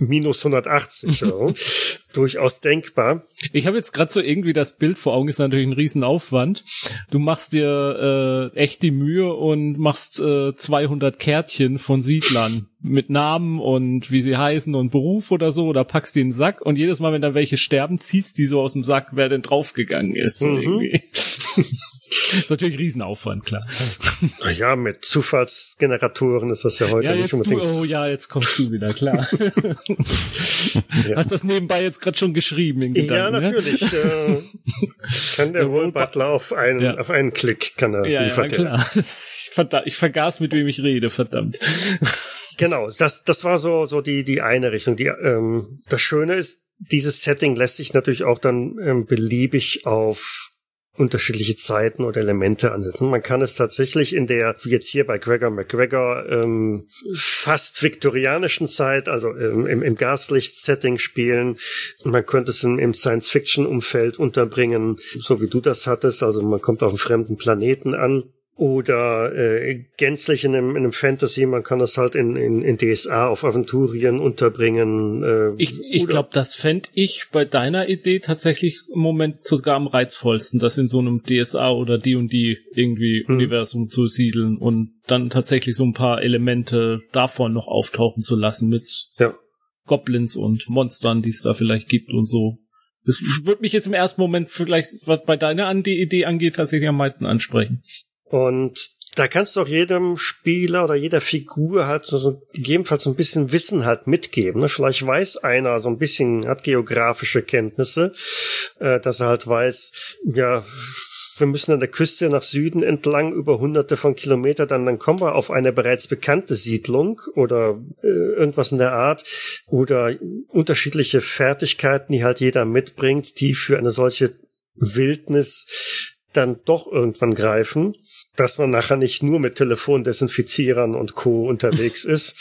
minus 180. so. Durchaus denkbar. Ich habe jetzt gerade so irgendwie das Bild vor Augen, ist natürlich ein Riesenaufwand. Du machst dir äh, echt die Mühe und machst äh, 200 Kärtchen von Siedlern mit Namen und wie sie heißen und Beruf oder so, oder packst die in den Sack und jedes Mal, wenn da welche sterben, ziehst die so aus dem Sack, wer denn draufgegangen ist. Mhm. ist natürlich Riesenaufwand, klar. Ja, mit Zufallsgeneratoren ist das ja heute ja, nicht unbedingt. Du, oh ja, jetzt kommst du wieder, klar. ja. Hast das nebenbei jetzt gerade schon geschrieben in Gedanken, Ja, ne? natürlich. Ne? kann der Roll Butler auf einen, ja. auf einen Klick kann er ja, liefern. Ja, klar. Ich, ich vergaß, mit wem ich rede, verdammt. Genau, das, das war so, so die, die eine Richtung. Die, ähm, das Schöne ist, dieses Setting lässt sich natürlich auch dann ähm, beliebig auf unterschiedliche Zeiten oder Elemente ansetzen. Man kann es tatsächlich in der, wie jetzt hier bei Gregor McGregor, ähm, fast viktorianischen Zeit, also ähm, im, im Gaslicht-Setting spielen. Man könnte es im, im Science-Fiction-Umfeld unterbringen, so wie du das hattest. Also man kommt auf einen fremden Planeten an oder äh, gänzlich in einem, in einem Fantasy, man kann das halt in, in, in DSA auf Aventurien unterbringen. Äh, ich ich glaube, das fände ich bei deiner Idee tatsächlich im Moment sogar am reizvollsten, das in so einem DSA oder die und die irgendwie hm. Universum zu siedeln und dann tatsächlich so ein paar Elemente davon noch auftauchen zu lassen mit ja. Goblins und Monstern, die es da vielleicht gibt und so. Das würde mich jetzt im ersten Moment vielleicht, was bei deiner Idee angeht, tatsächlich am meisten ansprechen. Und da kannst du auch jedem Spieler oder jeder Figur halt so, so gegebenenfalls so ein bisschen Wissen halt mitgeben. Ne? Vielleicht weiß einer so ein bisschen, hat geografische Kenntnisse, äh, dass er halt weiß, ja, wir müssen an der Küste nach Süden entlang über hunderte von Kilometern, dann, dann kommen wir auf eine bereits bekannte Siedlung oder äh, irgendwas in der Art oder unterschiedliche Fertigkeiten, die halt jeder mitbringt, die für eine solche Wildnis dann doch irgendwann greifen, dass man nachher nicht nur mit Telefondesinfizierern und Co. unterwegs ist,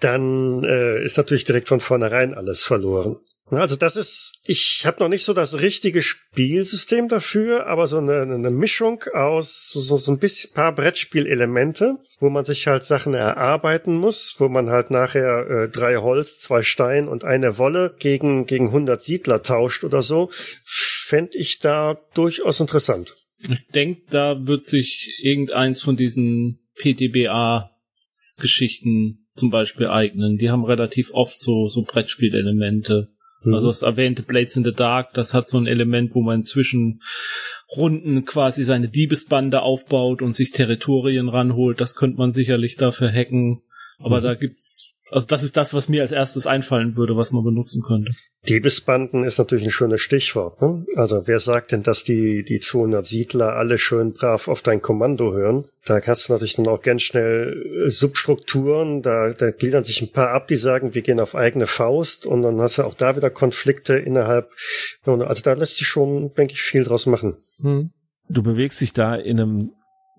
dann äh, ist natürlich direkt von vornherein alles verloren. Also das ist, ich habe noch nicht so das richtige Spielsystem dafür, aber so eine, eine Mischung aus so, so ein bisschen paar Brettspielelemente, wo man sich halt Sachen erarbeiten muss, wo man halt nachher äh, drei Holz, zwei Stein und eine Wolle gegen gegen 100 Siedler tauscht oder so, fände ich da durchaus interessant. Ich denke, da wird sich irgendeins von diesen PTBA-Geschichten zum Beispiel eignen. Die haben relativ oft so, so Brettspielelemente. Mhm. Also das erwähnte Blades in the Dark, das hat so ein Element, wo man zwischen Runden quasi seine Diebesbande aufbaut und sich Territorien ranholt. Das könnte man sicherlich dafür hacken. Aber mhm. da gibt's also das ist das, was mir als erstes einfallen würde, was man benutzen könnte. Diebesbanden ist natürlich ein schönes Stichwort. Ne? Also wer sagt denn, dass die, die 200 Siedler alle schön brav auf dein Kommando hören? Da kannst du natürlich dann auch ganz schnell äh, Substrukturen, da, da gliedern sich ein paar ab, die sagen, wir gehen auf eigene Faust und dann hast du auch da wieder Konflikte innerhalb. Also da lässt sich schon, denke ich, viel draus machen. Hm. Du bewegst dich da in einem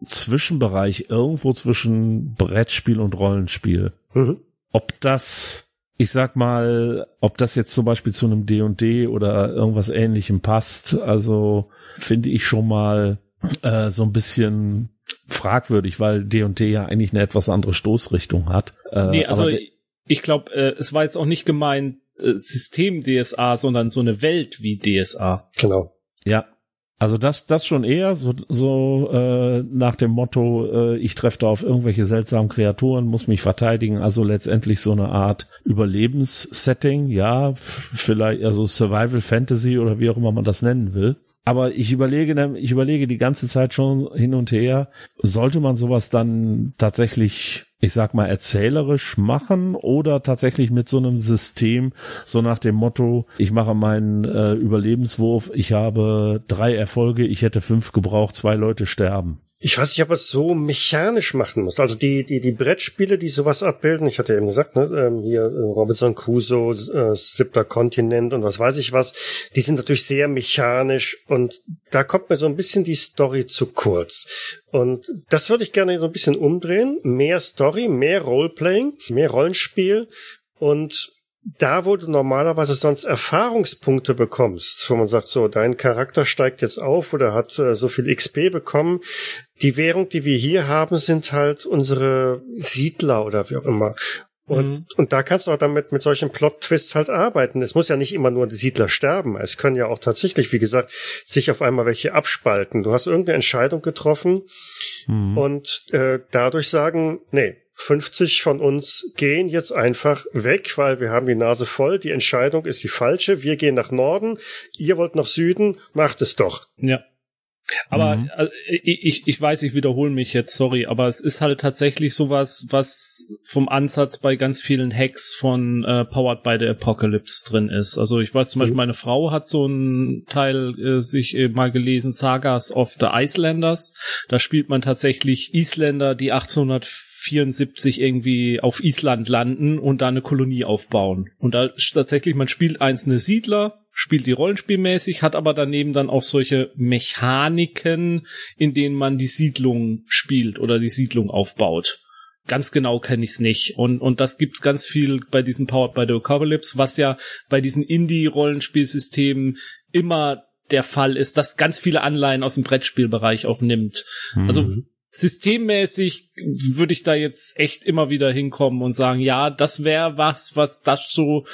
Zwischenbereich irgendwo zwischen Brettspiel und Rollenspiel. Mhm ob das, ich sag mal, ob das jetzt zum Beispiel zu einem D&D oder irgendwas ähnlichem passt, also finde ich schon mal äh, so ein bisschen fragwürdig, weil D&D ja eigentlich eine etwas andere Stoßrichtung hat. Äh, nee, also ich glaube, äh, es war jetzt auch nicht gemeint äh, System DSA, sondern so eine Welt wie DSA. Genau. Ja, also das, das schon eher so, so äh, nach dem Motto, äh, ich treffe da auf irgendwelche seltsamen Kreaturen, muss mich verteidigen. Also letztendlich so eine Art Überlebenssetting, ja, vielleicht also Survival Fantasy oder wie auch immer man das nennen will. Aber ich überlege, ich überlege die ganze Zeit schon hin und her, sollte man sowas dann tatsächlich ich sag mal, erzählerisch machen oder tatsächlich mit so einem System, so nach dem Motto, ich mache meinen äh, Überlebenswurf, ich habe drei Erfolge, ich hätte fünf gebraucht, zwei Leute sterben. Ich weiß nicht, ob es so mechanisch machen muss. Also die, die, die Brettspiele, die sowas abbilden, ich hatte eben gesagt, ne, ähm, hier äh, Robinson Crusoe, äh, Sippler Kontinent und was weiß ich was, die sind natürlich sehr mechanisch und da kommt mir so ein bisschen die Story zu kurz. Und das würde ich gerne so ein bisschen umdrehen. Mehr Story, mehr Roleplaying, mehr Rollenspiel und da, wo du normalerweise sonst Erfahrungspunkte bekommst, wo man sagt, so, dein Charakter steigt jetzt auf oder hat äh, so viel XP bekommen. Die Währung, die wir hier haben, sind halt unsere Siedler oder wie auch immer. Und, mhm. und da kannst du auch damit mit solchen Plot-Twists halt arbeiten. Es muss ja nicht immer nur die Siedler sterben. Es können ja auch tatsächlich, wie gesagt, sich auf einmal welche abspalten. Du hast irgendeine Entscheidung getroffen mhm. und äh, dadurch sagen, nee, 50 von uns gehen jetzt einfach weg, weil wir haben die Nase voll. Die Entscheidung ist die falsche. Wir gehen nach Norden. Ihr wollt nach Süden. Macht es doch. Ja. Aber mhm. also, ich, ich weiß, ich wiederhole mich jetzt, sorry, aber es ist halt tatsächlich sowas, was vom Ansatz bei ganz vielen Hacks von äh, Powered by the Apocalypse drin ist. Also ich weiß zum Beispiel, mhm. meine Frau hat so einen Teil äh, sich äh, mal gelesen, Sagas of the Icelanders. Da spielt man tatsächlich Isländer, die 800 74 irgendwie auf Island landen und da eine Kolonie aufbauen. Und da tatsächlich, man spielt einzelne Siedler, spielt die rollenspielmäßig, hat aber daneben dann auch solche Mechaniken, in denen man die Siedlung spielt oder die Siedlung aufbaut. Ganz genau kenne ich es nicht. Und, und das gibt's ganz viel bei diesem Powered by the Apocalypse, was ja bei diesen Indie-Rollenspielsystemen immer der Fall ist, dass ganz viele Anleihen aus dem Brettspielbereich auch nimmt. Mhm. Also systemmäßig würde ich da jetzt echt immer wieder hinkommen und sagen, ja, das wäre was, was das so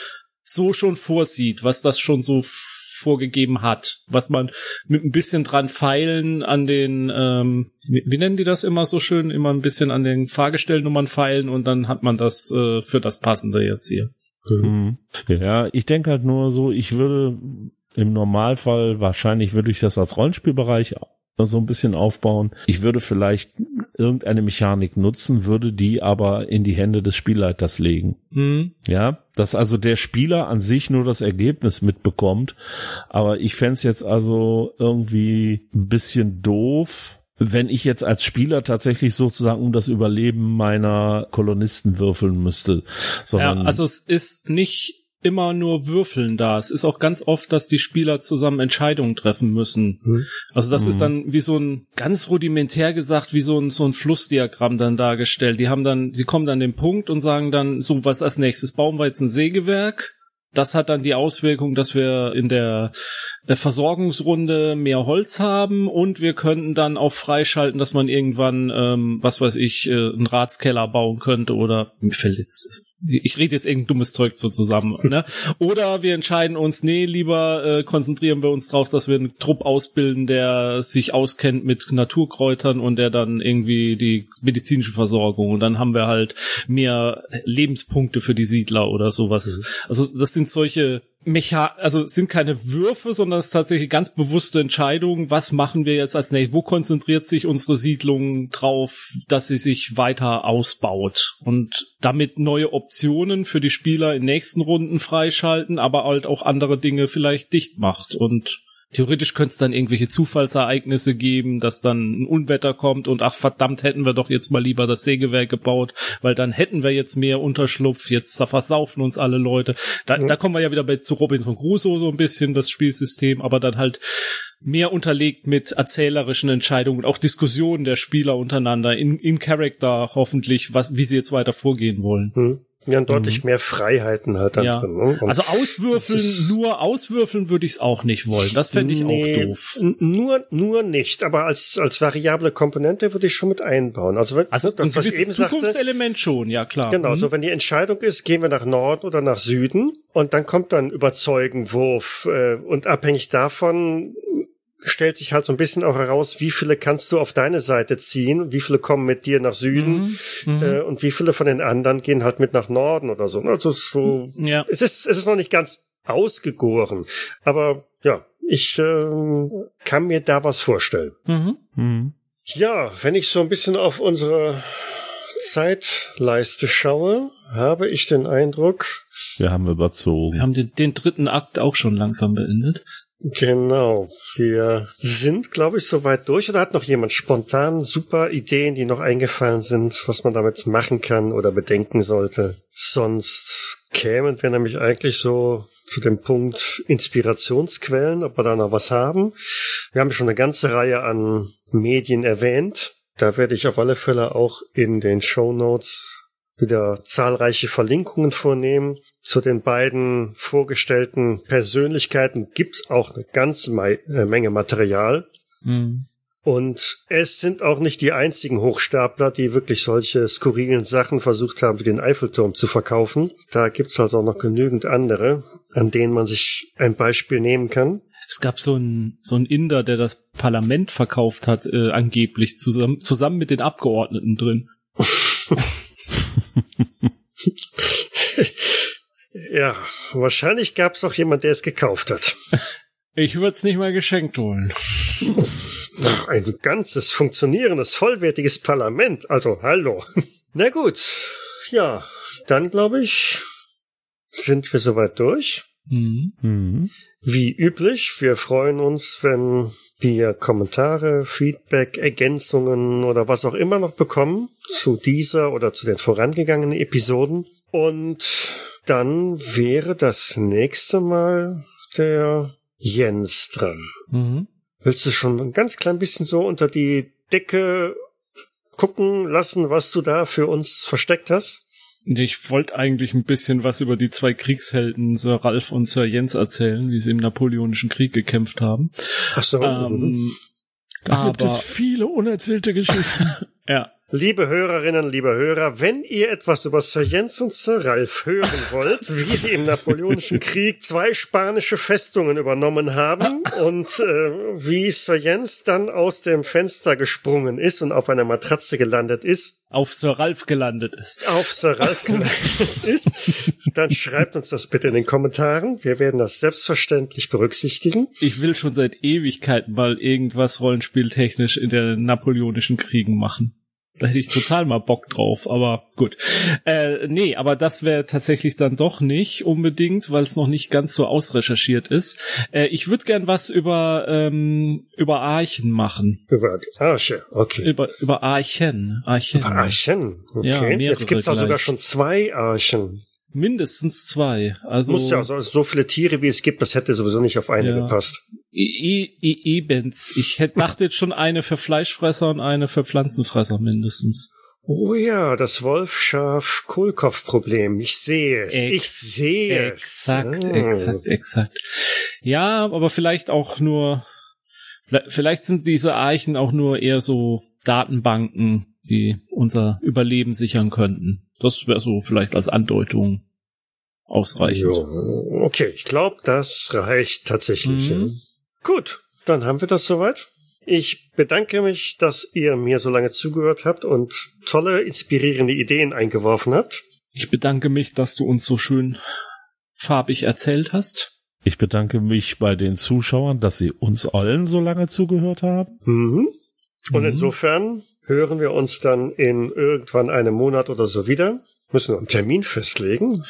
so schon vorsieht, was das schon so vorgegeben hat, was man mit ein bisschen dran feilen an den, ähm, wie, nennen die das immer so schön, immer ein bisschen an den Fahrgestellnummern feilen und dann hat man das äh, für das Passende jetzt hier. Mhm. Ja, ich denke halt nur so, ich würde im Normalfall wahrscheinlich würde ich das als Rollenspielbereich so ein bisschen aufbauen. Ich würde vielleicht irgendeine Mechanik nutzen, würde die aber in die Hände des Spielleiters legen. Mhm. Ja, dass also der Spieler an sich nur das Ergebnis mitbekommt. Aber ich fände jetzt also irgendwie ein bisschen doof, wenn ich jetzt als Spieler tatsächlich sozusagen um das Überleben meiner Kolonisten würfeln müsste. Sondern ja, also es ist nicht immer nur Würfeln da. Es ist auch ganz oft, dass die Spieler zusammen Entscheidungen treffen müssen. Hm. Also das Mhm. ist dann wie so ein ganz rudimentär gesagt, wie so ein so ein Flussdiagramm dann dargestellt. Die haben dann, sie kommen dann den Punkt und sagen dann, so was als nächstes bauen wir jetzt ein Sägewerk. Das hat dann die Auswirkung, dass wir in der äh, Versorgungsrunde mehr Holz haben und wir könnten dann auch freischalten, dass man irgendwann, ähm, was weiß ich, äh, einen Ratskeller bauen könnte oder mir fällt jetzt ich rede jetzt irgendein dummes Zeug so zusammen, ne? Oder wir entscheiden uns, nee, lieber äh, konzentrieren wir uns drauf, dass wir einen Trupp ausbilden, der sich auskennt mit Naturkräutern und der dann irgendwie die medizinische Versorgung und dann haben wir halt mehr Lebenspunkte für die Siedler oder sowas. Also das sind solche Mecha also sind keine Würfe, sondern es ist tatsächlich ganz bewusste Entscheidungen. Was machen wir jetzt als nächstes? Wo konzentriert sich unsere Siedlung drauf, dass sie sich weiter ausbaut und damit neue Optionen für die Spieler in nächsten Runden freischalten, aber halt auch andere Dinge vielleicht dicht macht und Theoretisch könnte es dann irgendwelche Zufallsereignisse geben, dass dann ein Unwetter kommt und ach verdammt, hätten wir doch jetzt mal lieber das Sägewerk gebaut, weil dann hätten wir jetzt mehr Unterschlupf, jetzt versaufen uns alle Leute. Da, Ja. da kommen wir ja wieder bei zu Robinson Crusoe so ein bisschen, das Spielsystem, aber dann halt mehr unterlegt mit erzählerischen Entscheidungen, auch Diskussionen der Spieler untereinander, in, in Character hoffentlich, was, wie sie jetzt weiter vorgehen wollen. Hm. Ja, deutlich mehr Freiheiten halt dann Ja. drin. Ne? Also auswürfeln, nur auswürfeln würde ich es auch nicht wollen. Das fände ich Nee, auch doof. Nur, nur nicht, aber als, als variable Komponente würde ich schon mit einbauen. Also, wenn, Also das, so ein was eben gewisses sagte, Zukunftselement schon, ja klar. Genau, Mhm. so wenn die Entscheidung ist, gehen wir nach Norden oder nach Süden und dann kommt dann Überzeugenwurf äh, und abhängig davon stellt sich halt so ein bisschen auch heraus, wie viele kannst du auf deine Seite ziehen, wie viele kommen mit dir nach Süden Mhm. äh, und wie viele von den anderen gehen halt mit nach Norden oder so. Also so, Ja. es ist es ist noch nicht ganz ausgegoren, aber ja, ich ähm, kann mir da was vorstellen. Mhm. Mhm. Ja, wenn ich so ein bisschen auf unsere Zeitleiste schaue, habe ich den Eindruck, Wir haben überzogen. Wir haben den, den dritten Akt auch schon langsam beendet. Genau, wir sind, glaube ich, soweit durch. Oder hat noch jemand spontan super Ideen, die noch eingefallen sind, was man damit machen kann oder bedenken sollte? Sonst kämen wir nämlich eigentlich so zu dem Punkt Inspirationsquellen, ob wir da noch was haben. Wir haben schon eine ganze Reihe an Medien erwähnt. Da werde ich auf alle Fälle auch in den Show Notes wieder zahlreiche Verlinkungen vornehmen. Zu den beiden vorgestellten Persönlichkeiten gibt's auch eine ganze Mei- äh, Menge Material. Mhm. Und es sind auch nicht die einzigen Hochstapler, die wirklich solche skurrilen Sachen versucht haben, wie den Eiffelturm zu verkaufen. Da gibt's also auch noch genügend andere, an denen man sich ein Beispiel nehmen kann. Es gab so einen so einen Inder, der das Parlament verkauft hat, äh, angeblich, zusammen, zusammen mit den Abgeordneten drin. Ja, wahrscheinlich gab's auch jemand, der es gekauft hat. Ich würde es nicht mal geschenkt holen. Ein ganzes funktionierendes, vollwertiges Parlament. Also, hallo. Na gut. Ja, dann glaube ich, sind wir soweit durch. Mhm. Mhm. Wie üblich, wir freuen uns, wenn wir Kommentare, Feedback, Ergänzungen oder was auch immer noch bekommen zu dieser oder zu den vorangegangenen Episoden. Und dann wäre das nächste Mal der Jens dran. Mhm. Willst du schon ein ganz klein bisschen so unter die Decke gucken lassen, was du da für uns versteckt hast? Ich wollte eigentlich ein bisschen was über die zwei Kriegshelden, Sir Ralph und Sir Jens, erzählen, wie sie im Napoleonischen Krieg gekämpft haben. Ach so. Ähm, Da gibt es viele unerzählte Geschichten. ja. Liebe Hörerinnen, liebe Hörer, wenn ihr etwas über Sir Jens und Sir Ralph hören wollt, wie sie im Napoleonischen Krieg zwei spanische Festungen übernommen haben und äh, wie Sir Jens dann aus dem Fenster gesprungen ist und auf einer Matratze gelandet ist, auf Sir Ralph gelandet ist. Auf Sir Ralph gelandet ist, dann schreibt uns das bitte in den Kommentaren. Wir werden das selbstverständlich berücksichtigen. Ich will schon seit Ewigkeiten mal irgendwas rollenspieltechnisch in den napoleonischen Kriegen machen. Da hätte ich total mal Bock drauf, aber gut. Äh, nee, aber das wäre tatsächlich dann doch nicht unbedingt, weil es noch nicht ganz so ausrecherchiert ist. Äh, ich würde gern was über ähm, über Archen machen. Über Arche, okay. Über über Archen, Archen. Über Archen, okay. Ja, Jetzt gibt's also sogar schon zwei Archen. Mindestens zwei. Also muss ja also so viele Tiere wie es gibt, das hätte sowieso nicht auf eine ja. gepasst. Ebens. Ich hätte dachte jetzt schon eine für Fleischfresser und eine für Pflanzenfresser mindestens. Oh ja, das Wolfschaf-Kohlkopf-Problem. Ich sehe es. Ex ich sehe es. Exakt, oh. exakt, exakt. Ja, aber vielleicht auch nur, vielleicht sind diese Eichen auch nur eher so Datenbanken, die unser Überleben sichern könnten. Das wäre so vielleicht als Andeutung ausreichend. Jo, okay, ich glaube, das reicht tatsächlich. Mhm. Gut, dann haben wir das soweit. Ich bedanke mich, dass ihr mir so lange zugehört habt und tolle, inspirierende Ideen eingeworfen habt. Ich bedanke mich, dass du uns so schön farbig erzählt hast. Ich bedanke mich bei den Zuschauern, dass sie uns allen so lange zugehört haben. Mhm. Und mhm. insofern hören wir uns dann in irgendwann einem Monat oder so wieder. Müssen wir einen Termin festlegen.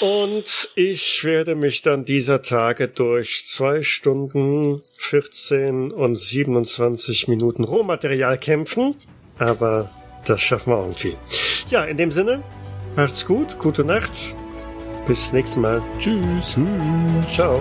Und ich werde mich dann dieser Tage durch zwei Stunden 14 und 27 Minuten Rohmaterial kämpfen. Aber das schaffen wir irgendwie. Ja, in dem Sinne, macht's gut, gute Nacht. Bis nächstes Mal. Tschüss. Ciao.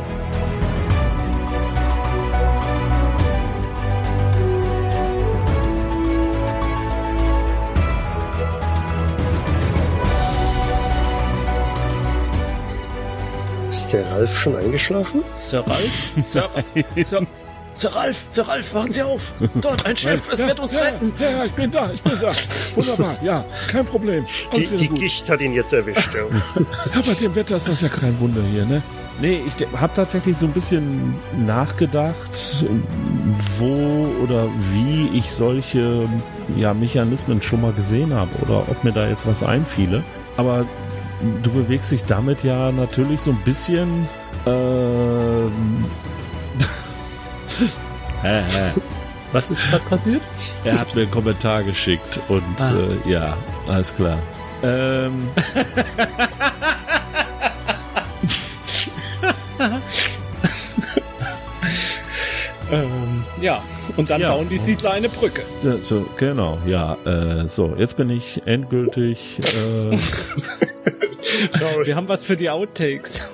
Der Ralf schon eingeschlafen? Sir Ralf? Sir, Sir, Sir Ralf, Sir Ralf, wachen Sie auf! Dort, ein Schiff, es ja, wird uns ja, retten! Ja, ja, ich bin da, ich bin da. Wunderbar, ja, kein Problem. die, die Gicht hat ihn jetzt erwischt. Ja. ja, bei dem Wetter ist das ja kein Wunder hier, ne? Nee, ich habe tatsächlich so ein bisschen nachgedacht, wo oder wie ich solche ja, Mechanismen schon mal gesehen habe oder ob mir da jetzt was einfiele. Aber du bewegst dich damit ja natürlich so ein bisschen. Ähm, äh. Was ist gerade passiert? Er hat mir einen Kommentar geschickt und ah. äh, ja, alles klar. Ähm. ähm, ja, und dann ja. bauen die Siedler eine Brücke. Ja, so, genau, ja. Äh, so, jetzt bin ich endgültig. Äh, Wir haben was für die Outtakes.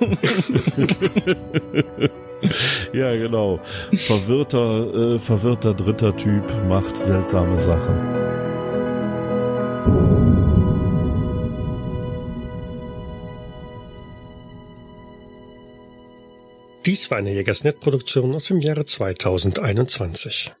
ja, genau. Verwirrter, äh, verwirrter dritter Typ macht seltsame Sachen. Dies war eine Jägersnet-Produktion aus dem Jahre 2021.